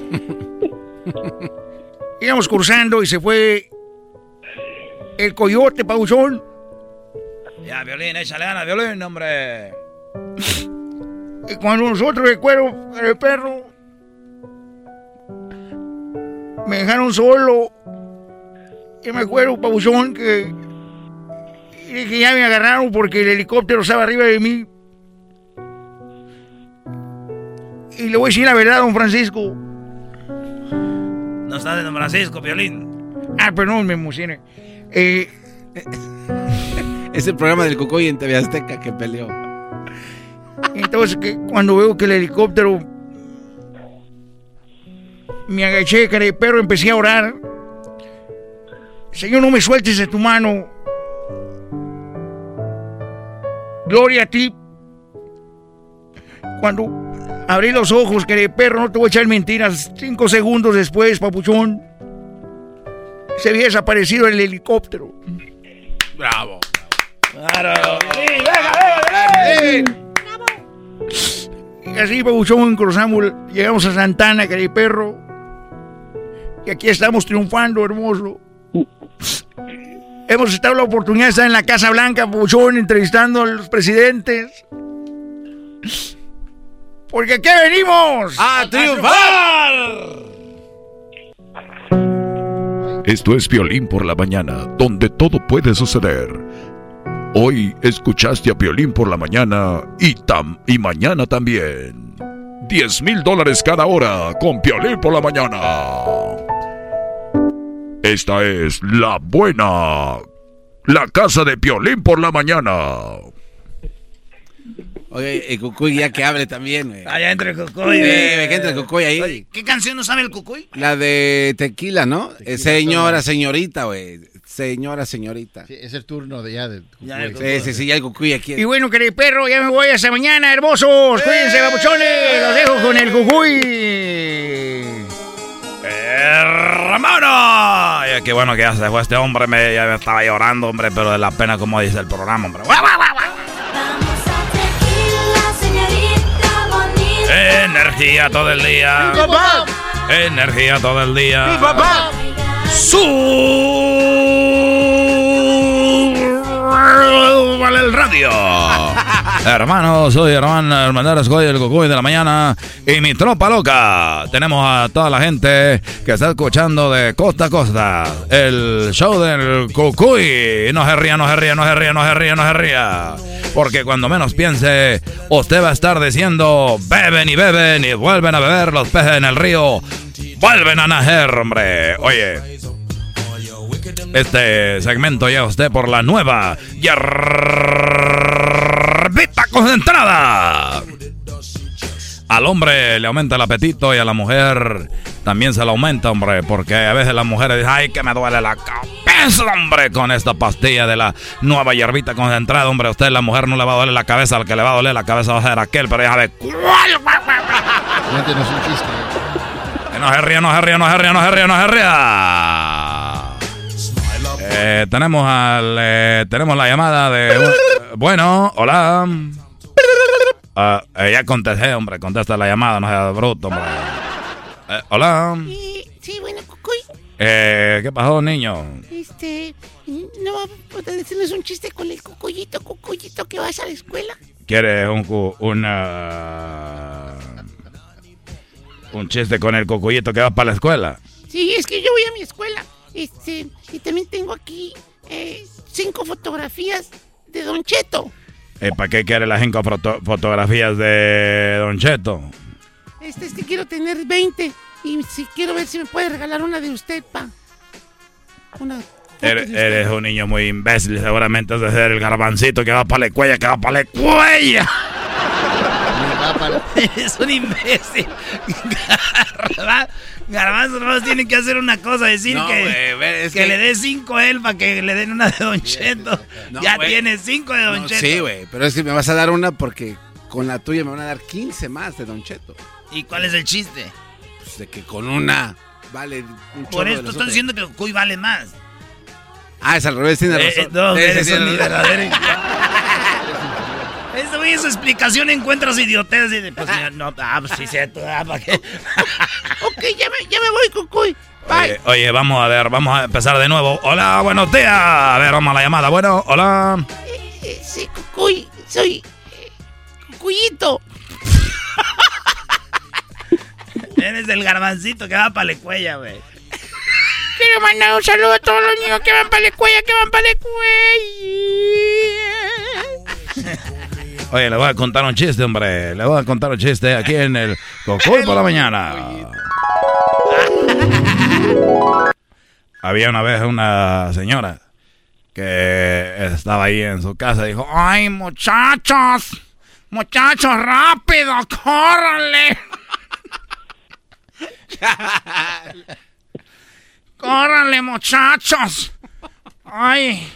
Íbamos cruzando y se fue el coyote, Pauchón.
Ya, Violín, échale ganas, Violín, hombre.
Y cuando nosotros recuerdo el perro, me dejaron solo. Y me acuerdo, Pabuchón, que, que ya me agarraron porque el helicóptero estaba arriba de mí. Y le voy a decir la verdad, don Francisco.
No está de don Francisco, Violín.
Ah, perdón, me emocioné. Eh,
es el programa del Cocoy en TV Azteca que peleó.
Entonces, que cuando veo que el helicóptero me agaché, perro, empecé a orar. Señor, no me sueltes de tu mano. Gloria a ti. Cuando abrí los ojos, perro, no te voy a echar mentiras. Cinco segundos después, papuchón, se había desaparecido el helicóptero.
Bravo.
Claro.
Y así, papuchón, cruzamos, llegamos a Santana, perro. Y aquí estamos triunfando, hermoso. Hemos estado la oportunidad de estar en la Casa Blanca, Papuchón, entrevistando a los presidentes. Porque aquí venimos
a triunfar.
Esto es Violín por la mañana, donde todo puede suceder. Hoy escuchaste a Violín por la mañana y, tam y mañana también. 10 mil dólares cada hora con Violín por la mañana. Esta es la buena. La casa de Piolín por la mañana.
Oye, el Cucuy ya que hable también, güey.
Allá entre el Cucuy.
Sí,
güey.
que entre el Cucuy ahí.
¿Qué canción no sabe el Cucuy?
La de tequila, ¿no? Eh, señora, señorita, güey. Señora, señorita.
es el turno de ya del
Sí, sí, sí, ya el Cucuy aquí.
Y bueno, querido perro, ya me voy hasta mañana, hermosos. Cuídense, babuchones. Los dejo con el Cucuy.
¡Hermano! Ya, qué bueno que ya se fue este hombre, me, ya me estaba llorando, hombre, pero de la pena como dice el programa, hombre. ¡Guau, guau, guau! Energía todo el día. Energía todo el día. Su vale el radio. Hermano, soy hermano Hermandad Escoy, el Cucuy de la mañana y mi tropa loca. Tenemos a toda la gente que está escuchando de costa a costa el show del Cucuy. No se ría, no se ría, no se ría, no se ría, no se ría. Porque cuando menos piense, usted va a estar diciendo, beben y beben y vuelven a beber los peces en el río. Vuelven a nacer, hombre. Oye, este segmento llega a usted por la nueva hierbita concentrada. Al hombre le aumenta el apetito y a la mujer también se le aumenta, hombre, porque a veces las mujeres dicen, ay, que me duele la cabeza, hombre, con esta pastilla de la nueva hierbita concentrada, hombre, a usted la mujer no le va a doler la cabeza, al que le va a doler la cabeza va a ser aquel, pero ya sabe cuál.
no es un chiste.
Que no se ría, no se ría, no se ría, no se ría, no se ría. Eh, tenemos al, eh, tenemos la llamada de. bueno, hola. Ah, eh, ya contesté, hombre, contesta la llamada, no sea bruto, hombre. Eh, hola.
Sí, bueno, Cucuy.
Eh, ¿Qué pasó, niño?
Este, ¿no va a poder decirles un chiste con el cucuyito, cucuyito que vas a la escuela?
¿Quieres un, cu- una, un chiste con el cocuyito que va para la escuela?
Sí, es que yo voy a mi escuela. Este, y también tengo aquí eh, cinco fotografías de Don Cheto.
Eh, ¿Para qué quiere las cinco foto- fotografías de Don Cheto?
Este es que quiero tener 20. Y si quiero ver si me puede regalar una de usted, pa. Una.
Eres, eres un niño muy imbécil, seguramente has de ser el garbancito que va para la cuella, que va para la cuella.
es un imbécil. Garba- Garbanzo nomás tiene que hacer una cosa, decir
No,
que,
es
que,
que-
le dé cinco a él para que le den una de Don Cheto.
No,
ya
güey.
tiene cinco de Don
No,
Cheto.
sí, güey, pero es que me vas a dar una porque con la tuya me van a dar 15 más de Don Cheto.
¿Y cuál es el chiste?
Pues de que con una vale un
Por esto
otros.
diciendo que Cuy vale más.
Ah, es al revés, tiene
Eh,
razón.
eh, no,
Sí,
eres un verdadero Güey en su explicación encuentras idiotez y de, pues, no, ah, pues sí, cierto, ah, ¿para qué?
Ok, ya me, ya me voy, Cucuy.
Oye, oye, vamos a ver, vamos a empezar de nuevo. Hola, buenos días. A ver, vamos a la llamada. Bueno, hola.
Eh, sí, Cucuy, soy. eh, Cucuyito.
Eres el garbancito que va para la cuella, güey.
Quiero mandar un saludo a todos los niños que van para la escuela, que van para la escuela.
Oye, le voy a contar un chiste, hombre. Le voy a contar un chiste aquí en el Cocoy por la mañana. Había una vez una señora que estaba ahí en su casa y dijo,
¡Ay, muchachos! ¡Muchachos, rápido! ¡Córranle! ¡Córranle, muchachos! ¡Ay!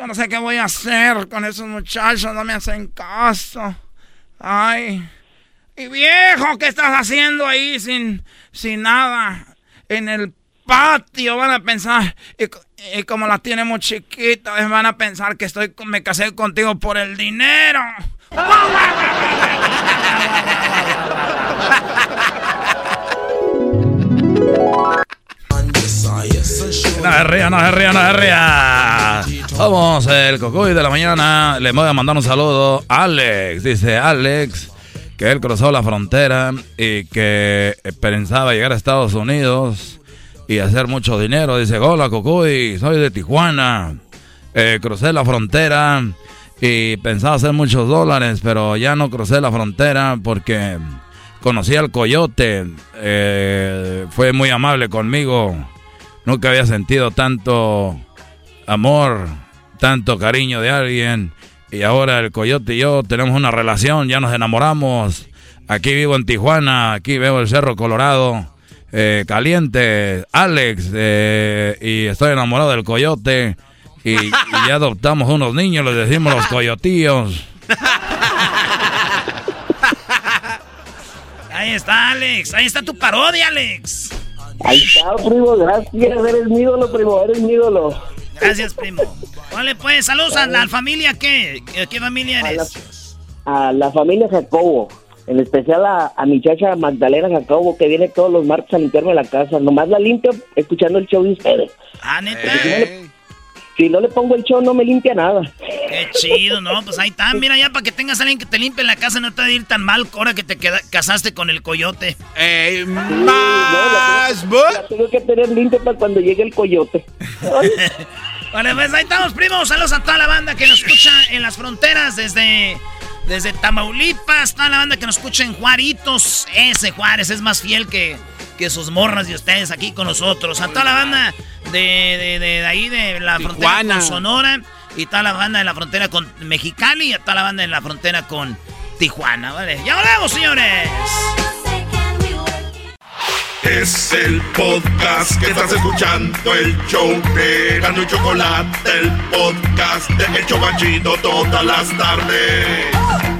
Yo no sé qué voy a hacer con esos muchachos, no me hacen caso. ¡Ay! Y viejo, ¿qué estás haciendo ahí sin, sin nada? En el patio van a pensar, y, como las tiene muy chiquitas, van a pensar que estoy me casé contigo por el dinero.
No se ría, no se ría, no se ría. Vamos, el cocoy de la mañana. Le voy a mandar un saludo a Alex. Dice Alex que él cruzó la frontera y que pensaba llegar a Estados Unidos y hacer mucho dinero. Dice, hola Cocoy, soy de Tijuana. Eh, crucé la frontera y pensaba hacer muchos dólares, pero ya no crucé la frontera porque conocí al coyote. Eh, fue muy amable conmigo. Nunca había sentido tanto amor, tanto cariño de alguien. Y ahora el coyote y yo tenemos una relación, ya nos enamoramos. Aquí vivo en Tijuana, aquí veo el Cerro Colorado. Eh, caliente, Alex, eh, y estoy enamorado del coyote. Y, ya adoptamos unos niños, les decimos los coyotillos.
Ahí está, Alex. Ahí está tu parodia, Alex.
Ahí está, primo, gracias. Eres mi ídolo, primo, eres mi ídolo.
Gracias, primo. Vale, pues, saludos a la familia, ¿qué? ¿Qué familia
eres? A la, familia Jacobo. En especial a, a, mi chacha Magdalena Jacobo, que viene todos los martes a limpiarme la casa. Nomás la limpio escuchando el show de ustedes.
Ah, neta.
Si no le pongo el show, no me limpia nada.
Qué chido, ¿no? Pues ahí está. Mira, ya para que tengas a alguien que te limpie la casa, no te va a ir tan mal ahora que te casaste con el coyote.
¡Ey, más!
la, tengo que tener limpia para cuando llegue el coyote.
vale, pues ahí estamos, primos. Saludos a toda la banda que nos escucha en las fronteras desde... Desde Tamaulipas, toda la banda que nos escucha en Juaritos. Ese Juárez es más fiel que, que sus morras y ustedes aquí con nosotros. A toda la banda de, de, ahí, de la frontera con Sonora. Y toda la banda de la frontera con Mexicali. Y a toda la banda de la frontera con Tijuana, ¿vale? ¡Ya volvemos, señores!
Es el podcast que estás escuchando, el show de Gano y Chocolate, el podcast de El Chocachito todas las tardes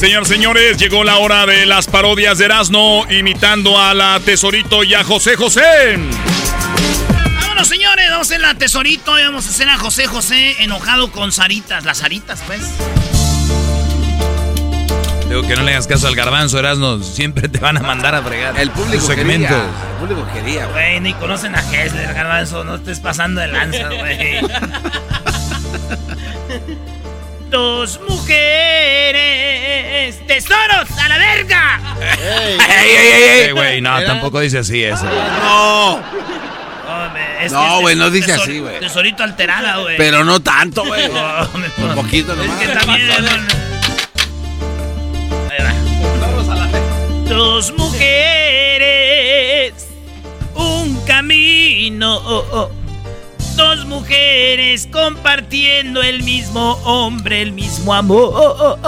Señor, señores, llegó la hora de las parodias de Erasmo imitando a la Tesorito y a José José.
Vámonos, señores, vamos a hacer la Tesorito y vamos a hacer a José José enojado con Saritas, las Saritas, pues.
Digo que no le hagas caso al garbanzo, Erasmo. Siempre te van a mandar a fregar.
El público quería. El público quería,
güey. Ni conocen a Hessler, garbanzo. No estés pasando de lanza, güey. dos mujeres, tesoros a la verga.
¡Ey, ey, ey! ey güey, no, tampoco dice así eso.
No. No, güey, no dice así, güey.
Tesorito alterada, güey.
Pero no tanto, güey. Un poquito nomás.
Es que también... Dos mujeres, un camino dos mujeres compartiendo el mismo hombre, el mismo amor.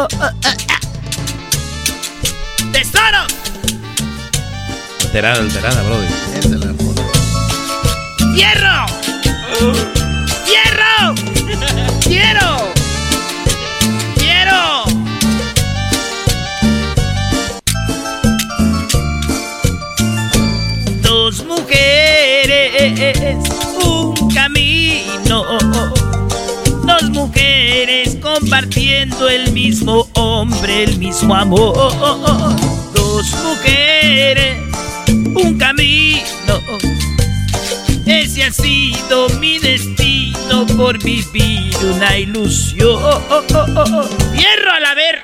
¡Tesoro!
Alterada, alterada, brother.
¡Hierro! ¡Hierro! ¡Quiero! ¡Quiero! Dos mujeres camino. Dos mujeres compartiendo el mismo hombre, el mismo amor. Dos mujeres, un camino. Ese ha sido mi destino por vivir una ilusión. Hierro al haber.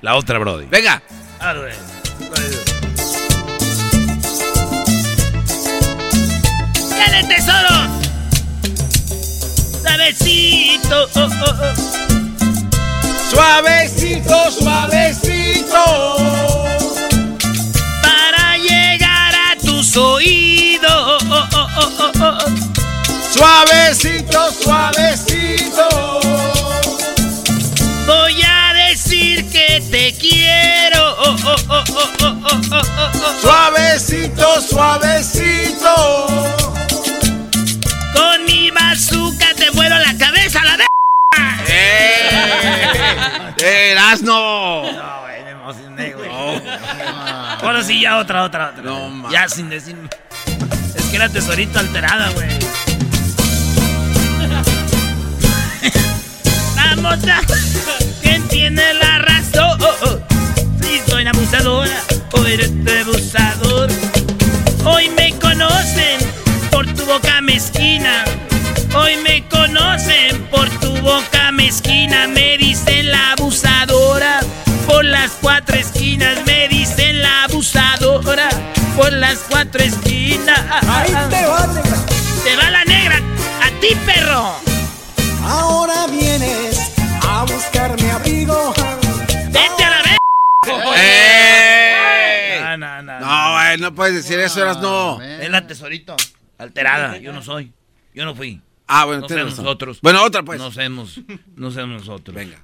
La otra, Brody.
Venga.
Güey. ¡Échale, tesoros! Suavecito, oh, oh, oh.
Suavecito, suavecito.
Para llegar a tus oídos. Oh,
suavecito, suavecito.
Voy a decir que te quiero. Oh, oh, oh,
suavecito, suavecito.
Bazooka te vuelo la cabeza la de.
¡Eh! ¡Erasno!
No, güey, me emocioné, güey. Ahora sí, ya otra, otra, otra.
No,
ya sin decir. Es que era tesorito alterada, güey. Vamos a. ¿Quién tiene la razón? Si soy una abusadora o eres abusador. Hoy me conocen por tu boca mezquina. Hoy me conocen por tu boca mezquina. Me dicen la abusadora. Por las cuatro esquinas me dicen la abusadora. Por las cuatro esquinas.
Ahí te va, negra.
Te va la negra. A ti, perro.
Ahora vienes a buscarme abrigo.
Vete a la vez.
¡Eh!
No, no, no.
No, no puedes decir eso, Erasno.
Es la tesorito. Alterada. Yo no soy. Yo no fui.
Ah, bueno,
no
razón.
nosotros.
Bueno, otra, pues.
No seamos, no seamos nosotros.
Venga.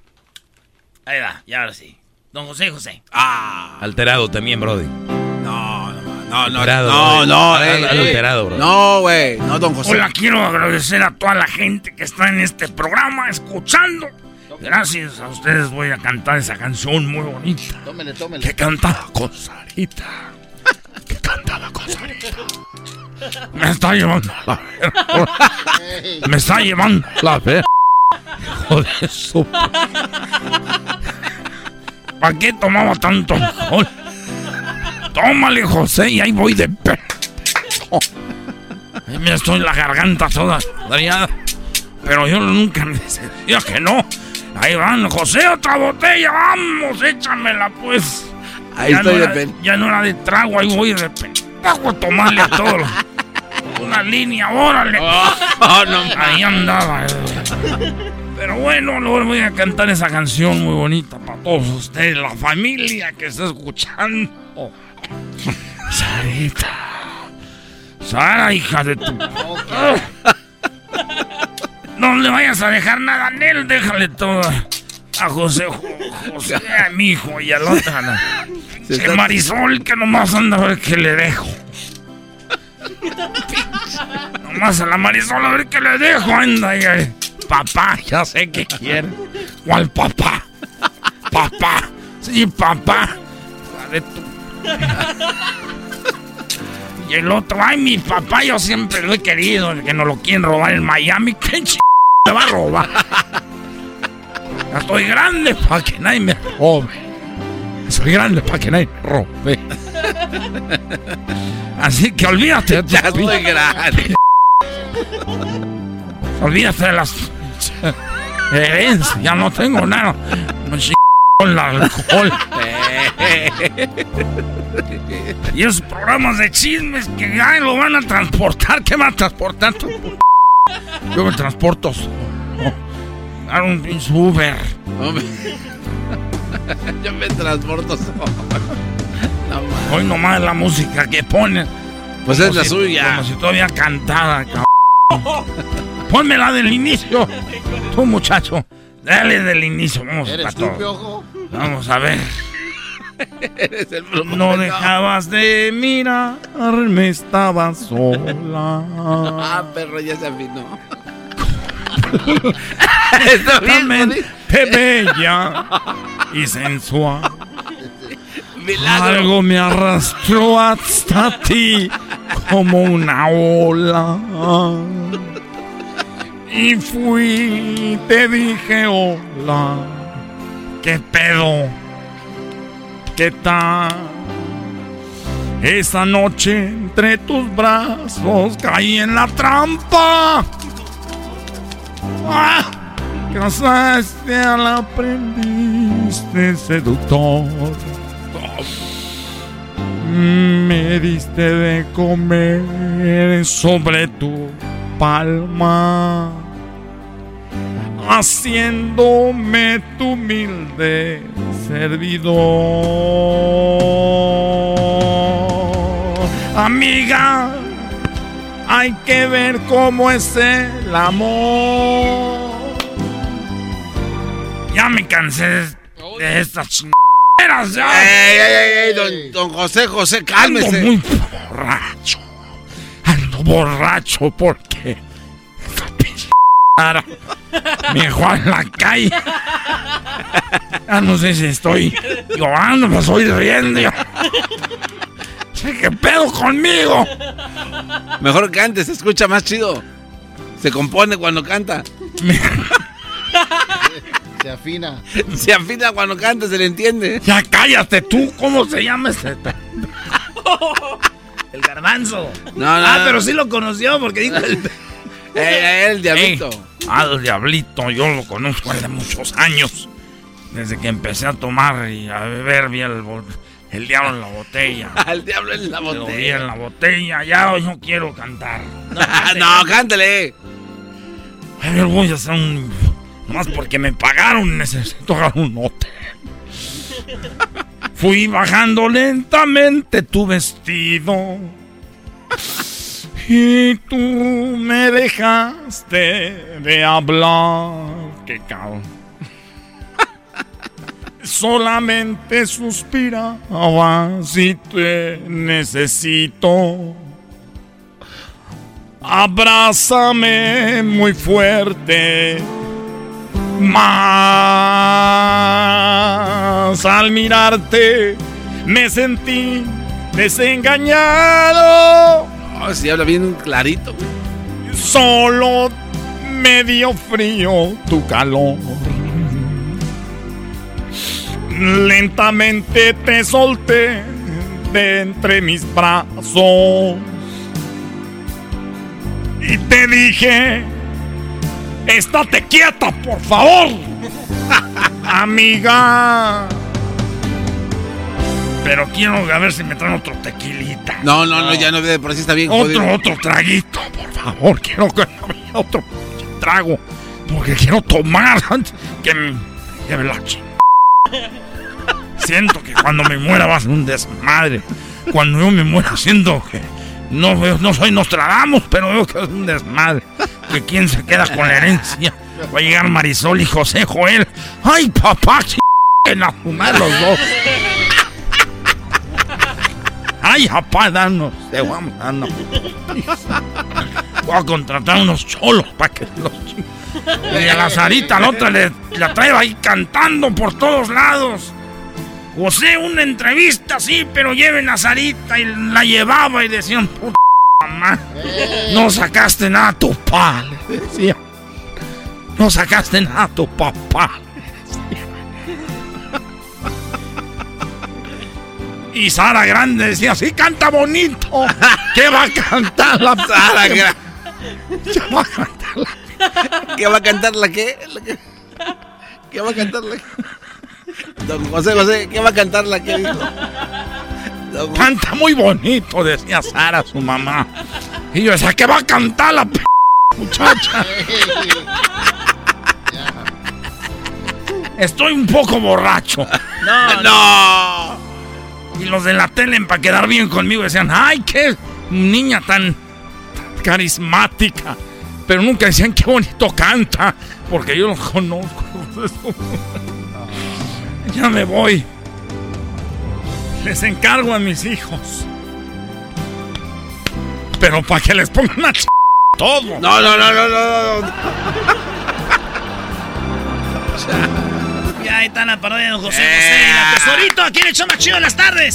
Ahí va, y ahora sí. Don José José.
Ah.
Alterado también, Brody.
No, no, no, no.
Alterado,
No,
Brody.
no,
Al-
eh, eh.
alterado, bro.
No, güey. No, don José.
Hola, quiero agradecer a toda la gente que está en este programa escuchando. Gracias a ustedes voy a cantar esa canción muy bonita.
Tómele, tómele.
Que cantaba con Sarita. Que cantaba con Sarita. Me está llevando la verga. Me está llevando la verga. Hijo de su... ¿Para qué tomaba tanto alcohol? Tómale, José, y ahí voy de pe... Ahí me estoy la garganta toda. Pero yo nunca me decía que no. Ahí van, José, otra botella, vamos, échamela pues.
Ahí
Ya
estoy
no
de pen.
Ya no era de trago, ahí voy de pendejo a tomarle a todo. Una línea, órale.
Oh, no,
ahí andaba. eh. Pero bueno, luego voy a cantar esa canción muy bonita para todos ustedes, la familia que está escuchando. Sarita. Sara, hija de tu... No le vayas a dejar nada a él, déjale todo a José, José, a mi hijo y al otro. no.
Se
Que
está-
Marisol, que nomás anda a ver qué le dejo. Nomás a la Marisol a ver qué le dejo, anda ahí. ahí. Papá, ya sé que quiere. ¿Cuál papá? Papá. Sí, papá. La de tu- Y el otro, ay, mi papá, yo siempre lo he querido, que no lo quieren robar en Miami. ¿Qué ch... me va a robar? Ya estoy grande para que nadie me robe. Soy grande para que nadie me robe. Así que olvídate de
Ya estoy grande.
Olvídate de las herencias. Ya no tengo nada. Ch- con el alcohol. Y esos programas de chismes que ay, lo van a transportar. ¿Qué van a transportar? Yo me transporto un pinche Uber.
Hombre. Yo me transporto solo. No.
Hoy nomás la música que ponen.
Pues es la
si-
suya.
Como si todavía cantara, cabrón. Ponme la del inicio. Tú, muchacho. Dale del inicio. Vamos
¿Eres
a
tú, piojo?
Vamos a ver.
Eres el
No dejabas de mirarme, estaba sola.
Ah, perro, ya se afinó.
Exactamente bella y sensual.
Milagro.
Algo me arrastró hasta ti como una ola. Y fui, te dije hola. ¿Qué pedo? ¿Qué tal? Esa noche entre tus brazos caí en la trampa. ¡Ah! Casaste al aprendiz de seductor. Me diste de comer sobre tu palma, haciéndome tu humilde servidor. Amiga, hay que ver cómo es el amor. Ya me cansé de estas chingaderas. ya.
Ey, ey, ey, ey, don, don José, José, cálmese.
Ando muy borracho. Ando borracho porque esta me dejó en la calle. Ya no sé si estoy llorando, me estoy riendo. qué pedo conmigo.
Mejor cante, se escucha más chido. Se compone cuando canta.
Se afina.
Se afina cuando canta, se le entiende.
Ya cállate tú, ¿cómo se llama este?
El garbanzo.
No, no,
ah,
no.
pero sí lo conoció porque dijo el...
Eh, el diablito.
Ah, el diablito, yo lo conozco hace muchos años. Desde que empecé a tomar y a beber, vi el, bo- el diablo en la botella.
Al diablo en la
Lo vi
botella.
en la botella, ya yo quiero cantar.
No, cántale.
A ver, voy a hacer un. Nomás porque me pagaron, necesito agarrar un hotel. Fui bajando lentamente tu vestido. Y tú me dejaste de hablar. Qué cabrón. Solamente suspirabas y te necesito. Abrázame muy fuerte. Más al mirarte me sentí desengañado.
Oh, sí, habla bien clarito.
Solo me dio frío tu calor. Lentamente te solté de entre mis brazos. Y te dije, estate quieta, por favor. Amiga. Pero quiero a ver si me traen otro tequilita.
No, no, no, ya no, por sí está bien
Otro,
jodido.
otro traguito, por favor. Quiero que otro trago. Porque quiero tomar antes que me lleve la ch... Siento que cuando me muera va a ser un desmadre. Cuando yo me muera siento que no, no soy Nostradamus, pero veo que es un desmadre. Que quién se queda con la herencia. Va a llegar Marisol y José Joel. ¡Ay, papá! En a fumar los dos. ¡Ay, papá, danos! Te vamos dando. Voy a contratar unos cholos para que los Y a la Sarita, la otra, le, la traigo ahí cantando por todos lados. José, una entrevista, sí, pero lleven a Sarita y la llevaba y decían, puta mamá, no sacaste nada a tu papá, le decía. No sacaste nada a tu papá. Y Sara Grande decía, sí, canta bonito. ¿Qué va a cantar la
Sara Gra-
¿Qué va a cantar la
¿Qué va a cantar la qué? Qué? ¿Qué va a cantar la Don José, José, ¿qué va a cantar la dijo? Don-
Canta muy bonito, decía Sara, su mamá. Y yo decía, ¿qué va a cantar la p muchacha? Estoy un poco borracho.
No,
No.
Y los de la tele, para quedar bien conmigo, decían, ¡ay, qué niña tan carismática! Pero nunca decían, ¡qué bonito canta! Porque yo los conozco. Ya me voy. Les encargo a mis hijos. Pero para que les pongan a ch... todo.
No, no, no, no, no, no.
Ya ahí está la parodia de don José
Eh.
José. La tesorito, aquí en el show más chido de las tardes.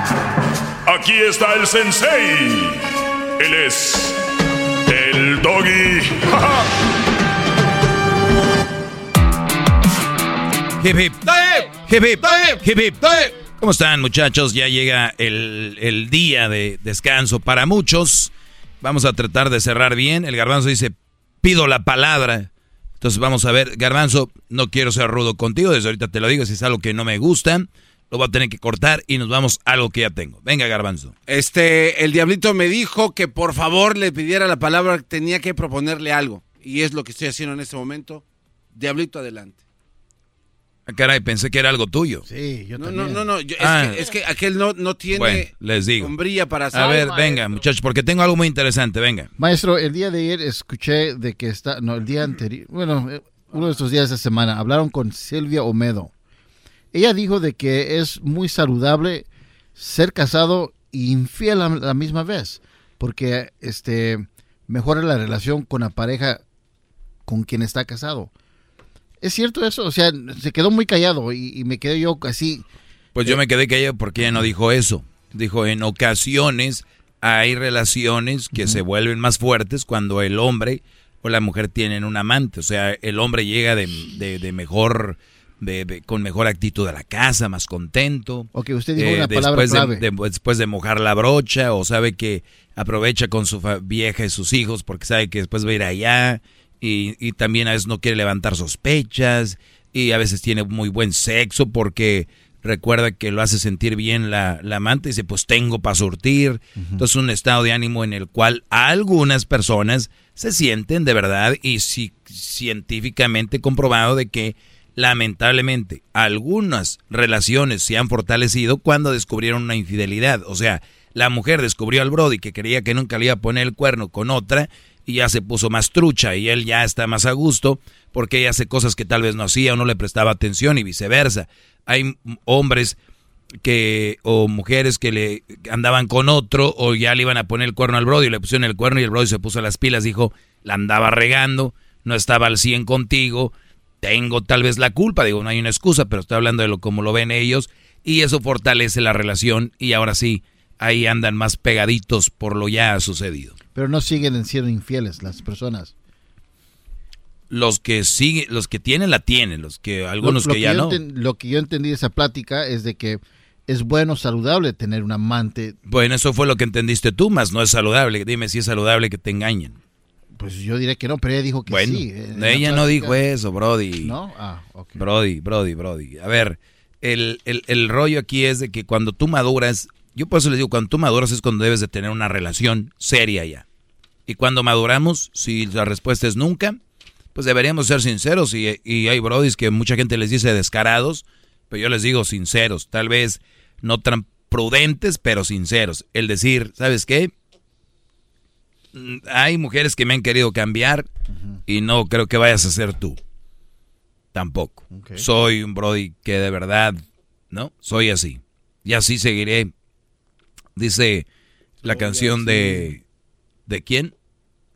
Aquí está el sensei. Él es el doggy.
Hip hip. Hip hip. Hip hip. ¿Cómo están muchachos? Ya llega el, el día de descanso para muchos. Vamos a tratar de cerrar bien. El garbanzo dice, pido la palabra. Entonces vamos a ver, garbanzo, no quiero ser rudo contigo, desde ahorita te lo digo, si es algo que no me gusta, lo voy a tener que cortar y nos vamos a algo que ya tengo. Venga, garbanzo.
Este, el diablito me dijo que por favor le pidiera la palabra, tenía que proponerle algo. Y es lo que estoy haciendo en este momento. Diablito, adelante.
Ah, Caray, pensé que era algo tuyo.
Sí, yo
No,
también.
no, no, no. yo- es,
Ah.
que, es que aquel no, no tiene
Bueno, les digo.
sombría para hacer.
A ver, venga, muchachos, porque tengo algo muy interesante, venga.
Maestro, el día de ayer escuché de que está, no, el día anterior, bueno, eh, uno de estos días de semana, hablaron con Silvia Omedo. Ella dijo de que es muy saludable ser casado e infiel a la misma vez, porque este mejora la relación con la pareja con quien está casado. ¿Es cierto eso? O sea, se quedó muy callado y, y me quedé yo así.
Pues yo me quedé callado porque ella no dijo eso. Dijo, en ocasiones hay relaciones que se vuelven más fuertes cuando el hombre o la mujer tienen un amante. O sea, el hombre llega de, de- de mejor, de- de- con mejor actitud a la casa, más contento.
Ok, usted dijo una palabra
después
clave.
De, de- después de mojar la brocha o sabe que aprovecha con su vieja y sus hijos porque sabe que después va a ir allá y, y también a veces no quiere levantar sospechas y a veces tiene muy buen sexo porque recuerda que lo hace sentir bien la, la amante y dice pues tengo para surtir. Entonces un estado de ánimo en el cual algunas personas se sienten de verdad y sí, científicamente comprobado de que lamentablemente algunas relaciones se han fortalecido cuando descubrieron una infidelidad. O sea, la mujer descubrió al Brody que creía que nunca le iba a poner el cuerno con otra y ya se puso más trucha y él ya está más a gusto porque ella hace cosas que tal vez no hacía o no le prestaba atención y viceversa. Hay hombres que o mujeres que le andaban con otro o ya le iban a poner el cuerno al Brody y le pusieron el cuerno y el Brody se puso las pilas, dijo, la andaba regando, no estaba al 100 contigo, tengo tal vez la culpa, digo, no hay una excusa, pero estoy hablando de lo como lo ven ellos y eso fortalece la relación y ahora sí, ahí andan más pegaditos por lo ya sucedido.
Pero no siguen siendo infieles las personas.
Los que siguen, los que tienen la tienen, los que algunos
Lo- lo
que ya no.
enten- lo que yo entendí de esa plática es de que es bueno, saludable tener un amante.
Bueno, eso fue lo que entendiste tú, más no es saludable. Dime si es saludable que te engañen.
Pues yo diré que no, pero ella dijo que
Bueno,
sí. la
ella no dijo eso, Brody.
¿No? Ah, ok.
Brody, Brody, Brody. A ver, el, el- el rollo aquí es de que cuando tú maduras, yo por eso les digo, cuando tú maduras es cuando debes de tener una relación seria ya. Y cuando maduramos, si la respuesta es nunca, pues deberíamos ser sinceros y, y hay brodis que mucha gente les dice descarados, pero yo les digo sinceros, tal vez no tan prudentes, pero sinceros. El decir, ¿sabes qué? Mm, Hay mujeres que me han querido cambiar y no creo que vayas a ser tú. Tampoco. Soy un Brody que de verdad, ¿no? Soy así. Y así seguiré. Dice la canción de... ¿De quién?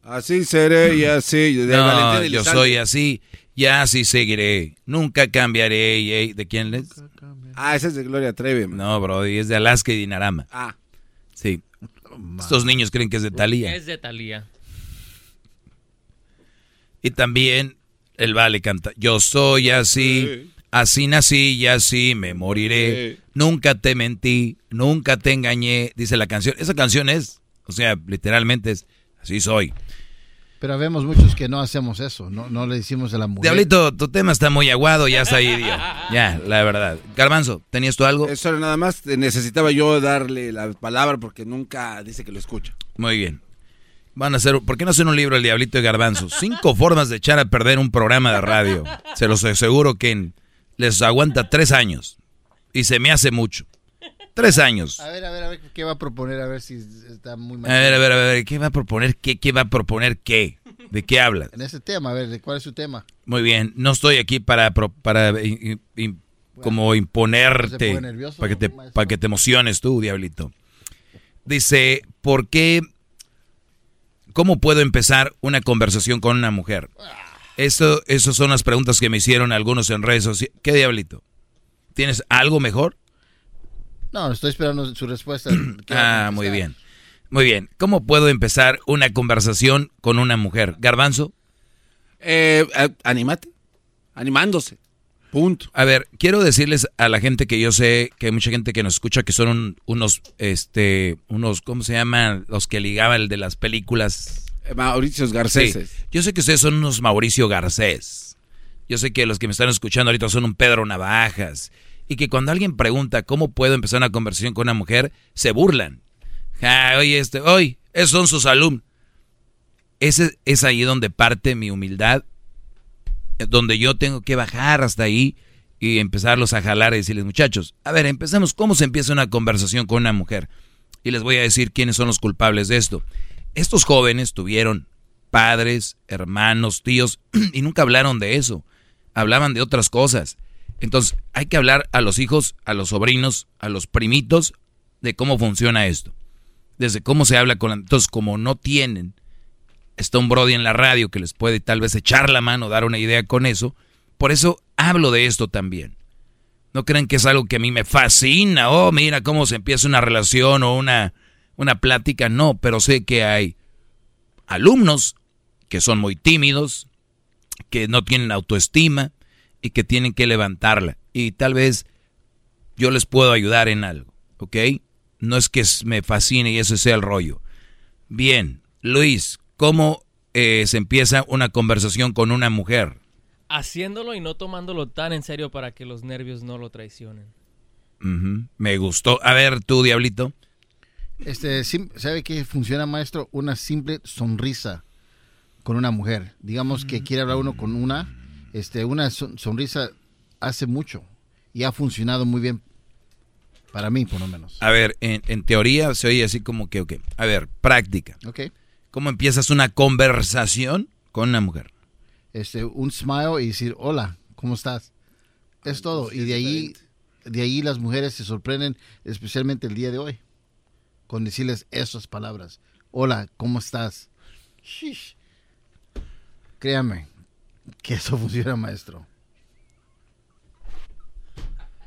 Así seré y así. De
No,
Valentín
yo soy así. Y así seguiré. Nunca cambiaré. y- y- ¿De quién es?
Ah, ese es de Gloria Trevi. man.
No, Brody, es de Alaska y Dinarama.
Ah.
Sí. Estos niños creen que es de Talía.
Es de Talía.
Y también el vale canta, yo soy así, así nací y así me moriré. Nunca te mentí, nunca te engañé, dice la canción. Esa canción es, o sea, literalmente es, así soy.
Pero vemos muchos que no hacemos eso, no, no le decimos a la mujer.
Diablito, tu tema está muy aguado, ya está ahí. Ya, la verdad. Garbanzo, ¿tenías tú algo?
Eso era nada más. eh, Necesitaba yo darle la palabra porque nunca dice que lo escucha.
Muy bien. Van a hacer, ¿por qué no hacen un libro El Diablito de Garbanzo? Cinco formas de echar a perder un programa de radio. Se los aseguro que en- les aguanta tres años. Y se me hace mucho. Tres años.
A ver, a ver, a ver, ¿qué va a proponer? A ver si está muy mal.
A ver, a ver, a ver, ¿qué va a proponer? ¿Qué, qué va a proponer qué? ¿De qué hablas?
En ese tema, a ver, ¿de cuál es su tema?
Muy bien, no estoy aquí para, para i- i- i- como imponerte,
pone nervioso,
para que, te, para que te emociones tú, diablito. Dice, ¿por qué? ¿Cómo puedo empezar una conversación con una mujer? Eso, esas son las preguntas que me hicieron algunos en redes sociales. ¿Qué diablito? ¿Tienes algo mejor?
No, estoy esperando su respuesta. ¿Qué va a
Ah, muy bien. Muy bien. ¿Cómo puedo empezar una conversación con una mujer? Garbanzo.
Eh, eh, anímate. Animándose. Punto.
A ver, quiero decirles a la gente que yo sé que hay mucha gente que nos escucha que son un- unos, este, unos, ¿cómo se llaman? Los que ligaba el de las películas.
Eh, Mauricios Garceses.
Sí. Yo sé que ustedes son unos Mauricio Garcés. Yo sé que los que me están escuchando ahorita son un Pedro Navajas. Y que cuando alguien pregunta cómo puedo empezar una conversación con una mujer, se burlan. Ah, oye, este, hoy, esos son sus alumnos. Ese es ahí donde parte mi humildad, donde yo tengo que bajar hasta ahí y empezarlos a jalar y decirles, muchachos, a ver, empecemos, ¿cómo se empieza una conversación con una mujer? Y les voy a decir quiénes son los culpables de esto. Estos jóvenes tuvieron padres, hermanos, tíos, y nunca hablaron de eso. Hablaban de otras cosas. Entonces, hay que hablar a los hijos, a los sobrinos, a los primitos, de cómo funciona esto. Desde cómo se habla con la... Entonces, como no tienen, está un Brody en la radio que les puede tal vez echar la mano, dar una idea con eso. Por eso hablo de esto también. No crean que es algo que a mí me fascina. Oh, mira cómo se empieza una relación o una, una plática. No, pero sé que hay alumnos que son muy tímidos, que no tienen autoestima y que tienen que levantarla. Y tal vez yo les puedo ayudar en algo, ¿ok? No es que me fascine y ese sea el rollo. Bien, Luis, ¿cómo eh, se empieza una conversación con una mujer?
Haciéndolo y no tomándolo tan en serio para que los nervios no lo traicionen.
Me gustó. A ver, tú, Diablito.
Este, sim- ¿sabe qué funciona, maestro? Una simple sonrisa con una mujer. Digamos que quiere hablar uno con una, este, una son- sonrisa hace mucho y ha funcionado muy bien para mí, por lo menos.
A ver, en, en teoría se oye así como que, ok. A ver, práctica.
Ok.
¿Cómo empiezas una conversación con una mujer?
Este, un smile y decir, hola, ¿cómo estás? Es todo. Y de ahí, de ahí las mujeres se sorprenden, especialmente el día de hoy, con decirles esas palabras. Hola, ¿cómo estás? Shish. Créame que eso funciona, maestro.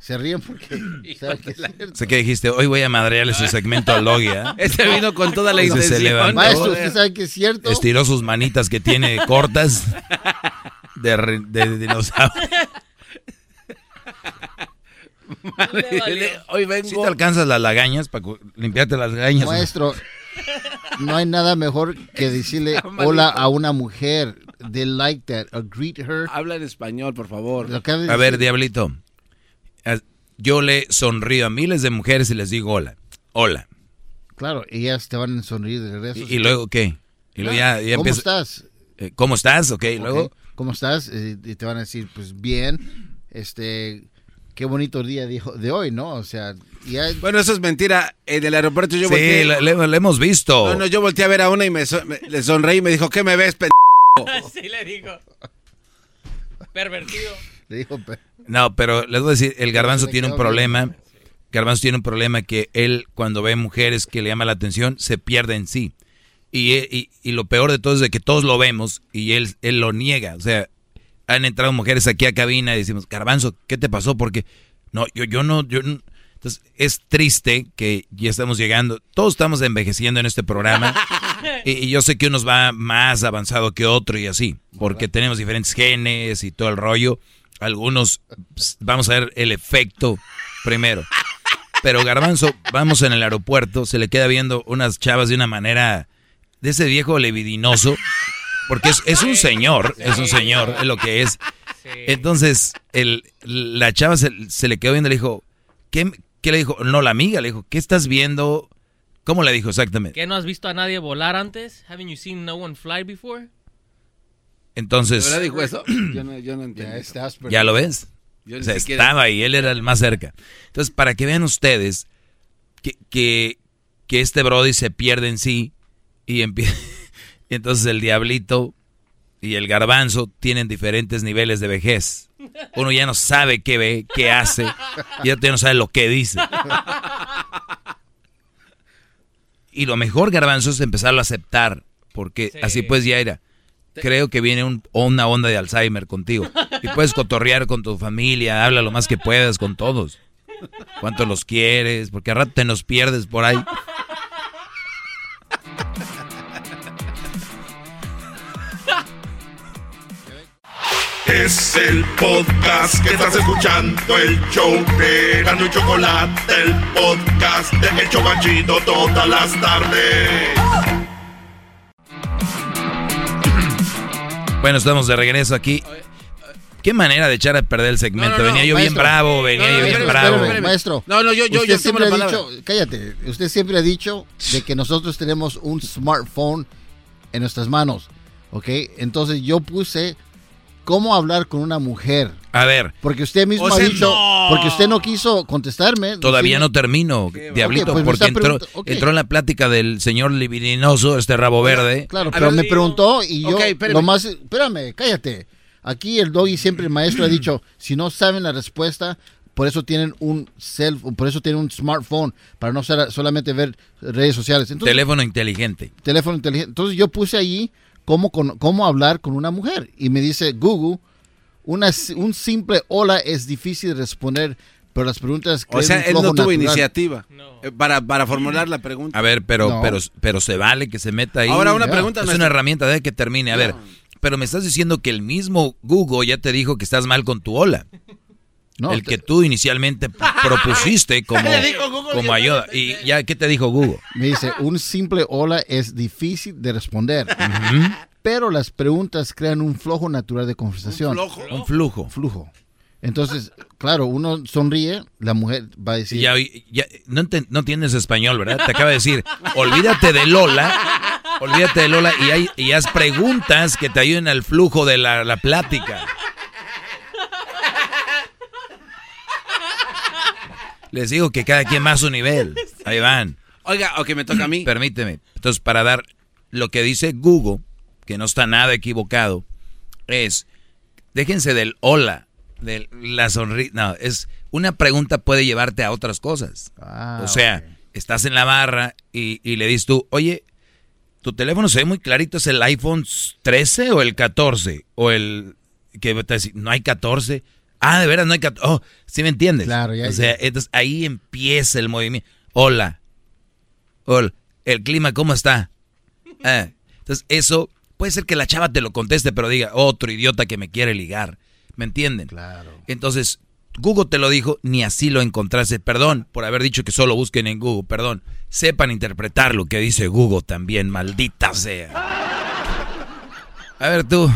Se ríen porque saben que es cierto.
Sé que dijiste, hoy voy a madrearle su segmento a Logia.
Este vino con toda la
Dice, se
intención.
levantó,
Maestro, usted sabe que es cierto.
estiró sus manitas que tiene cortas de, de dinosaurio.
Hoy vengo.
Si te alcanzas las lagañas para limpiarte las lagañas.
Maestro, no hay nada mejor que decirle hola a una mujer. They like that. Or greet her.
Habla en español, por favor.
A ver. Diablito. Yo le sonrío a miles de mujeres y les digo hola. Hola.
Claro, ellas te van a sonreír de regreso.
¿Y, y luego qué? Y luego ya, ya
¿Cómo estás?
Eh, ¿Cómo estás? Ok, luego.
Ok, ¿Cómo estás? Eh, y te van a decir, pues bien. Este, qué bonito día dijo, de hoy, ¿no? O sea, ya...
Bueno, eso es mentira. En el aeropuerto yo
Sí,
volteé.
le, le- le hemos visto.
No, no, yo volteé a ver a una y me, so- me- le sonreí y me dijo, ¿qué me ves, p
sí le digo. Pervertido.
Le dijo,
No, pero les voy a decir, el garbanzo tiene un problema. Garbanzo tiene un problema que él, cuando ve mujeres que le llama la atención, se pierde en sí. Y, y, y lo peor de todo es de que todos lo vemos y él, él lo niega. O sea, han entrado mujeres aquí a cabina y decimos, Garbanzo, ¿qué te pasó? Porque, no, yo, yo no, yo no. Entonces, es triste que ya estamos llegando, todos estamos envejeciendo en este programa. y, y yo sé que unos va más avanzado que otro y así, porque tenemos diferentes genes y todo el rollo. Algunos, vamos a ver el efecto primero. Pero Garbanzo, vamos en el aeropuerto, se le queda viendo unas chavas de una manera de ese viejo levidinoso, porque es, es un señor, es un señor, es lo que es. Entonces, el, la chava se, se le quedó viendo y le dijo, ¿qué, ¿qué le dijo? No, la amiga le dijo, ¿qué estás viendo? ¿Cómo le dijo exactamente?
¿Qué no has visto a nadie volar antes? Haven't you seen no one fly before?
Entonces,
¿De verdad dijo eso? Yo no, yo no entiendo.
Ya estás
¿ya lo ves?
Yo
O sea,
siquiera-
estaba ahí, él era el más cerca. Entonces, para que vean ustedes que, que, que este Brody se pierde en sí y empieza... Entonces el diablito y el garbanzo tienen diferentes niveles de vejez. Uno ya no sabe qué ve, qué hace, y otro ya no sabe lo que dice. Y lo mejor, garbanzo, es empezarlo a aceptar, porque así pues ya era. Creo que viene un, una onda de Alzheimer contigo. Y puedes cotorrear con tu familia, habla lo más que puedas con todos. Cuánto los quieres, porque a rato te nos pierdes por ahí.
Es el podcast que estás escuchando, el show de Gano y Chocolate, el podcast de El Chobachito todas las tardes.
Bueno, estamos de regreso aquí. Qué manera de echar a perder el segmento.
No, no, no,
venía yo bien bravo, venía
No,
yo bien
espérame,
bravo.
espérame, maestro.
No, no, yo- yo-
Usted
yo
siempre ha dicho, cállate. Usted siempre ha dicho de que nosotros tenemos un smartphone en nuestras manos, ¿ok? Entonces yo puse cómo hablar con una mujer.
A ver,
Porque usted mismo
O
ha dicho,
no.
porque usted no quiso contestarme.
todavía
Sí.
no termino, Diablito,
Ok, pues me
porque entró, entró en la plática del señor libidinoso, este rabo verde.
Claro, pero me preguntó y yo
Ok, espérame.
lo más, espérame, cállate. Aquí el doggy siempre el maestro ha dicho, si no saben la respuesta, por eso tienen un cell, por eso tienen un smartphone para no ser- solamente ver redes sociales. Entonces,
Teléfono inteligente.
teléfono inteligente. Entonces yo puse allí cómo, con- cómo hablar con una mujer y me dice Google, una, un simple hola es difícil de responder, pero las preguntas
O sea, él no
flujo
tuvo
natural.
iniciativa eh, para, para formular la pregunta.
A ver, pero,
No.
pero, pero se vale que se meta ahí.
Ahora, una pregunta,
Es una herramienta de que termine. A ver, pero me estás diciendo que el mismo Google ya te dijo que estás mal con tu hola.
No,
el que tú inicialmente propusiste como, como ayuda. ¿Y ya qué te dijo Google?
Me dice, un simple hola es difícil de responder, pero las preguntas crean un flujo natural de conversación.
Un flujo.
Flujo. Entonces, claro, uno sonríe, la mujer va a decir...
Ya, ya- no, enten- no tienes español, ¿verdad? Te acaba de decir, olvídate de Lola, olvídate de Lola y, hay, y haz preguntas que te ayuden al flujo de la, la plática. Les digo que cada quien más su nivel. Ahí van.
Oiga, ok, me toca a mí.
Permíteme. Entonces, para dar lo que dice Google, que no está nada equivocado, es, déjense del hola, de la sonrisa. No, es, una pregunta puede llevarte a otras cosas.
Ah,
o sea, estás en la barra y, y le dices tú, oye, tu teléfono se ve muy clarito, ¿es el iPhone 13 o el 14? O el que te dice, no hay 14. Ah, de veras, no hay 14. Oh, ¿sí me entiendes?
Claro, ya,
O sea,
ya.
entonces ahí empieza el movimiento. Hola. Hola. El clima, ¿cómo está? Ah, entonces, eso puede ser que la chava te lo conteste, pero diga, otro idiota que me quiere ligar. ¿Me entienden?
Claro.
Entonces, Google te lo dijo, ni así lo encontraste. Perdón por haber dicho que solo busquen en Google, perdón. Sepan interpretar lo que dice Google también, maldita sea. A ver tú,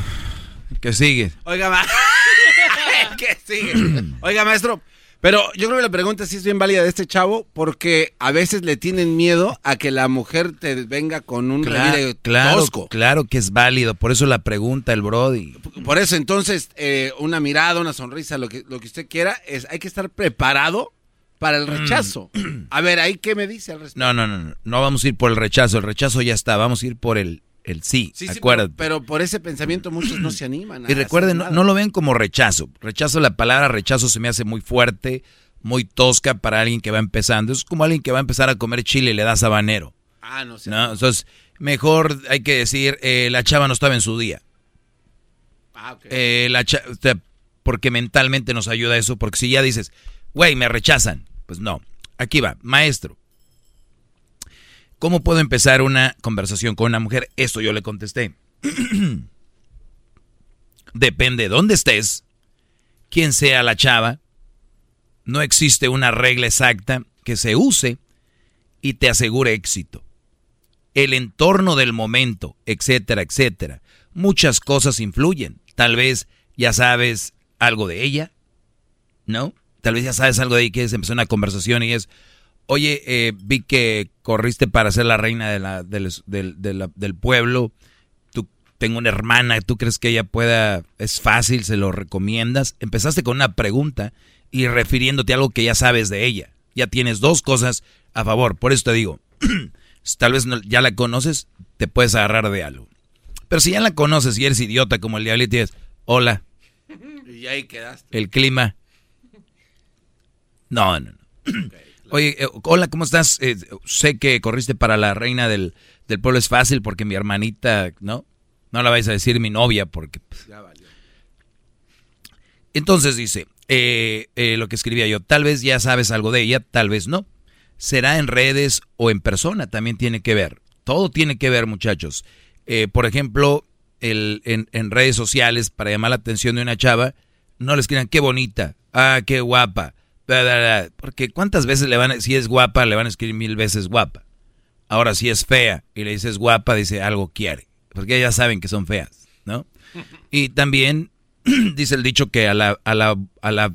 ¿qué sigue?
Oiga, ¿Qué sigue? Oiga, maestro, pero yo creo que la pregunta sí es bien válida de este chavo porque a veces le tienen miedo a que la mujer te venga con un
Claro, claro,
tosco.
claro que es válido, por eso la pregunta el Brody.
Por eso, entonces, eh, una mirada, una sonrisa, lo que, lo que usted quiera, es hay que estar preparado para el rechazo. A ver, ahí qué me dice al respecto.
No, no, no, no, no vamos a ir por el rechazo, el rechazo ya está, vamos a ir por el, el sí,
Sí, pero, pero por ese pensamiento muchos no se animan. a
Y recuerden, no, lo ven como rechazo. Rechazo, la palabra rechazo se me hace muy fuerte, muy tosca para alguien que va empezando. Es como alguien que va a empezar a comer chile y le da sabanero.
Ah, no sé.
¿no? Entonces, mejor hay que decir, eh, la chava no estaba en su día.
Ah, ok.
Eh, la cha- o sea, porque mentalmente nos ayuda eso, porque si ya dices, güey, me rechazan, pues no. Aquí va, maestro. ¿Cómo puedo empezar una conversación con una mujer? Esto yo le contesté. Depende de dónde estés, quién sea la chava. No existe una regla exacta que se use y te asegure éxito. El entorno del momento, etcétera, etcétera. Muchas cosas influyen. Tal vez ya sabes algo de ella, ¿no? Tal vez ya sabes algo de ella, que es empezar una conversación y es, oye, eh, vi que corriste para ser la reina de la- del, del- pueblo, tú tengo una hermana, ¿tú crees que ella pueda, es fácil, se lo recomiendas? Empezaste con una pregunta y refiriéndote a algo que ya sabes de ella. Ya tienes dos cosas a favor. Por eso te digo, tal vez ya la conoces, te puedes agarrar de algo. Pero si ya la conoces y eres idiota como el diablito y dices, hola.
Y ahí quedaste.
El clima. No, no, no. Oye, eh, hola, ¿cómo estás? Eh, sé que corriste para la reina del, del, pueblo. Es fácil porque mi hermanita, ¿no? No la vais a decir mi novia porque... Pues, ya valió. Entonces dice, eh, lo que escribía yo, tal vez ya sabes algo de ella, tal vez no. Será en redes o en persona, también tiene que ver. Todo tiene que ver, muchachos. por ejemplo, el, en, en, redes sociales, para llamar la atención de una chava, no le escriban qué bonita, ah, qué guapa porque cuántas veces le van a, si es guapa, le van a escribir mil veces guapa. Ahora, si es fea y le dices guapa, dice algo quiere. Porque ya saben que son feas, ¿no? Y también dice el dicho que a la, a la, a la,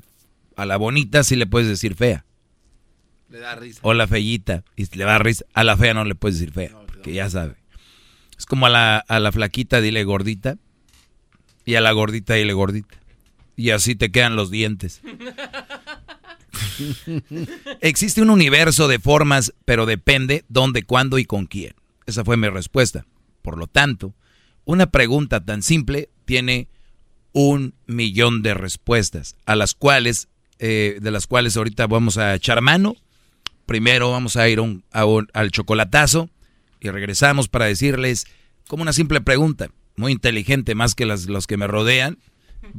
a la bonita sí le puedes decir fea.
Le da risa.
O la feyita. Y le da risa. A la fea no le puedes decir fea. que ya sabe. Es como a la, a la flaquita dile gordita. Y a la gordita dile gordita. Y así te quedan los dientes. Existe un universo de formas, pero depende dónde, cuándo y con quién. Esa fue mi respuesta. Por lo tanto, una pregunta tan simple tiene un millón de respuestas, a las cuales, eh, de las cuales ahorita vamos a echar mano. Primero vamos a ir al chocolatazo y regresamos para decirles como una simple pregunta, muy inteligente más que las, los que me rodean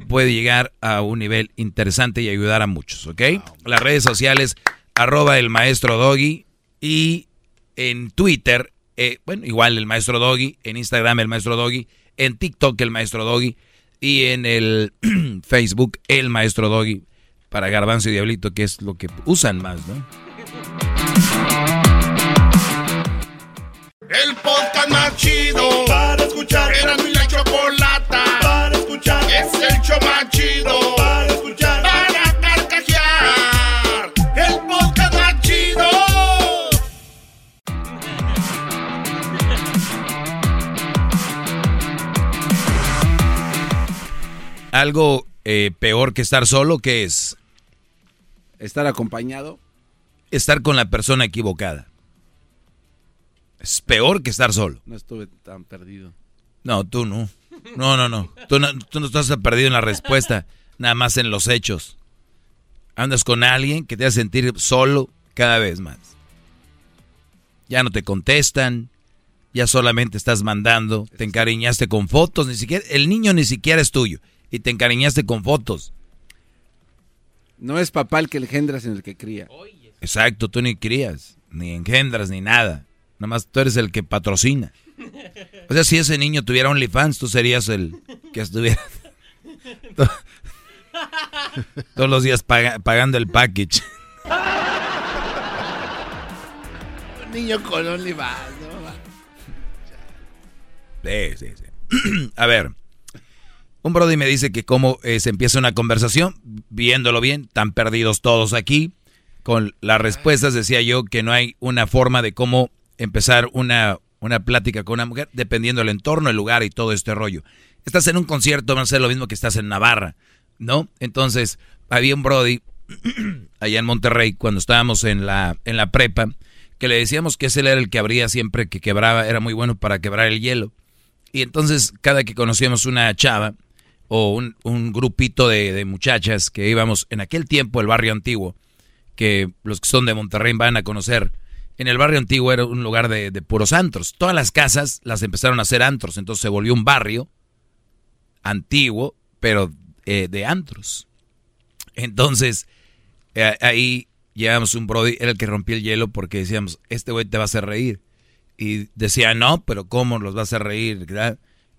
puede llegar a un nivel interesante y ayudar a muchos, ¿ok? Las redes sociales, arroba el maestro Doggy y en Twitter, eh, bueno, igual el maestro Doggy, en Instagram el maestro Doggy, en TikTok el maestro Doggy y en el Facebook el maestro Doggy para Garbanzo y Diablito, que es lo que usan más, ¿no?
El podcast más chido para escuchar. Era mi show más chido. Para escuchar. Para carcajear. El podcast más chido.
Algo eh, peor que estar solo, ¿qué es?
Estar acompañado.
Estar con la persona equivocada. Es peor que estar solo.
No estuve tan perdido.
No, tú no. No, no, no. Tú no, tú no estás perdido en la respuesta, nada más en los hechos. Andas con alguien que te hace sentir solo cada vez más. Ya no te contestan, ya solamente estás mandando, te encariñaste con fotos, ni siquiera, el niño ni siquiera es tuyo, y te encariñaste con fotos.
No es papá el que engendras en el que cría.
Exacto, tú ni crías, ni engendras, ni nada. Nada más tú eres el que patrocina. O sea, si ese niño tuviera OnlyFans, tú serías el que estuviera todos los días pagando el package.
Un niño con OnlyFans,
Sí, sí, sí. A ver, un brody me dice que cómo eh, se empieza una conversación, viéndolo bien, tan perdidos todos aquí. Con las respuestas decía yo que no hay una forma de cómo empezar una, una plática con una mujer, dependiendo del entorno, el lugar y todo este rollo. Estás en un concierto, va a ser lo mismo que estás en Navarra, ¿no? Entonces, había un Brody allá en Monterrey, cuando estábamos en la, en la prepa, que le decíamos que ese era el que abría siempre, que quebraba, era muy bueno para quebrar el hielo. Y entonces, cada que conocíamos una chava o un, grupito de, de muchachas que íbamos en aquel tiempo, el barrio antiguo, que los que son de Monterrey van a conocer, en el barrio antiguo era un lugar de, puros antros. Todas las casas las empezaron a hacer antros, entonces se volvió un barrio antiguo, pero eh, de antros. Entonces, eh, ahí llevamos un Brody, era el que rompió el hielo porque decíamos, este güey te va a hacer reír. Y decía, no, pero ¿cómo los va a hacer reír?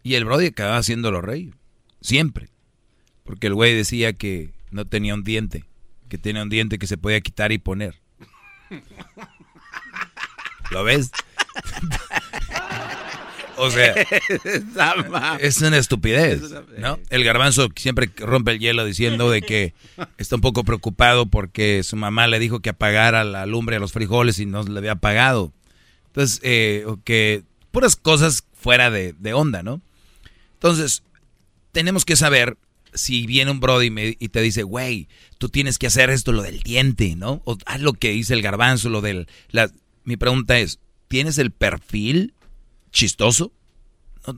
Y el Brody acababa haciéndolo reír, siempre. Porque el güey decía que no tenía un diente, que tenía un diente que se podía quitar y poner. ¿Lo ves? o sea, es una estupidez, ¿no? El garbanzo siempre rompe el hielo diciendo de que está un poco preocupado porque su mamá le dijo que apagara la lumbre a los frijoles y no le había apagado. Entonces, eh, que puras cosas fuera de, de onda, ¿no? Entonces, tenemos que saber si viene un brody y, me- y te dice, güey, tú tienes que hacer esto, lo del diente, ¿no? O haz lo que dice el garbanzo, lo del... La... Mi pregunta es, ¿tienes el perfil chistoso?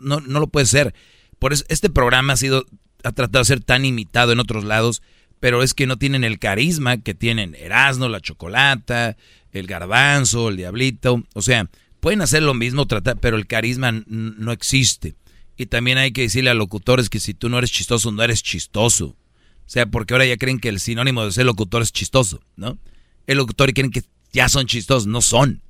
No, no, lo puede ser. Por eso este programa ha sido, ha tratado de ser tan imitado en otros lados, pero es que no tienen el carisma que tienen Erasmo, la Chocolata, el Garbanzo, el Diablito. O sea, pueden hacer lo mismo, tratar, pero el carisma no existe. Y también hay que decirle a locutores que si tú no eres chistoso, no eres chistoso. O sea, porque ahora ya creen que el sinónimo de ser locutor es chistoso, ¿no? El locutor y creen que ya son chistosos, no son.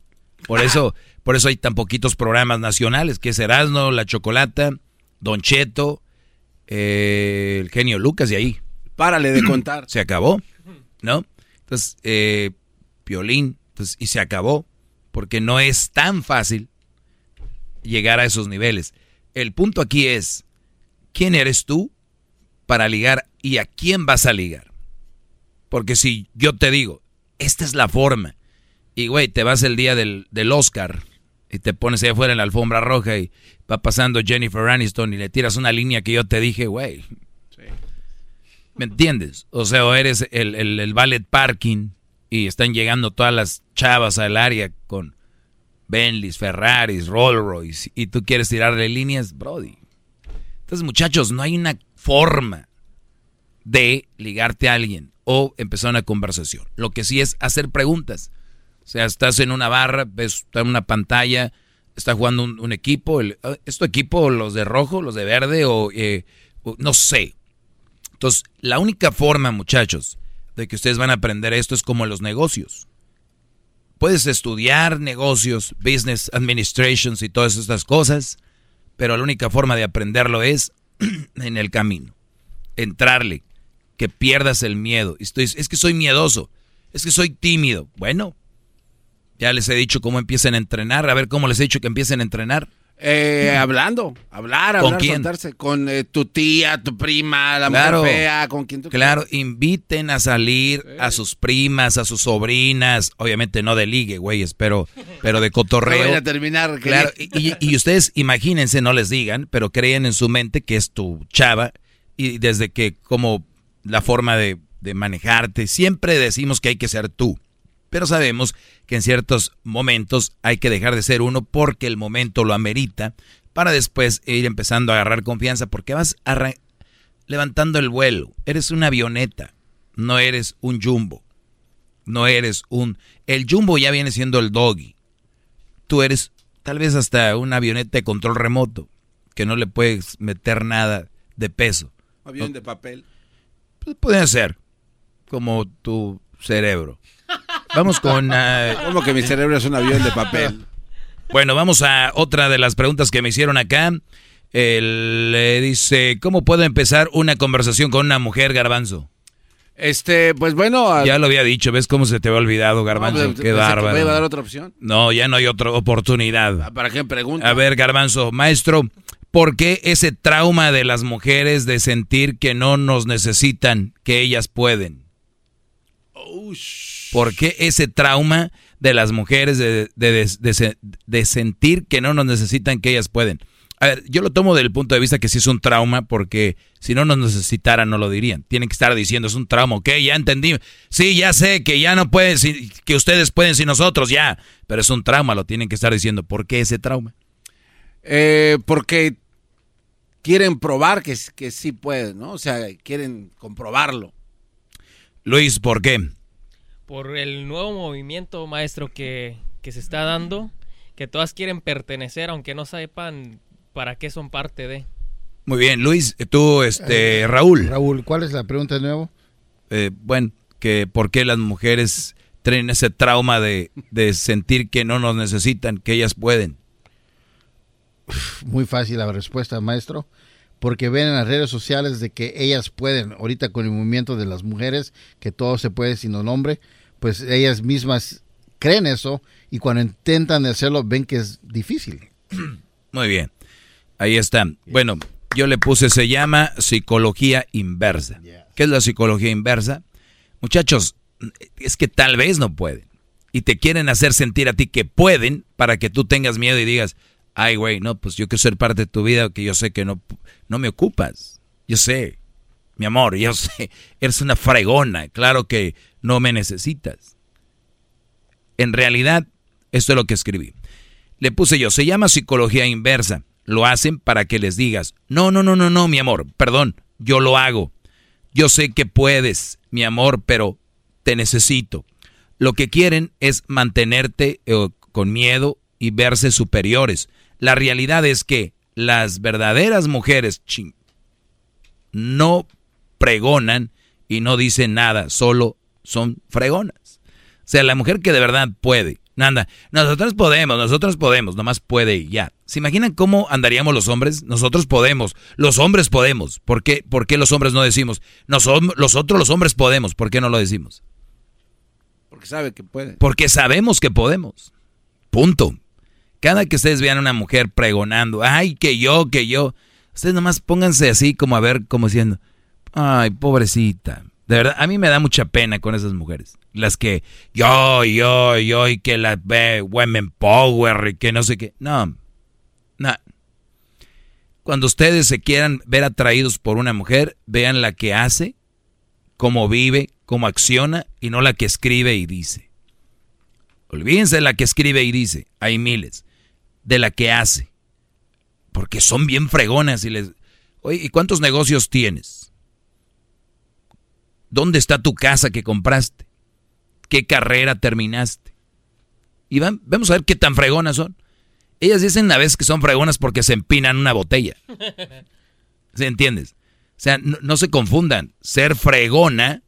Por eso, por eso hay tan poquitos programas nacionales, que es Erasmo, La Chocolata, Don Cheto, eh, el genio Lucas y ahí.
Párale de contar.
Se acabó, ¿no? Entonces, eh, Piolín, entonces, y se acabó, porque no es tan fácil llegar a esos niveles. El punto aquí es, ¿quién eres tú para ligar y a quién vas a ligar? Porque si yo te digo, esta es la forma, y güey, te vas el día del, del Oscar y te pones ahí afuera en la alfombra roja y va pasando Jennifer Aniston y le tiras una línea que yo te dije, güey. ¿Me entiendes? O sea, o eres el, el, el ballet parking y están llegando todas las chavas al área con Bentleys, Ferraris, Rolls Royce y tú quieres tirarle líneas, Brody. Entonces, muchachos, no hay una forma de ligarte a alguien o empezar una conversación. Lo que sí es hacer preguntas. Sea, estás en una barra, ves está en una pantalla, está jugando un, equipo. El, ¿Es tu equipo los de rojo, los de verde o, eh, o no sé? Entonces, la única forma, muchachos, de que ustedes van a aprender esto es como los negocios. Puedes estudiar negocios, business administrations y todas estas cosas, pero la única forma de aprenderlo es en el camino. Entrarle, que pierdas el miedo. Estoy- es que soy miedoso, es que soy tímido. Bueno, ya les he dicho cómo empiecen a entrenar, a ver cómo les he dicho que empiecen a entrenar.
Eh, hablando, hablar,
¿Con
hablar,
quién?
soltarse. Con eh, tu tía, tu prima, la
Claro.
mujer fea, con quien tú
Claro, inviten a salir a sus primas, a sus sobrinas, obviamente no de ligue, güeyes, pero, pero de cotorreo.
vayan a terminar.
Claro, y ustedes imagínense, no les digan, pero creen en su mente que es tu chava y desde que como la forma de, de manejarte, siempre decimos que hay que ser tú, pero sabemos que en ciertos momentos hay que dejar de ser uno porque el momento lo amerita para después ir empezando a agarrar confianza porque vas levantando el vuelo, eres una avioneta, no eres un jumbo, no eres un... El jumbo ya viene siendo el doggy tú eres tal vez hasta una avioneta de control remoto, que no le puedes meter nada de peso.
Avión de papel.
Pues puede ser, como tu cerebro. Vamos con... ah,
Como que mi cerebro es un avión de papel.
Bueno, vamos a otra de las preguntas que me hicieron acá. Él le dice, ¿cómo puedo empezar una conversación con una mujer, Garbanzo?
Este, pues bueno...
Ya lo había dicho, ¿ves cómo se te había olvidado, Garbanzo?
No, pues,
Qué bárbaro.
me iba a dar otra opción.
No, ya no hay otra oportunidad.
¿Para qué pregunta?
A ver, Garbanzo, maestro, ¿por qué ese trauma de las mujeres de sentir que no nos necesitan, que ellas pueden? ¿Por qué ese trauma de las mujeres de, de- de- de se- de sentir que no nos necesitan, que ellas pueden? A ver, yo lo tomo del punto de vista que sí es un trauma, porque si no nos necesitaran no lo dirían. Tienen que estar diciendo, es un trauma, ok, ya entendí. Sí, ya sé que ya no pueden, que ustedes pueden sin nosotros, ya. Pero es un trauma, lo tienen que estar diciendo. ¿Por qué ese trauma?
Eh, porque quieren probar que, que sí pueden, ¿no? O sea, quieren comprobarlo.
Luis, ¿por qué?
Por el nuevo movimiento, maestro, que, que se está dando, que todas quieren pertenecer, aunque no sepan para qué son parte de.
Muy bien, Luis, tú, este, Raúl.
Raúl, ¿cuál es la pregunta de nuevo?
Eh, bueno, que por qué las mujeres tienen ese trauma de, de sentir que no nos necesitan, que ellas pueden.
Muy fácil la respuesta, maestro. Porque ven en las redes sociales de que ellas pueden, ahorita con el movimiento de las mujeres, que todo se puede sin un hombre, pues ellas mismas creen eso y cuando intentan hacerlo ven que es difícil.
Muy bien, ahí está. Bueno, yo le puse, se llama psicología inversa. ¿Qué es la psicología inversa? Muchachos, es que tal vez no pueden. Y te quieren hacer sentir a ti que pueden para que tú tengas miedo y digas, ay, güey, no, pues yo quiero ser parte de tu vida que yo sé que no, no me ocupas. Yo sé. Mi amor, yo sé, eres una fregona, claro que no me necesitas. En realidad, esto es lo que escribí. Le puse yo, se llama psicología inversa. Lo hacen para que les digas, no, no, no, no, no, mi amor, perdón, yo lo hago. Yo sé que puedes, mi amor, pero te necesito. Lo que quieren es mantenerte eh, con miedo y verse superiores. La realidad es que las verdaderas mujeres no pregonan y no dicen nada, solo son fregonas. O sea, la mujer que de verdad puede, Nanda, nosotros podemos, nosotros podemos, nomás puede y ya. ¿Se imaginan cómo andaríamos los hombres? Nosotros podemos, los hombres podemos. ¿Por qué, ¿Por qué los hombres no decimos? Nosotros, los hombres podemos, ¿por qué no lo decimos?
Porque sabe que puede.
Porque sabemos que podemos. Punto. Cada que ustedes vean a una mujer pregonando, ay, que yo, que yo, ustedes nomás pónganse así como a ver, como diciendo, ay, pobrecita. De verdad, a mí me da mucha pena con esas mujeres. Las que yo, yo, yo, y que las ve women power y que no sé qué. No, no. Cuando ustedes se quieran ver atraídos por una mujer, vean la que hace, cómo vive, cómo acciona y no la que escribe y dice. Olvídense de la que escribe y dice, hay miles de la que hace. Porque son bien fregonas y les... Oye, ¿y cuántos negocios tienes? ¿Dónde está tu casa que compraste? ¿Qué carrera terminaste? Y vamos a ver qué tan fregonas son. Ellas dicen a veces que son fregonas porque se empinan una botella. ¿Se entiendes? O sea, no, no se confundan. Ser fregona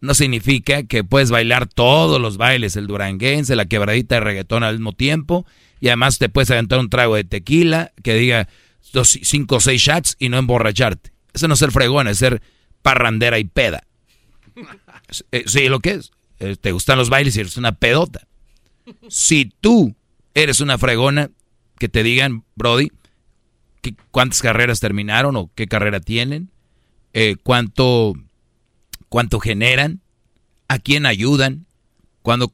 no significa que puedes bailar todos los bailes, el duranguense, la quebradita de reggaetón al mismo tiempo, y además te puedes aventar un trago de tequila que diga dos, cinco o seis shots y no emborracharte. Eso no es ser fregona, es ser parrandera y peda. Eh, sí, lo que es. Eh, te gustan los bailes y eres una pedota. Si tú eres una fregona, que te digan, Brody, cuántas carreras terminaron o qué carrera tienen, eh, cuánto, cuánto generan, a quién ayudan, cuándo,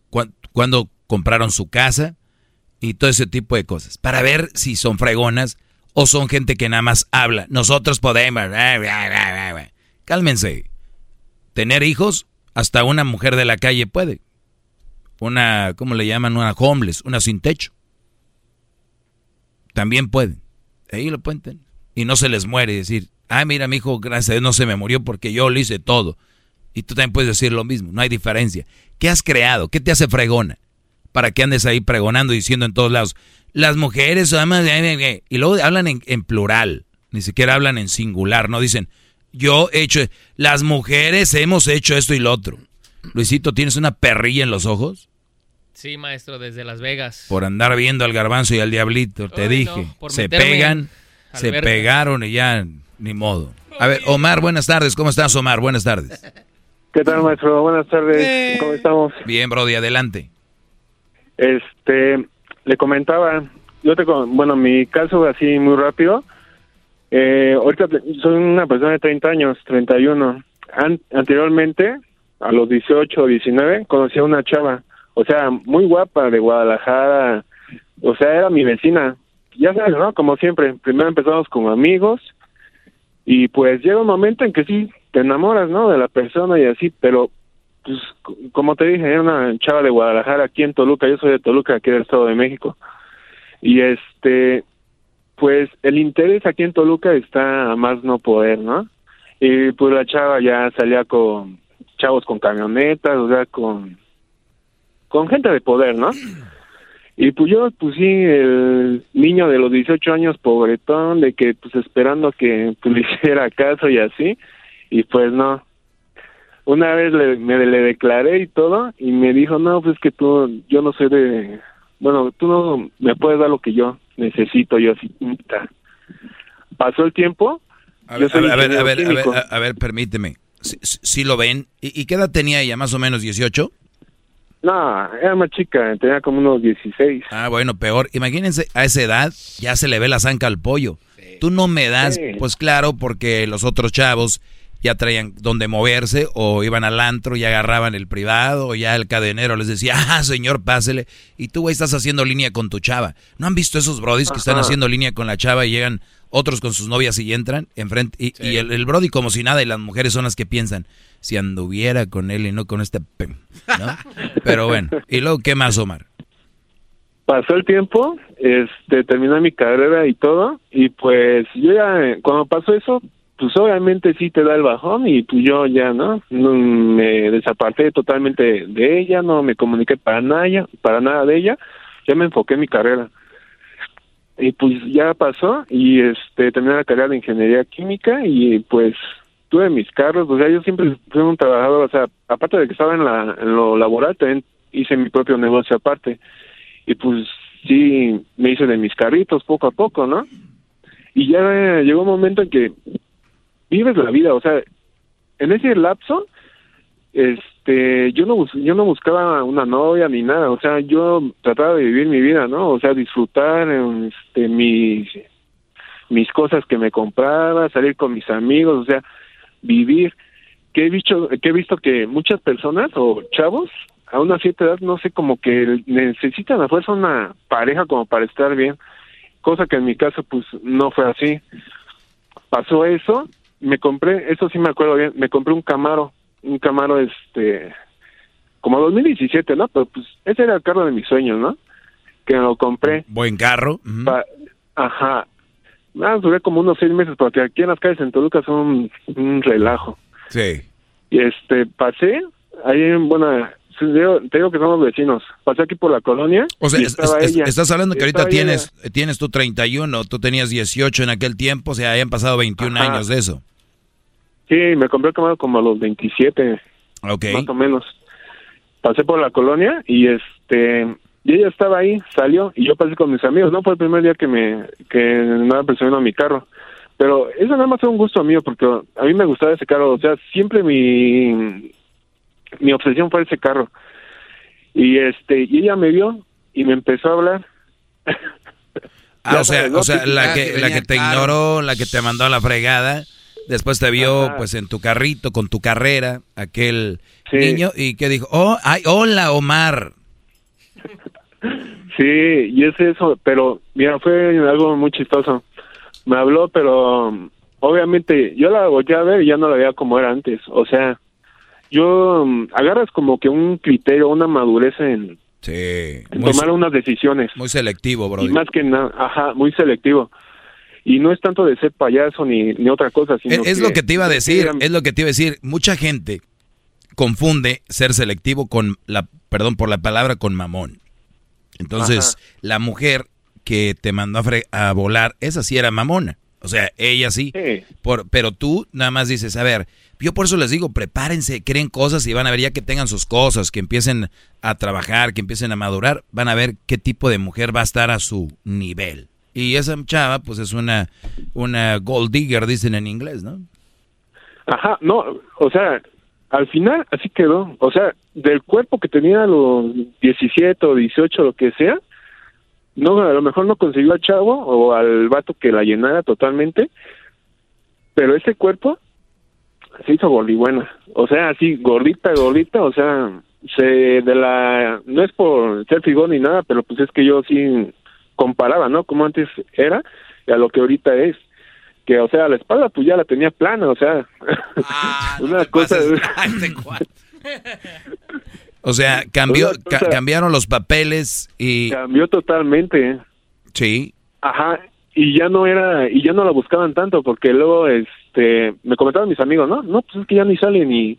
cuándo compraron su casa, y todo ese tipo de cosas, para ver si son fregonas o son gente que nada más habla. Nosotros podemos. Cálmense. Tener hijos, hasta una mujer de la calle puede. Una, ¿cómo le llaman? Una homeless, una sin techo. También pueden. Ahí lo pueden Y no se les muere decir, ah, mira, mi hijo, gracias a Dios no se me murió porque yo lo hice todo. Y tú también puedes decir lo mismo, no hay diferencia. ¿Qué has creado? ¿Qué te hace fregona? Para que andes ahí pregonando diciendo en todos lados, las mujeres, y luego hablan en, plural, ni siquiera hablan en singular, no dicen, yo he hecho, las mujeres hemos hecho esto y lo otro. Luisito, ¿tienes una perrilla en los ojos?
Sí, maestro, desde Las Vegas.
Por andar viendo al garbanzo y al diablito, te dije. se pegan, se pegaron y ya, ni modo. A ver, Omar, buenas tardes. ¿Cómo estás, Omar? Buenas tardes.
¿Qué tal, maestro? Buenas tardes. ¿Cómo estamos?
Bien, Brody, adelante.
Este, le comentaba, yo te, bueno, mi caso así muy rápido. Eh, ahorita soy una persona de 30 años, 31. anteriormente, a los 18 o 19, conocí a una chava, o sea, muy guapa de Guadalajara, o sea, era mi vecina. Ya sabes, ¿no? Como siempre, primero empezamos como amigos y pues llega un momento en que sí, te enamoras, ¿no? De la persona y así, pero pues como te dije, era una chava de Guadalajara aquí en Toluca, yo soy de Toluca, aquí del Estado de México. Y este, pues el interés aquí en Toluca está a más no poder, ¿no? Y pues la chava ya salía con chavos con camionetas, o sea, con, con gente de poder, ¿no? Y pues yo, pues sí, el niño de los 18 años, pobretón, de que pues esperando que pues, le hiciera caso y así, y pues no, una vez le, me le declaré y todo y me dijo, no, pues que tú, yo no soy de, bueno, tú no me puedes dar lo que yo necesito, yo así, pasó el tiempo.
A ver, a ver, a ver, a ver, a ver, permíteme. Si, lo ven, ¿Y, ¿Y, qué edad tenía ella? ¿Más o menos 18?
No, era más chica, tenía como unos 16.
Ah, bueno, peor. Imagínense, a esa edad ya se le ve la zanca al pollo. Tú no me das, pues claro, porque los otros chavos ya traían donde moverse o iban al antro y agarraban el privado o ya el cadenero les decía, ah, señor, pásele. Y tú, güey, estás haciendo línea con tu chava. ¿No han visto esos brodis que están haciendo línea con la chava y llegan otros con sus novias y entran enfrente y, y el, el Brody como si nada y las mujeres son las que piensan si anduviera con él y no con este ¿no? Pero bueno, y luego qué más Omar?
pasó el tiempo, este, terminé mi carrera y todo, y pues yo ya, eh, cuando pasó eso, pues obviamente sí te da el bajón y pues yo ya, ¿no? Me desaparté totalmente de ella, no me comuniqué para nada, para nada de ella, ya me enfoqué en mi carrera. Y pues ya pasó y este terminé la carrera de ingeniería química y pues tuve mis carros, o sea, yo siempre fui un trabajador, o sea, aparte de que estaba en, la, en lo laboral, también hice mi propio negocio aparte y pues sí me hice de mis carritos poco a poco, ¿no? Y ya llegó un momento en que vives la vida, o sea, en ese lapso este yo no yo no buscaba una novia ni nada, o sea, yo trataba de vivir mi vida, ¿no? O sea, disfrutar este mis mis cosas que me compraba, salir con mis amigos, o sea, vivir que he visto que he visto que muchas personas o chavos a una cierta edad, no sé, como que necesitan a fuerza una pareja como para estar bien, cosa que en mi caso pues no fue así. Pasó eso, me compré, eso sí me acuerdo bien, me compré un Camaro, un Camaro este, como 2017, ¿no? Pero pues ese era el carro de mis sueños, ¿no? Que lo compré.
Buen carro.
Ajá. Ah, duré como unos seis meses porque aquí en las calles en Toluca son un relajo.
Sí.
Y este, pasé, ahí en buena, Sí, yo te digo que somos vecinos. Pasé aquí por la colonia.
O sea,
y
es-
estaba
es-
ella.
estás hablando que ahorita
Estaba
tienes, tienes tú 31, tú tenías 18 en aquel tiempo, o sea, hayan pasado 21
Ajá.
años de eso.
ella. Sí, me compré el Camaro como a los 27.
Ok.
Más o menos. Pasé por la colonia y este. Y ella estaba ahí, salió y yo pasé con mis amigos. No fue el primer día que me que nada presionó mi carro. Pero eso nada más fue un gusto mío porque a mí me gustaba ese carro. O sea, siempre mi mi obsesión fue ese carro. Y este y ella me vio y me empezó a hablar.
Ah, o sea, o sea, la que,
que
la que te ignoró, la que te mandó a la fregada, después te vio
Ajá.
pues en tu carrito, con tu carrera, aquel niño, y que dijo, oh, ay, hola Omar.
Sí, y es eso, pero mira, fue algo muy chistoso. Me habló, pero obviamente yo la volteé a ver y ya no la veía como era antes. O sea, yo um, agarras como que un criterio, una madurez en,
Sí,
tomar unas decisiones.
muy selectivo, bro.
Y más que nada, ajá, muy selectivo. Y no es tanto de ser payaso ni, ni otra cosa, sino
Es, es lo que te iba a decir, es lo que te iba a decir. Mucha gente confunde ser selectivo con la, perdón por la palabra, con mamón. Entonces, la mujer que te mandó a, fre- a volar, esa sí era mamona. O sea, ella sí. Por, pero tú nada más dices, a ver, yo por eso les digo, prepárense, creen cosas y van a ver ya que tengan sus cosas, que empiecen a trabajar, que empiecen a madurar, van a ver qué tipo de mujer va a estar a su nivel. Y esa chava, pues es una, una gold digger, dicen en inglés, ¿no?
Ajá, no, o sea, al final así quedó. O sea, del cuerpo que tenía a los 17 o 18, lo que sea, no, a lo mejor no consiguió al chavo o al vato que la llenara totalmente, pero ese cuerpo se hizo gordibuena. O sea, así, gordita, gordita, o sea, se de la. No es por ser figón ni nada, pero pues es que yo sí comparaba, ¿no? Como antes era y a lo que ahorita es que o sea la espalda pues ya la tenía plana o sea una cosa
O sea, cambió, ca- cambiaron los papeles y...
cambió totalmente
Sí.
ajá y ya no era y ya no la buscaban tanto porque luego este me comentaban mis amigos no no pues es que ya ni sale ni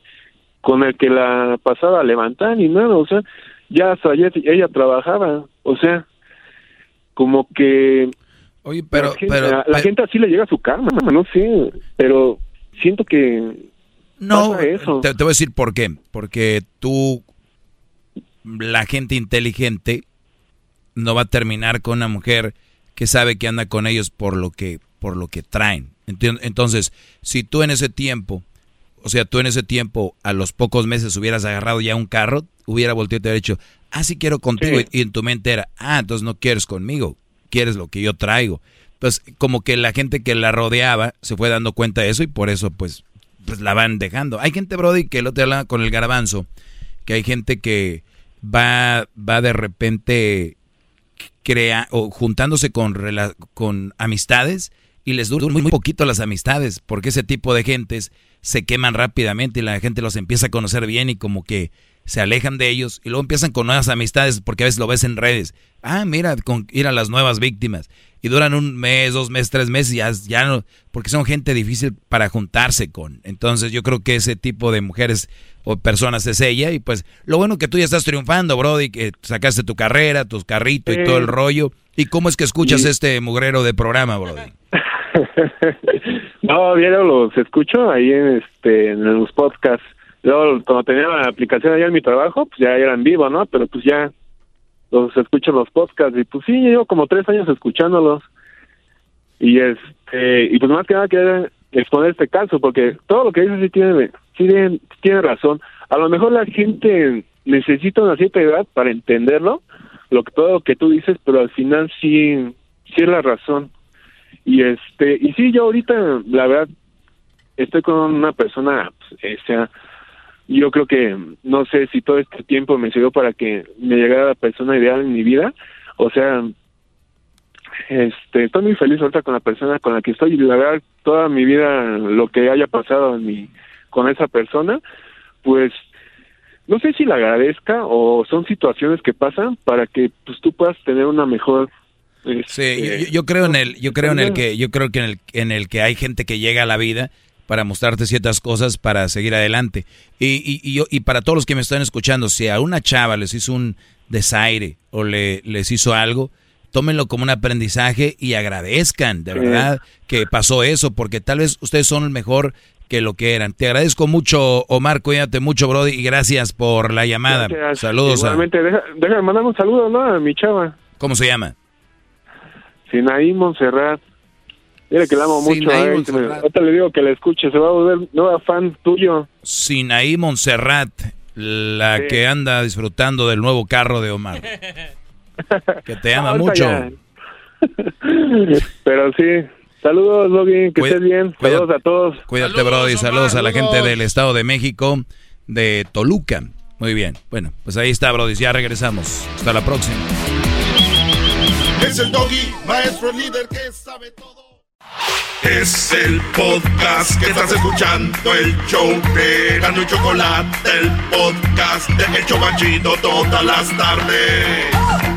con el que la pasaba a levantar ni nada o sea ya hasta ella, ella trabajaba o sea como que
Oye, pero,
la gente,
pero-
la
pero-
gente así le llega a su karma no sé pero siento que
No,
eso.
Te, te voy a decir por qué. Porque tú, la gente inteligente, no va a terminar con una mujer que sabe que anda con ellos por lo que, por lo que traen. Entonces, si tú en ese tiempo, o sea, tú en ese tiempo, a los pocos meses hubieras agarrado ya un carro, hubiera volteado y te hubiera dicho, ah, sí quiero contigo. Y, y en tu mente era, ah, entonces no quieres conmigo, quieres lo que yo traigo. Pues como que la gente que la rodeaba se fue dando cuenta de eso y por eso pues pues la van dejando. Hay gente, Brody, que el otro hablaba con el garbanzo, que hay gente que va, va de repente crea o juntándose con, con amistades y les duran muy, muy poquito las amistades, porque ese tipo de gentes se queman rápidamente y la gente los empieza a conocer bien y como que se alejan de ellos y luego empiezan con nuevas amistades porque a veces lo ves en redes. Ah, mira, con ir a las nuevas víctimas. Y duran un mes, dos meses, tres meses ya, ya no, porque son gente difícil para juntarse con. Entonces yo creo que ese tipo de mujeres o personas es ella y pues lo bueno que tú ya estás triunfando, Brody, que sacaste tu carrera, tus carritos y todo el rollo. ¿Y cómo es que escuchas este mugrero de programa, Brody?
no, bien los escucho ahí en, este, en los podcasts Luego, cuando tenía la aplicación allá en mi trabajo, pues ya eran vivo, ¿no? Pero pues ya los escucho los podcasts y pues sí, llevo como tres años escuchándolos. Y este, y pues más que nada quería exponer este caso, porque todo lo que dice sí tiene, tiene, tiene razón. A lo mejor la gente necesita una cierta edad para entenderlo, lo que todo lo que tú dices, pero al final sí, sí es la razón. Y este, y sí, yo ahorita, la verdad, estoy con una persona, pues, o sea, yo creo que no sé si todo este tiempo me sirvió para que me llegara la persona ideal en mi vida o sea este estoy muy feliz ahorita con la persona con la que estoy y la verdad toda mi vida lo que haya pasado en mi con esa persona pues no sé si la agradezca o son situaciones que pasan para que pues tú puedas tener una mejor
sí yo, yo, creo en el yo creo en el que yo creo que en el en el que hay gente que llega a la vida para mostrarte ciertas cosas para seguir adelante. Y, y, yo, y para todos los que me están escuchando, si a una chava les hizo un desaire o le, les hizo algo, tómenlo como un aprendizaje y agradezcan, de verdad, que pasó eso, porque tal vez ustedes son el mejor que lo que eran. Te agradezco mucho, Omar, cuídate mucho, Brody, y gracias por la llamada. Saludos.
Igualmente, déjame mandar un saludo, ¿no? A mi chava.
¿Cómo se llama?
Sinaí Montserrat. Mira que la amo mucho. Eh, ahorita le digo que la escuche, se va a volver nueva fan tuyo.
Sinaí Montserrat, la que anda disfrutando del nuevo carro de Omar. que te ama mucho.
Pero sí, saludos, Logan, que estés bien. saludos a todos.
Cuídate, Brody. Saludos, a la gente del Estado de México, de Toluca. Muy bien. Bueno, pues ahí está, Brody. Ya regresamos. Hasta la próxima.
Es el doggy, maestro líder que sabe todo. Es el podcast que estás escuchando, el show de Gano y Chocolate, el podcast de Hecho Banchito todas las tardes.